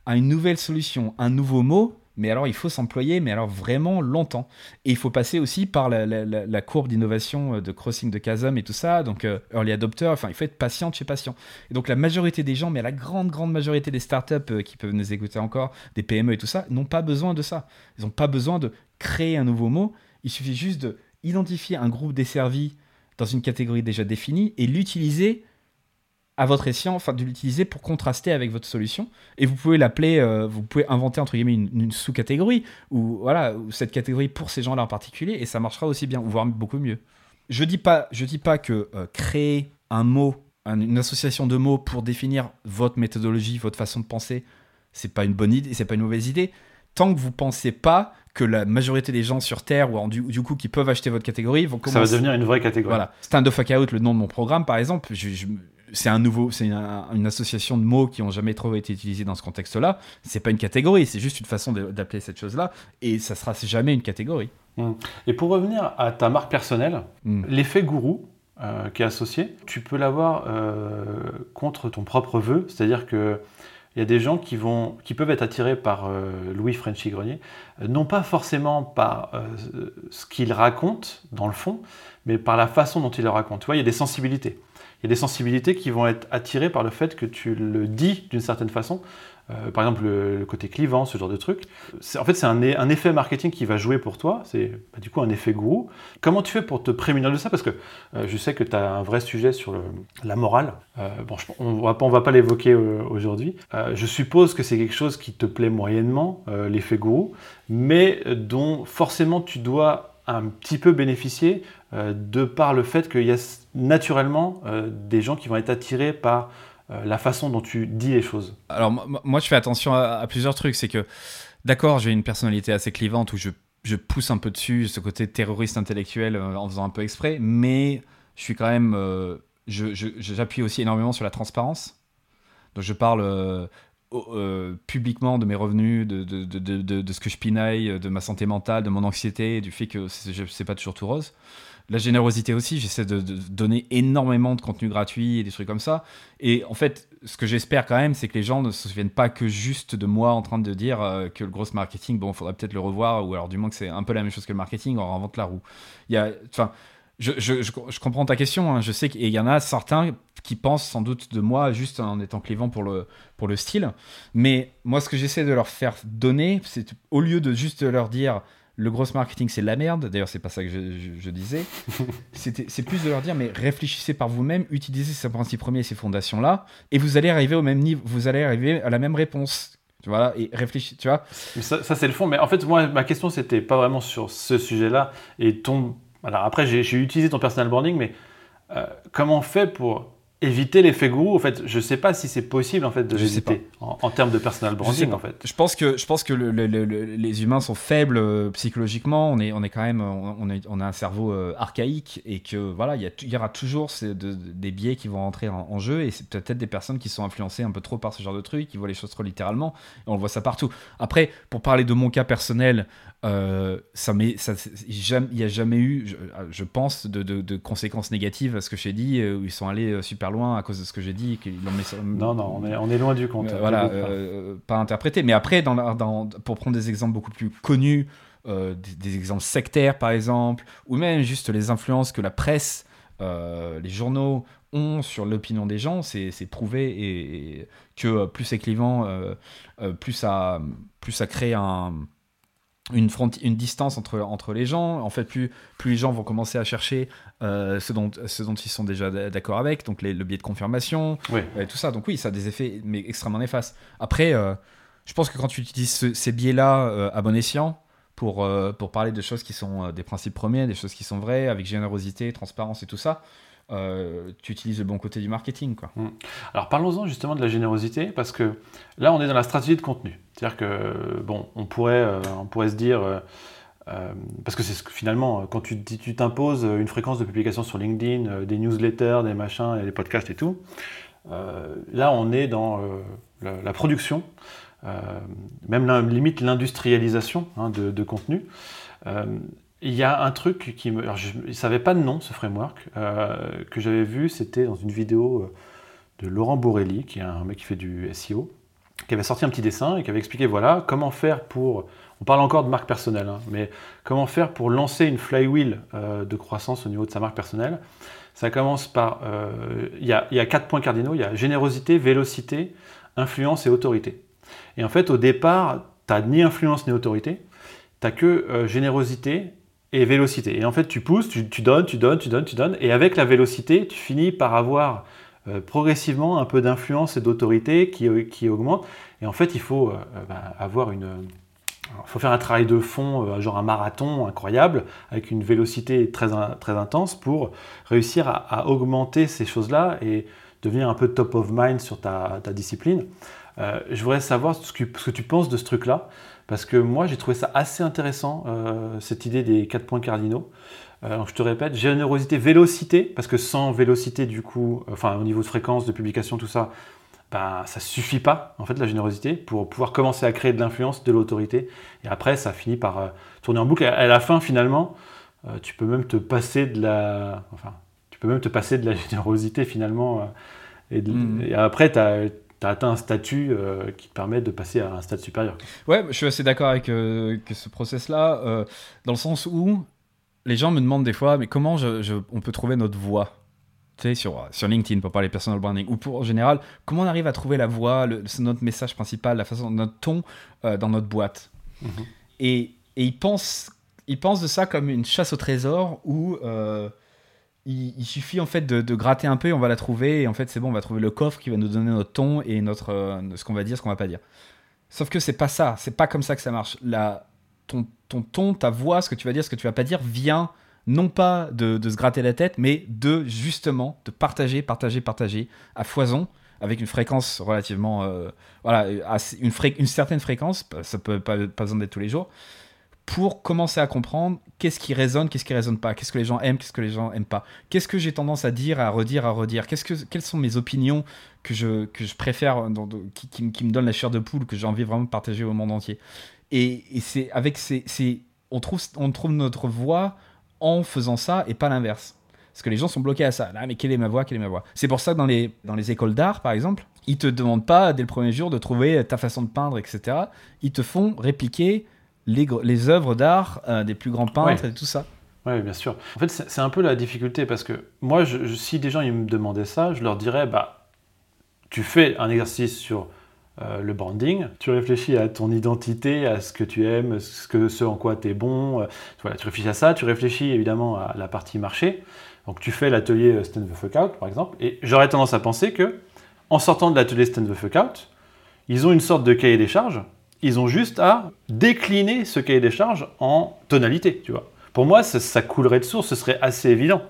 Speaker 2: à une nouvelle solution, un nouveau mot, mais alors il faut s'employer, mais alors vraiment longtemps. Et il faut passer aussi par la, courbe d'innovation euh, de crossing de chasm et tout ça, donc euh, early adopter, enfin il faut être patient chez patient. Et donc la majorité des gens, mais la grande, grande majorité des startups euh, qui peuvent nous écouter encore, des PME et tout ça, n'ont pas besoin de ça. Ils n'ont pas besoin de créer un nouveau mot, il suffit juste d'identifier un groupe desservi dans une catégorie déjà définie et l'utiliser à votre escient, enfin de l'utiliser pour contraster avec votre solution. Et vous pouvez l'appeler, euh, vous pouvez inventer entre guillemets une, sous-catégorie ou voilà cette catégorie pour ces gens-là en particulier, et ça marchera aussi bien, voire beaucoup mieux. Je dis pas, je dis pas que euh, créer un mot, une association de mots pour définir votre méthodologie, votre façon de penser, c'est pas une bonne idée, c'est pas une mauvaise idée. Tant que vous pensez pas que la majorité des gens sur Terre ou du, du, coup qui peuvent acheter votre catégorie vont commencer.
Speaker 1: Ça va devenir une vraie catégorie.
Speaker 2: Voilà. Stand of Fuck Out, le nom de mon programme par exemple. je, c'est un nouveau, c'est une, association de mots qui ont jamais trop été utilisés dans ce contexte-là. C'est pas une catégorie, c'est juste une façon d'appeler cette chose-là, et ça sera jamais une catégorie.
Speaker 1: Mmh. Et pour revenir à ta marque personnelle, mmh. l'effet gourou euh, qui est associé, tu peux l'avoir euh, contre ton propre vœu, c'est-à-dire que il y a des gens qui, vont, qui peuvent être attirés par euh, Louis Frenchy Grenier, non pas forcément par ce qu'il raconte dans le fond, mais par la façon dont il le raconte. Tu vois, il y a des sensibilités il y a des sensibilités qui vont être attirées par le fait que tu le dis d'une certaine façon. Euh, par exemple, le, côté clivant, ce genre de truc. En fait, c'est un, effet marketing qui va jouer pour toi. C'est bah, du coup un effet gourou. Comment tu fais pour te prémunir de ça? Parce que euh, je sais que tu as un vrai sujet sur la morale. Euh, bon, on ne va pas l'évoquer aujourd'hui. je suppose que c'est quelque chose qui te plaît moyennement, l'effet gourou, mais dont forcément tu dois un petit peu bénéficier de par le fait qu'il y a naturellement euh, des gens qui vont être attirés par euh, la façon dont tu dis les choses.
Speaker 2: Alors moi je fais attention à, plusieurs trucs, c'est que d'accord j'ai une personnalité assez clivante où je, pousse un peu dessus ce côté terroriste intellectuel euh, en faisant un peu exprès, mais je suis quand même, j'appuie aussi énormément sur la transparence. Donc je parle publiquement de mes revenus, de, de, ce que je pinaille, de ma santé mentale, de mon anxiété, du fait que c'est pas toujours tout rose la générosité aussi. J'essaie de, donner énormément de contenu gratuit et des trucs comme ça. Et en fait, ce que j'espère quand même, c'est que les gens ne se souviennent pas que juste de moi en train de dire euh, que le gros marketing, bon, faudrait peut-être le revoir, ou alors du moins que c'est un peu la même chose que le marketing, on invente la roue. Il y a, enfin, je, je, je, comprends ta question. Hein. Je sais qu'il y en a certains qui pensent sans doute de moi juste en étant clivant pour le, pour le style. Mais moi, ce que j'essaie de leur faire donner, c'est au lieu de juste leur dire le gros marketing c'est de la merde, d'ailleurs c'est pas ça que je, je, disais, c'est plus de leur dire mais réfléchissez par vous-même, utilisez ces principes premiers et ces fondations-là, et vous allez arriver au même niveau, vous allez arriver à la même réponse. Voilà, et réfléchis, tu vois.
Speaker 1: Ça, ça c'est le fond, mais en fait, moi, ma question, c'était pas vraiment sur ce sujet-là. Et ton. Alors après, j'ai utilisé ton personal branding, mais euh, comment on fait pour éviter l'effet gourou en fait je sais pas si c'est possible en fait de l'éviter en, en, termes de personal branding en fait.
Speaker 2: Je pense que je pense que les humains sont faibles euh, psychologiquement. On est on est quand même on, on a un cerveau euh, archaïque et que voilà il y, y, aura toujours des biais qui vont rentrer en, jeu et c'est peut-être des personnes qui sont influencées un peu trop par ce genre de trucs qui voient les choses trop littéralement. Et on le voit ça partout. Après pour parler de mon cas personnel euh, ça il n'y a jamais eu, je, pense, de, de, conséquences négatives à ce que j'ai dit, où ils sont allés super loin à cause de ce que j'ai dit.
Speaker 1: Non, non, on est, on est loin du compte.
Speaker 2: Euh, voilà, euh, pas interprété. Mais après, dans, dans, pour prendre des exemples beaucoup plus connus, euh, des, exemples sectaires par exemple, ou même juste les influences que la presse, les journaux ont sur l'opinion des gens, c'est prouvé et, que plus c'est clivant, plus, ça, plus ça crée un une, une distance entre, entre les gens. En fait, plus, plus les gens vont commencer à chercher euh, ce, dont, ce dont ils sont déjà d'accord avec, donc le biais de confirmation, et tout ça. Donc oui, ça a des effets mais extrêmement néfastes. Après, euh, je pense que quand tu utilises ces biais-là euh, à bon escient, pour, pour parler de choses qui sont des principes premiers, des choses qui sont vraies, avec générosité, transparence et tout ça, euh, tu utilises le bon côté du marketing. Quoi.
Speaker 1: Mm. Alors parlons-en justement de la générosité, parce que là on est dans la stratégie de contenu. C'est-à-dire que, bon, on pourrait, euh, on pourrait se dire, euh, parce que c'est ce que finalement, quand tu t'imposes une fréquence de publication sur LinkedIn, des newsletters, des machins, des podcasts et tout, là on est dans la, production, même limite l'industrialisation hein, de, contenu. Il y a un truc qui me. Alors je ne savais pas de nom, ce framework, euh, que j'avais vu, c'était dans une vidéo euh, de Laurent Borelli, qui est un mec qui fait du SEO, qui avait sorti un petit dessin et qui avait expliqué voilà, comment faire pour. On parle encore de marque personnelle, hein, mais comment faire pour lancer une flywheel euh, de croissance au niveau de sa marque personnelle. Ça commence par. Il y, a, y a quatre points cardinaux il y a générosité, vélocité, influence et autorité. Et en fait, au départ, tu n'as ni influence ni autorité, tu n'as que générosité et vélocité. Et en fait, tu pousses, tu, donnes, tu donnes, tu donnes, tu donnes, et avec la vélocité, tu finis par avoir euh, progressivement un peu d'influence et d'autorité qui, euh, qui, augmente. Et en fait, il faut euh, bah, avoir une... Il faut faire un travail de fond, genre un marathon incroyable, avec une vélocité très, très intense pour réussir à, augmenter ces choses-là et devenir un peu top of mind sur ta, discipline. je voudrais savoir ce que tu penses de ce truc-là. Parce que moi, j'ai trouvé ça assez intéressant, euh, cette idée des quatre points cardinaux. Euh, je te répète, générosité, vélocité, parce que sans vélocité, du coup, enfin, au niveau de fréquence, de publication, tout ça, ben, ça suffit pas, en fait, la générosité, pour pouvoir commencer à créer de l'influence, de l'autorité. Et après, ça finit par euh, tourner en boucle. Et à la fin, finalement, tu peux même te passer de la. Enfin, tu peux même te passer de la générosité, finalement. et, mmh. et après, tu as tu as atteint un statut euh, qui te permet de passer à un stade supérieur.
Speaker 2: Ouais, je suis assez d'accord avec euh, ce process-là, euh, dans le sens où les gens me demandent des fois, mais comment on peut trouver notre voix tu sais, sur, sur LinkedIn pour parler personal branding, ou pour en général, comment on arrive à trouver la voix, le, notre message principal, la façon, notre ton dans notre boîte. Mhm. Et, et ils, pensent, ils pensent de ça comme une chasse au trésor où il, suffit en fait de, gratter un peu et on va la trouver. Et en fait, c'est bon, on va trouver le coffre qui va nous donner notre ton et notre, euh, ce qu'on va dire, ce qu'on va pas dire. Sauf que c'est pas ça, c'est pas comme ça que ça marche. Ton, ton ton, ta voix, ce que tu vas dire, ce que tu vas pas dire, vient non pas de, se gratter la tête, mais de justement de partager, partager, partager à foison avec une fréquence relativement, euh, voilà, une, une, certaine fréquence. Ça peut pas, pas besoin d'être tous les jours pour commencer à comprendre qu'est-ce qui résonne, qu'est-ce qui résonne pas, qu'est-ce que les gens aiment, qu'est-ce que les gens aiment pas, qu'est-ce que j'ai tendance à dire, à redire, à redire, qu'est-ce que, quelles sont mes opinions que je, que je préfère, qui, qui, me donnent la chair de poule, que j'ai envie vraiment de partager au monde entier? Et, c'est avec ces, on, trouve, on trouve notre voix en faisant ça et pas l'inverse. Parce que les gens sont bloqués à ça. Là, mais quelle est ma voix? Quelle est ma voix? C'est pour ça que dans les, dans les écoles d'art, par exemple, ils te demandent pas dès le premier jour de trouver ta façon de peindre, etc. Ils te font répliquer les, les œuvres d'art euh, des plus grands peintres et tout ça.
Speaker 1: Oui, bien sûr. En fait, c'est un peu la difficulté parce que moi, je, si des gens ils me demandaient ça, je leur dirais bah, tu fais un exercice sur euh, le branding, tu réfléchis à ton identité, à ce que tu aimes, ce, que, ce en quoi tu es bon. Euh, voilà, tu réfléchis à ça, tu réfléchis évidemment à la partie marché. Donc tu fais l'atelier euh, Stand the Fuck Out, par exemple, et j'aurais tendance à penser que en sortant de l'atelier Stand the Fuck Out, ils ont une sorte de cahier des charges. Ils ont juste à décliner ce cahier des charges en tonalité, tu vois. Pour moi, ça, coulerait de source, ce serait assez évident.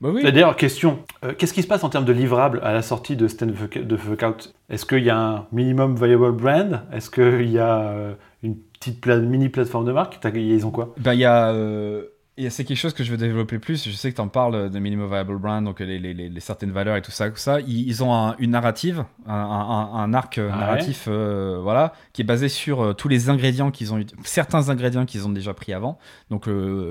Speaker 1: Bah oui. D'ailleurs, question, qu'est-ce qui se passe en termes de livrables à la sortie de Stand the Fuck Out? Est-ce qu'il y a un minimum viable brand? Est-ce qu'il y a euh, une petite mini plateforme de marque? Ils ont quoi?
Speaker 2: Ben, Il y a. Euh, c'est quelque chose que je veux développer plus. Je sais que tu en parles de minimum viable brand, donc les, les, les, certaines valeurs et tout ça. Tout ça. Ils, ont une narrative, un, un, arc euh, ah narratif, voilà, qui est basé sur tous les ingrédients qu'ils ont, certains ingrédients qu'ils ont déjà pris avant. Donc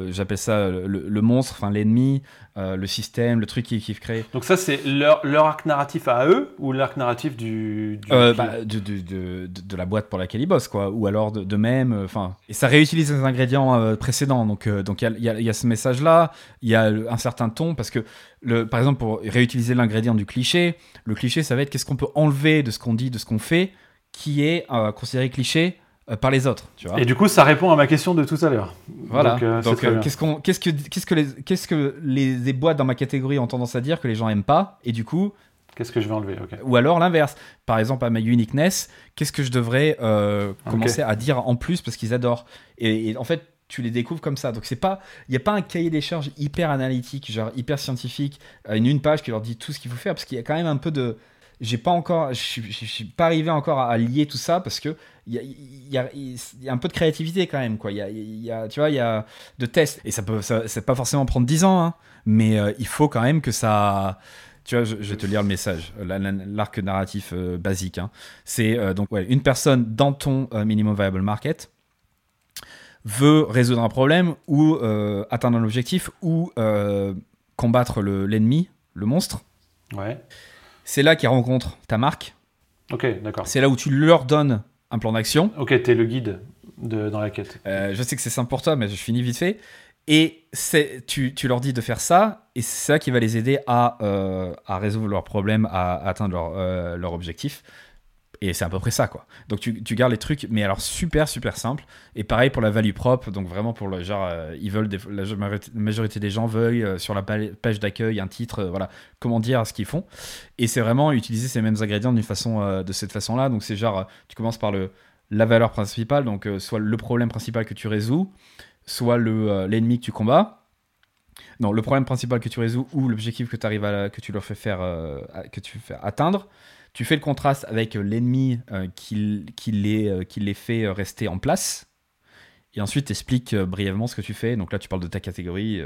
Speaker 2: j'appelle ça le, le monstre, enfin l'ennemi, euh, le système, le truc qu'ils qui créent.
Speaker 1: Donc ça, c'est leur, arc narratif à eux ou l'arc narratif du...
Speaker 2: Euh, bah, de, de, la boîte pour laquelle ils bossent, quoi. Ou alors de, même, euh, enfin... et ça réutilise les ingrédients précédents. Donc il donc y, a, y, a, ce message-là, il y a un certain ton, parce que, le, par exemple, pour réutiliser l'ingrédient du cliché, le cliché, ça va être qu'est-ce qu'on peut enlever de ce qu'on dit, de ce qu'on fait, qui est considéré cliché euh, par les autres. Tu vois
Speaker 1: et du coup, ça répond à ma question de tout à l'heure.
Speaker 2: Voilà. Donc, euh, euh, qu'est-ce, qu'on, qu'est-ce, que, qu'est-ce, que les, qu'est-ce que les, boîtes dans ma catégorie ont tendance à dire que les gens aiment pas Et du coup.
Speaker 1: Qu'est-ce que je vais enlever
Speaker 2: Ou alors l'inverse. Par exemple, à ma uniqueness, qu'est-ce que je devrais commencer à dire en plus parce qu'ils adorent et, en fait, tu les découvres comme ça. Donc c'est pas, il n'y a pas un cahier des charges hyper analytique, genre hyper scientifique, une une page qui leur dit tout ce qu'il faut faire, parce qu'il y a quand même un peu de, j'ai pas encore, je suis pas arrivé encore à, lier tout ça parce que il y a, y, a, y a, un peu de créativité quand même quoi. Il y y a, tu vois, il y a de tests et ça peut, ça, pas forcément prendre 10 ans, hein, mais euh, il faut quand même que ça. Tu vois, je, vais te lire le message, l'arc narratif euh, basique. Hein. C'est euh, donc ouais, une personne dans ton minimum viable market veut résoudre un problème ou atteindre un objectif ou combattre l'ennemi, le, monstre.
Speaker 1: Ouais.
Speaker 2: C'est là qu'ils rencontrent ta marque.
Speaker 1: Ok, d'accord.
Speaker 2: C'est là où tu leur donnes un plan d'action.
Speaker 1: Ok, es le guide dans la quête.
Speaker 2: Euh, je sais que c'est simple pour toi, mais je finis vite fait. Et tu, tu leur dis de faire ça, et c'est ça qui va les aider à, euh, à résoudre leurs problèmes, à, atteindre leur, euh, leur objectif. Et c'est à peu près ça, quoi. Donc tu, tu, gardes les trucs, mais alors super, super simple. Et pareil pour la value propre, donc vraiment pour le genre, euh, ils veulent, la majorité des gens veulent euh, sur la page d'accueil un titre, euh, voilà, comment dire ce qu'ils font. Et c'est vraiment utiliser ces mêmes ingrédients d'une façon, de cette façon-là. Donc c'est genre, tu commences par le, la valeur principale, donc soit le problème principal que tu résous, soit le, l'ennemi que tu combats. Non, le problème principal que tu résous ou l'objectif que, arrives à, que tu leur fais faire, que tu fais atteindre. Tu fais le contraste avec euh, l'ennemi euh, qui, qui, les, euh, fait rester en place. Et ensuite, tu expliques brièvement ce que tu fais. Donc là, tu parles de ta catégorie.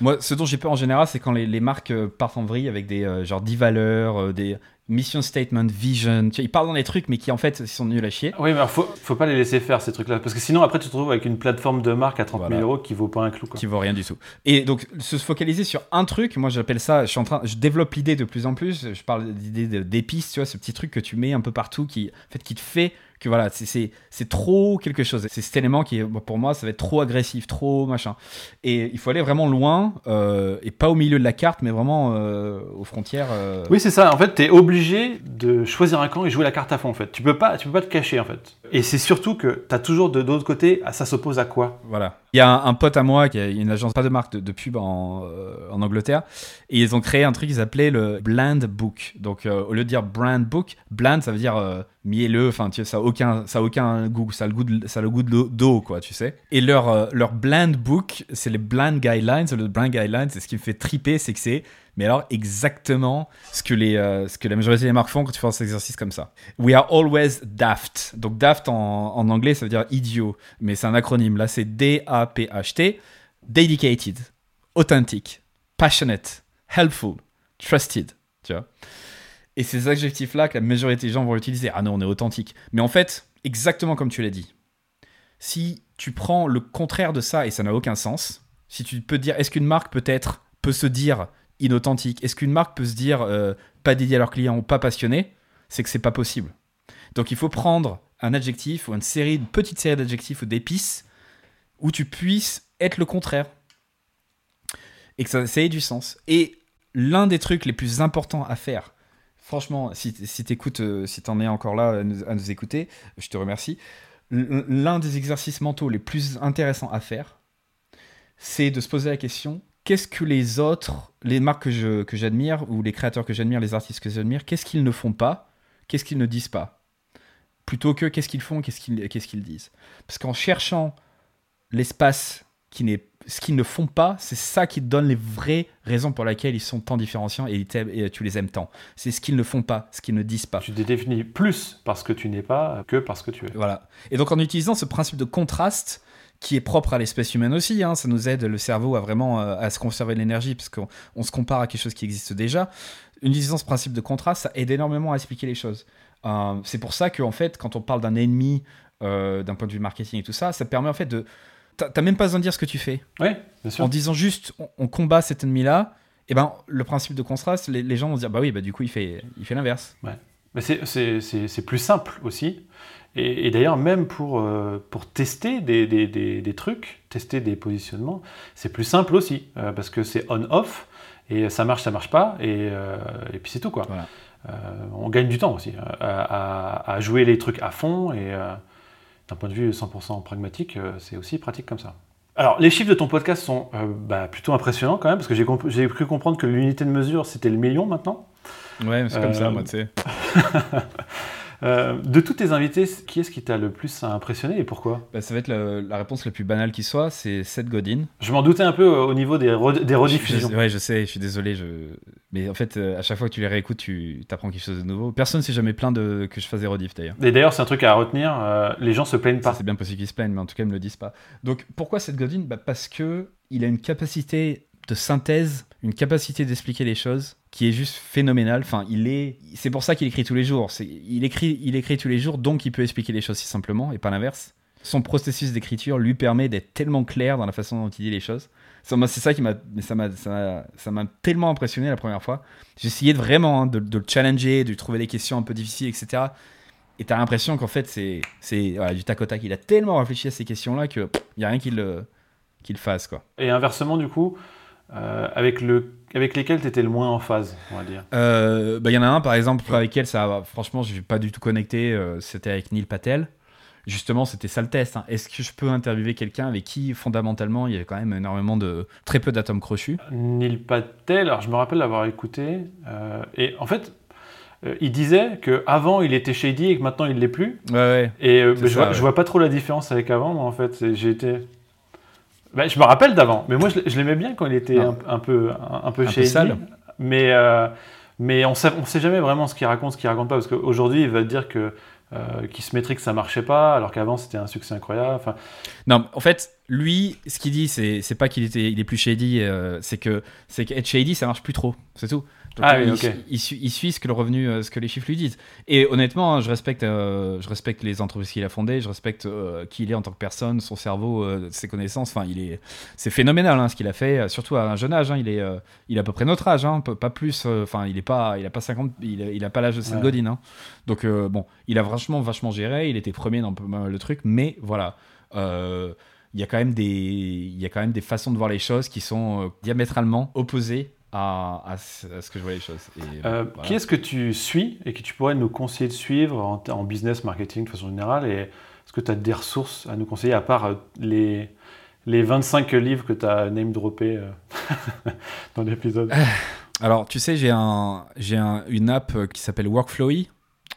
Speaker 2: Moi, ce dont j'ai peur en général, c'est quand les, les, marques partent en vrille avec des genre 10 valeurs, des, mission statement, vision. Tu ils parlent dans des trucs, mais qui en fait sont nuls à chier.
Speaker 1: Oui, mais il faut, faut pas les laisser faire ces trucs-là. Parce que sinon, après, tu te retrouves avec une plateforme de marque à 30 000 euros qui vaut pas un clou. Quoi.
Speaker 2: Qui vaut rien du tout. Et donc, se focaliser sur un truc, moi j'appelle ça, je suis en train, je développe l'idée de plus en plus. Je parle d'idée d'épices, tu vois, ce petit truc que tu mets un peu partout qui, en fait, qui te fait que voilà, c'est trop quelque chose. C'est cet élément qui, pour moi, ça va être trop agressif, trop machin. Et il faut aller vraiment loin, euh, et pas au milieu de la carte, mais vraiment euh, aux frontières. Euh.
Speaker 1: Oui, c'est ça. En fait, tu es obligé de choisir un camp et jouer la carte à fond, en fait. Tu peux pas, tu peux pas te cacher, en fait. Et c'est surtout que tu as toujours de l'autre côté, ça s'oppose à quoi?
Speaker 2: Voilà. Il y a un, pote à moi qui a une agence, pas de marque, de, pub en, en, Angleterre, et ils ont créé un truc qu'ils appelaient le Bland Book. Donc, au lieu de dire Brand Book, Bland, ça veut dire mielleux, enfin ça a aucun, ça a aucun goût, ça a le goût de, ça a le goût quoi, tu sais. Et leur euh, leur bland book, c'est les bland guidelines, le bland guidelines, c'est ce qui me fait triper, c'est que c'est mais alors exactement ce que les euh, ce que la majorité des marques font quand tu fais cet exercice comme ça. We are always daft. Donc daft en, en anglais ça veut dire idiot, mais c'est un acronyme. Là c'est D A P H T, dedicated, authentic, passionate, helpful, trusted, tu vois. Et ces adjectifs-là que la majorité des gens vont utiliser, ah non, on est authentique. Mais en fait, exactement comme tu l'as dit, si tu prends le contraire de ça et ça n'a aucun sens, si tu peux dire, est-ce qu'une marque peut-être peut se dire inauthentique? Est-ce qu'une marque peut se dire euh, pas dédié à leurs clients ou pas passionné C'est que c'est pas possible. Donc il faut prendre un adjectif ou une série, une petite série d'adjectifs ou d'épices où tu puisses être le contraire. et que ça ait du sens. Et l'un des trucs les plus importants à faire, franchement, si, si t'écoutes, euh, si t'en es encore là à nous, à nous écouter, je te remercie. L'un des exercices mentaux les plus intéressants à faire, c'est de se poser la question qu'est-ce que les autres, les marques que je- que j'admire, ou les créateurs que j'admire, les artistes que j'admire, qu'est-ce qu'ils ne font pas Qu'est-ce qu'ils ne disent pas? Plutôt que qu'est-ce qu'ils font, qu'est-ce qu'ils qu'est-ce qu'ils disent? Parce qu'en cherchant l'espace qui n'est ce qu'ils ne font pas, c'est ça qui te donne les vraies raisons pour lesquelles ils sont tant différenciants et, et tu les aimes tant. C'est ce qu'ils ne font pas, ce qu'ils ne disent pas.
Speaker 1: Tu te définis plus parce que tu n'es pas que parce que tu es.
Speaker 2: Voilà. Et donc en utilisant ce principe de contraste qui est propre à l'espèce humaine aussi, hein, ça nous aide le cerveau à vraiment euh, à se conserver de l'énergie parce qu'on on se compare à quelque chose qui existe déjà. En utilisant ce principe de contraste, ça aide énormément à expliquer les choses. Euh, c'est pour ça qu'en fait, quand on parle d'un ennemi euh, d'un point de vue marketing et tout ça, ça permet en fait de... T'as même pas besoin de dire ce que tu fais.
Speaker 1: Oui, bien sûr.
Speaker 2: En disant juste, on, on combat cet ennemi-là, et ben le principe de contraste, les, les gens vont se dire, bah oui, bah du coup, il fait, il fait l'inverse.
Speaker 1: Mais c'est- plus simple aussi. Et, et d'ailleurs, même pour, euh, pour tester des, des, des, des trucs, tester des positionnements, c'est plus simple aussi. euh, parce que c'est on-off, et ça marche, ça marche pas, et, euh, et puis c'est tout quoi.
Speaker 2: Voilà.
Speaker 1: On gagne du temps aussi à, à- à jouer les trucs à fond, et d'un point de vue 100% pragmatique, euh, c'est aussi pratique comme ça. Alors, les chiffres de ton podcast sont euh, bah, plutôt impressionnants quand même, parce que j'ai comp- cru comprendre que l'unité de mesure, c'était le million maintenant.
Speaker 2: Ouais, c'est comme
Speaker 1: Euh,
Speaker 2: ça, moi, tu sais.
Speaker 1: Euh, de tous tes invités, qui est-ce qui t'a le plus impressionné et pourquoi?
Speaker 2: Bah, ça va être le- la réponse la plus banale qui soit, c'est Seth Godin.
Speaker 1: Je m'en doutais un peu euh, au niveau des, re- des rediffusions.
Speaker 2: Je- ouais, je sais, je suis désolé. Je... Mais en fait, euh, à chaque fois que tu les réécoutes, tu apprends quelque chose de nouveau. Personne s'est jamais plaint de... que je fasse des rediffs d'ailleurs.
Speaker 1: Et d'ailleurs, c'est un truc à retenir, euh, les gens se plaignent pas.
Speaker 2: C'est bien possible qu'ils se plaignent, mais en tout cas, ils me le disent pas. Donc, pourquoi Seth Godin? Bah, Parce que il a une capacité de synthèse, une capacité d'expliquer les choses qui est juste phénoménale. Enfin, il est. C'est pour ça qu'il écrit tous les jours. C'est... Il écrit, il écrit tous les jours, donc il peut expliquer les choses si simplement et pas l'inverse. Son processus d'écriture lui permet d'être tellement clair dans la façon dont il dit les choses. C'est ça qui m'a, ça m'a, ça ça m'a tellement impressionné la première fois. De vraiment hein, de, de le challenger, de lui trouver des questions un peu difficiles, etc. Et t'as l'impression qu'en fait, c'est, c'est du tac au tac. Il a tellement réfléchi à ces questions-là qu'il n'y a rien qui le, qui le fasse, quoi.
Speaker 1: Et inversement, du coup, euh, avec, le, avec lesquels tu étais le moins en phase, on va dire.
Speaker 2: Euh, bah, Il y en a un, par exemple, avec lequel ça, franchement, je n'ai pas du tout connecté. euh, c'était avec Neil Patel. Justement, c'était ça le test. hein. Est-ce que je peux interviewer quelqu'un avec qui, fondamentalement, il y avait quand même énormément de. très peu d'atomes crochus?
Speaker 1: Neil Patel, alors je me rappelle l'avoir écouté, et en fait, il disait qu'avant il était shady et que maintenant il l'est plus.
Speaker 2: Ouais, ouais.
Speaker 1: Et euh, je, vois, je vois pas trop la différence avec avant, moi, en fait. J'ai été. Bah, je me rappelle d'avant, mais moi je, l'ai- je l'aimais bien quand il était un, un peu, un, un peu
Speaker 2: sale.
Speaker 1: Mais, euh, mais on sait, on sait jamais vraiment ce qu'il raconte, ce qu'il raconte pas, parce qu'aujourd'hui il va dire que. Euh, qu'il se mettrait que ça marchait pas, alors qu'avant c'était un succès incroyable. Enfin,
Speaker 2: Non, en fait, lui, ce qu'il dit, c'est, c'est pas qu'il était, il est plus shady, euh, c'est que c'est qu'être shady, ça marche plus trop, c'est tout. Donc,
Speaker 1: Ah
Speaker 2: euh, il, suit, il suit ce que le revenu, euh, ce que les chiffres lui disent. Et honnêtement, hein, je respecte, euh, je respecte les entreprises qu'il a fondées, je respecte euh, qui il est en tant que personne, son cerveau, euh, ses connaissances. Enfin, il est, c'est phénoménal hein, ce qu'il a fait, surtout à un jeune âge. hein, il est, il a à peu près notre âge, hein, pas plus. Enfin, il est pas, il a pas 50, il a, il a pas l'âge de Seth
Speaker 1: Ouais.
Speaker 2: Godin. Donc bon, il a vachement, vachement géré. Il était premier dans le truc, mais voilà. Il y a quand même des il y a quand même des façons de voir les choses qui sont diamétralement opposées à, à ce à ce que je vois les choses. Et,
Speaker 1: euh,
Speaker 2: voilà.
Speaker 1: Qui est-ce que tu suis et que tu pourrais nous conseiller de suivre en, en business, marketing de façon générale Et est-ce que tu as des ressources à nous conseiller, à part euh, les, les 25 livres que tu as name droppé euh, dans l'épisode?
Speaker 2: Alors, tu sais, j'ai un, j'ai un- une app qui s'appelle Workflowy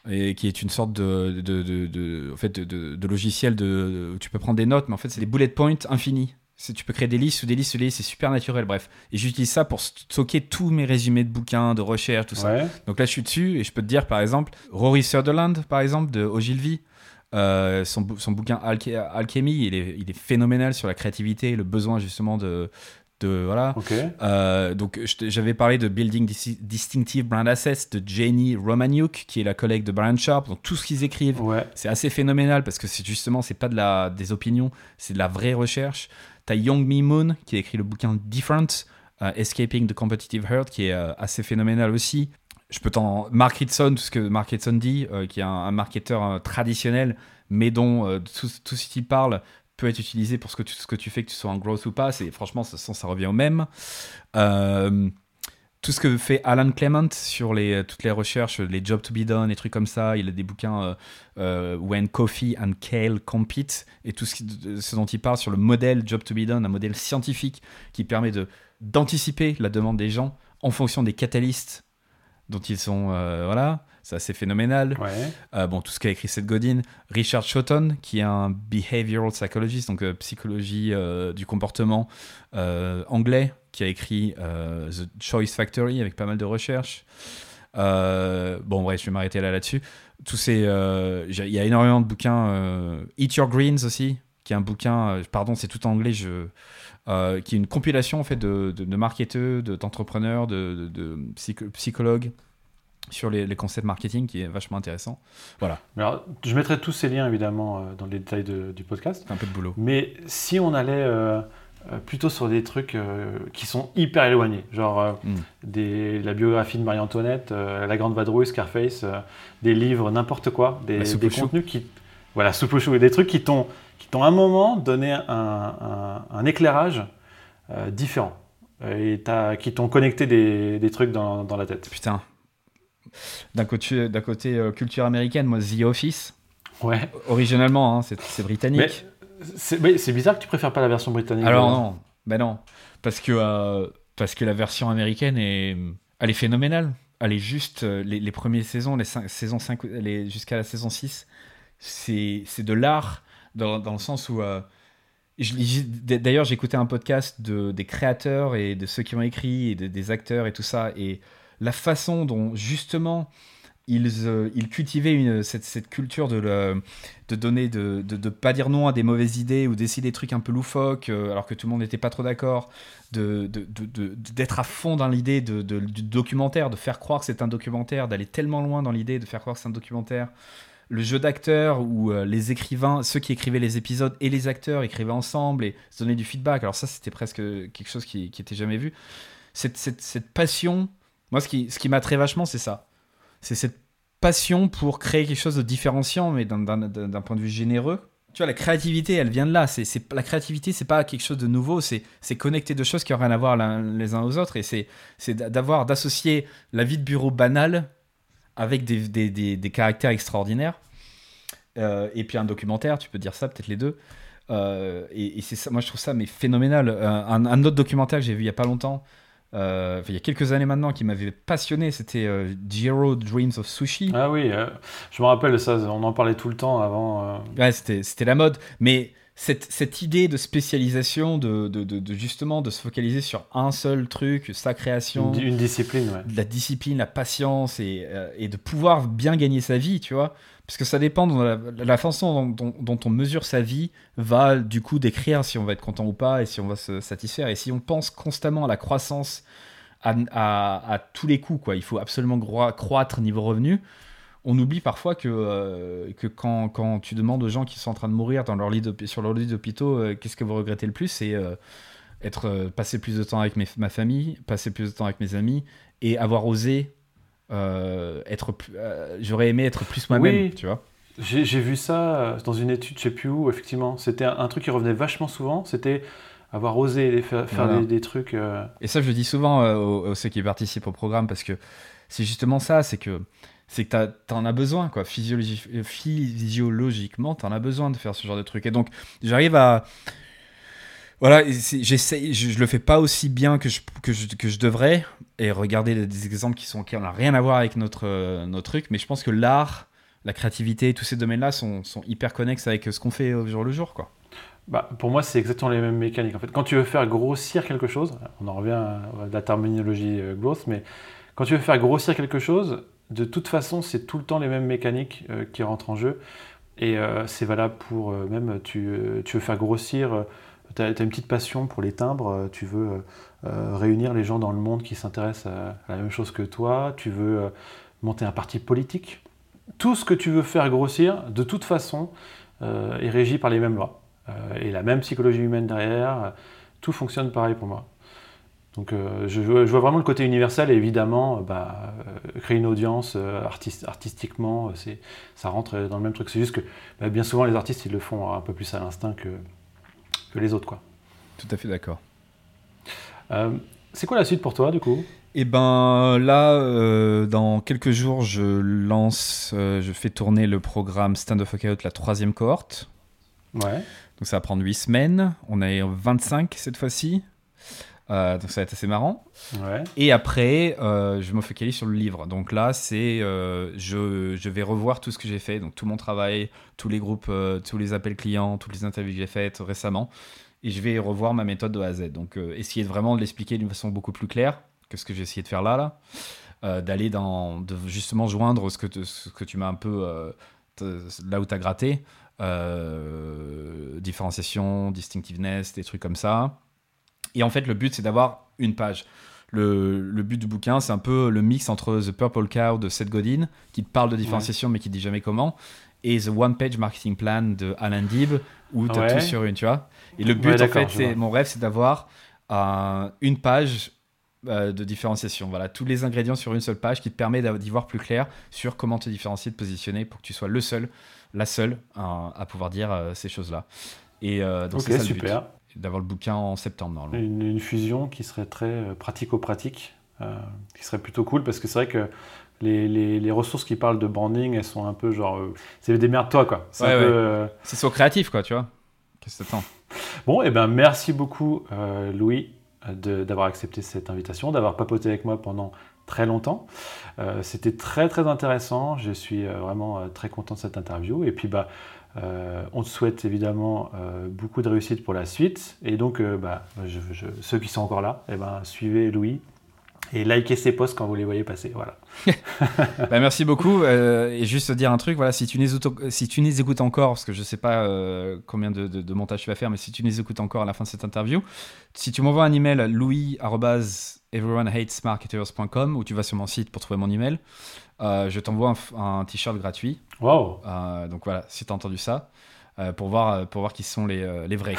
Speaker 2: et qui est une sorte de, de, de, de- en fait, de, de- de logiciel de, de- où tu peux prendre des notes, mais en fait, c'est des bullet points infinis. Tu peux créer des listes ou des listes, des listes, c'est super naturel, bref. Et j'utilise ça pour stocker tous mes résumés de bouquins, de recherches, tout ça.
Speaker 1: Ouais.
Speaker 2: Donc là, je suis dessus et je peux te dire, par exemple, Rory Sutherland, par exemple, de Ogilvy, euh, son, son bouquin Alche- Alchemy, il est, il est phénoménal sur la créativité et le besoin justement de, de voilà. Euh, donc j'avais parlé de Building Dis- Distinctive Brand Assets de Janie Romaniuk, qui est la collègue de Brian Sharp. Donc tout ce qu'ils écrivent,
Speaker 1: Ouais.
Speaker 2: c'est assez phénoménal parce que c'est justement, c'est pas de la, des opinions, c'est de la vraie recherche. T'as Young Mi Moon qui a écrit le bouquin Different, euh, Escaping the Competitive Herd, qui est euh, assez phénoménal aussi. Je peux t'en. Mark Ritson, tout ce que Mark Ritson dit, euh, qui est un, marketeur traditionnel, mais dont tout, tout ce qu'il parle peut être utilisé pour ce que tu, ce que tu fais, que tu sois en growth ou pas. C'est franchement, ça, ça revient au même. Euh, tout ce que fait Alan Clement sur les, toutes les recherches, les jobs to be done, les trucs comme ça. Il a des bouquins euh, euh, When Coffee and Kale Compete et tout ce, ce, dont il parle sur le modèle job to be done, un modèle scientifique qui permet de d'anticiper la demande des gens en fonction des catalystes dont ils sont voilà c'est phénoménal. bon, tout ce qu'a écrit Seth Godin, Richard Shotton, qui est un behavioral psychologist, donc psychologie du comportement anglais, qui a écrit euh, The Choice Factory avec pas mal de recherches. Euh, bon, bref, je vais m'arrêter là là-dessus. Tous ces, euh, il y a énormément de bouquins. Eat Your Greens aussi, qui est un bouquin. pardon, c'est tout en anglais. Je, qui est une compilation en fait de, de, de marketeurs, d'entrepreneurs, de, de, psychologues sur les, les, concepts marketing qui est vachement intéressant. Voilà.
Speaker 1: Alors, je mettrai tous ces liens évidemment dans les détails du podcast.
Speaker 2: Un peu de boulot.
Speaker 1: Mais si on allait euh, plutôt sur des trucs euh, qui sont hyper éloignés, genre euh, hmm. des, la biographie de Marie-Antoinette, La Grande Vadrouille, Scarface, des livres, n'importe quoi, des, des contenus qui, voilà, soupe chou, des trucs qui t'ont, qui t'ont un moment donné un, un, éclairage différent et qui t'ont connecté des, des trucs dans, dans, la tête.
Speaker 2: Putain. D'un côté, d'un côté culture américaine, moi The Office.
Speaker 1: Ouais.
Speaker 2: Originellement, hein, c'est, c'est britannique.
Speaker 1: C'est bizarre que tu préfères pas la version britannique.
Speaker 2: Alors non, ben non, parce que euh, parce que la version américaine est, elle est phénoménale. Elle est juste euh, les, premières saisons, les saisons 5, jusqu'à la saison 6, c'est de l'art dans, dans, le sens où euh, D'ailleurs, écouté un podcast de, des créateurs et de ceux qui ont écrit, et des acteurs et tout ça, et la façon dont justement ils, euh, ils cultivaient cette, culture de, le, donner, de, de, pas dire non à des mauvaises idées ou d'essayer des trucs un peu loufoques euh, alors que tout le monde n'était pas trop d'accord, d'être à fond dans l'idée du documentaire, de faire croire que c'est un documentaire, d'aller tellement loin dans l'idée de faire croire que c'est un documentaire. Le jeu d'acteurs où euh, les écrivains, ceux qui écrivaient les épisodes et les acteurs écrivaient ensemble et se donnaient du feedback. Alors ça, c'était presque quelque chose qui, qui était jamais vu. Cette passion, moi, ce qui, ce qui m'attrait vachement, c'est ça c'est cette passion pour créer quelque chose de différenciant, mais d'un point de vue généreux. Tu vois, la créativité, elle vient de là. C'est la créativité, c'est pas quelque chose de nouveau. C'est connecter deux choses qui n'ont rien à voir les uns aux autres. Et c'est d'avoir d'associer la vie de bureau banale avec des, des, des, caractères extraordinaires. Euh, et puis un documentaire, tu peux dire ça, peut-être les deux. Euh, et, c'est ça, moi je trouve ça mais phénoménal. Euh, un, un, autre documentaire que j'ai vu il y a pas longtemps, euh, il y a quelques années maintenant, qui m'avait passionné, c'était euh, Jiro Dreams of Sushi.
Speaker 1: Ah oui, euh, je me rappelle ça, on en parlait tout le temps avant.
Speaker 2: Ouais, c'était la mode, mais cette, cette, idée de spécialisation, de, de, de, justement de se focaliser sur un seul truc, sa création.
Speaker 1: Une, discipline, ouais.
Speaker 2: La discipline, la patience et, et, de pouvoir bien gagner sa vie, tu vois. Parce que ça dépend de la, façon dont, on mesure sa vie, va du coup décrire si on va être content ou pas et si on va se satisfaire. Et si on pense constamment à la croissance à, tous les coups, quoi, il faut absolument croître niveau revenu. On oublie parfois que, euh, que quand, quand, tu demandes aux gens qui sont en train de mourir dans leur lit sur leur lit d'hôpitaux, euh, qu'est-ce que vous regrettez le plus? C'est euh, être passer plus de temps avec ma famille, passer plus de temps avec mes amis et avoir osé euh, être, euh, j'aurais aimé être plus moi-même, tu vois.
Speaker 1: J'ai vu ça euh, dans une étude, je sais plus où, effectivement. C'était un, truc qui revenait vachement souvent. C'était avoir osé faire, faire des, trucs.
Speaker 2: Et ça, je le dis souvent aux, ceux qui participent au programme parce que c'est justement ça, c'est que c'est que tu en as besoin, quoi. physiologiquement, tu en as besoin de faire ce genre de trucs. Et donc, j'arrive à, voilà, j'essaie, je, le fais pas aussi bien que je, que je, devrais. Et regarder des exemples qui sont qui n'ont rien à voir avec notre, euh, notre truc, mais je pense que l'art, la créativité, tous ces domaines-là sont, sont, hyper connexes avec ce qu'on fait au jour le jour, quoi.
Speaker 1: Bah, pour moi, c'est exactement les mêmes mécaniques. En fait, quand tu veux faire grossir quelque chose, on en revient à la terminologie euh, growth, mais quand tu veux faire grossir quelque chose, de toute façon, c'est tout le temps les mêmes mécaniques euh, qui rentrent en jeu. Et c'est valable pour même, tu, tu, veux faire grossir tu as, une petite passion pour les timbres, euh, tu veux euh, euh, réunir les gens dans le monde qui s'intéressent à, la même chose que toi, tu veux monter un parti politique. Tout ce que tu veux faire grossir, de toute façon, est régi par les mêmes lois. et la même psychologie humaine derrière, tout fonctionne pareil pour moi. Donc je, vois vraiment le côté universel et évidemment, bah, créer une audience artistiquement, ça rentre dans le même truc. C'est juste que bah, bien souvent les artistes ils le font un peu plus à l'instinct que, que les autres. Quoi.
Speaker 2: Tout à fait d'accord.
Speaker 1: Euh, c'est quoi la suite pour toi, du coup?
Speaker 2: Eh ben là, euh, dans quelques jours, je lance, euh, je fais tourner le programme Stand of Out, la troisième cohorte.
Speaker 1: Ouais.
Speaker 2: Donc ça va prendre 8 semaines. On est 25 cette fois-ci. Euh, donc ça va être assez marrant.
Speaker 1: Ouais.
Speaker 2: Et après, euh, je me focalise sur le livre. Donc là, c'est euh, je, je vais revoir tout ce que j'ai fait, donc tout mon travail, tous les groupes, euh, tous les appels clients, toutes les interviews que j'ai faites récemment. Et je vais revoir ma méthode de A à Z. Donc essayer de vraiment de l'expliquer d'une façon beaucoup plus claire que ce que j'ai essayé de faire là. là. D'aller dans. de justement joindre ce que, te- ce que tu m'as un peu. te- là où tu as gratté. Différenciation, distinctiveness, des trucs comme ça. Et en fait, le but, c'est d'avoir une page. Le, le but du bouquin, c'est un peu le mix entre The Purple Cow de Seth Godin, qui te parle de différenciation mais qui dit jamais comment, et The One Page Marketing Plan de Alan Dib, où tu as
Speaker 1: Ouais.
Speaker 2: tout sur une, tu vois. Et le but,
Speaker 1: Ouais,
Speaker 2: en fait, c'est mon rêve, c'est d'avoir euh, une page euh, de différenciation. Voilà, tous les ingrédients sur une seule page qui te permet d'y voir plus clair sur comment te différencier, te positionner pour que tu sois le seul, la seule euh, à pouvoir dire euh, ces choses-là. Et donc
Speaker 1: Ok,
Speaker 2: c'est ça le but
Speaker 1: super.
Speaker 2: D'avoir le bouquin en septembre normalement.
Speaker 1: Une, une fusion qui serait très euh, pratico-pratique, euh, qui serait plutôt cool parce que c'est vrai que les, les- les ressources qui parlent de branding, elles sont un peu genre. euh, c'est des merdes toi quoi. C'est
Speaker 2: Ouais, ouais.
Speaker 1: euh,
Speaker 2: so créatif quoi, tu vois. Qu'est-ce que t'attends?
Speaker 1: Bon, et ben merci beaucoup Louis d'avoir accepté cette invitation, d'avoir papoté avec moi pendant très longtemps. C'était très très intéressant. Je suis vraiment très content de cette interview. Et puis bah, euh, on te souhaite évidemment euh, beaucoup de réussite pour la suite. Et donc euh, bah, ceux qui sont encore là, eh ben, suivez Louis et likez ses posts quand vous les voyez passer. Voilà.
Speaker 2: Bah, merci beaucoup. et juste te dire un truc, voilà, si tu les si écoutes encore, parce que je sais pas combien de, de- de montage tu vas faire, mais si tu les écoutes encore à la fin de cette interview, si tu m'envoies un email à louis@everyonehatesmarketers.com ou tu vas sur mon site pour trouver mon email, je t'envoie un t-shirt gratuit.
Speaker 1: Wow.
Speaker 2: Euh, donc voilà, si tu as entendu ça, euh, pour voir euh, pour voir qui sont les, les vrais.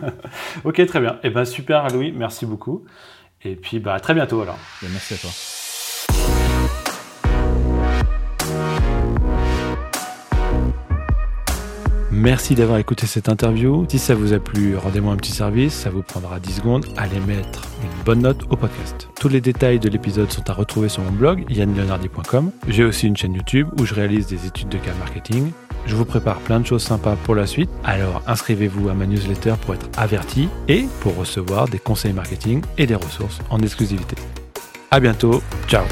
Speaker 1: Ok, très bien. Et ben super Louis, merci beaucoup. Et puis bah, à très bientôt alors.
Speaker 2: Bah, merci à toi.
Speaker 1: Merci d'avoir écouté cette interview. Si ça vous a plu, rendez-moi un petit service. Ça vous prendra 10 secondes. Allez mettre une bonne note au podcast. Tous les détails de l'épisode sont à retrouver sur mon blog yannleonardi.com. J'ai aussi une chaîne YouTube où je réalise des études de cas marketing. Je vous prépare plein de choses sympas pour la suite. Alors inscrivez-vous à ma newsletter pour être averti et pour recevoir des conseils marketing et des ressources en exclusivité. À bientôt. Ciao.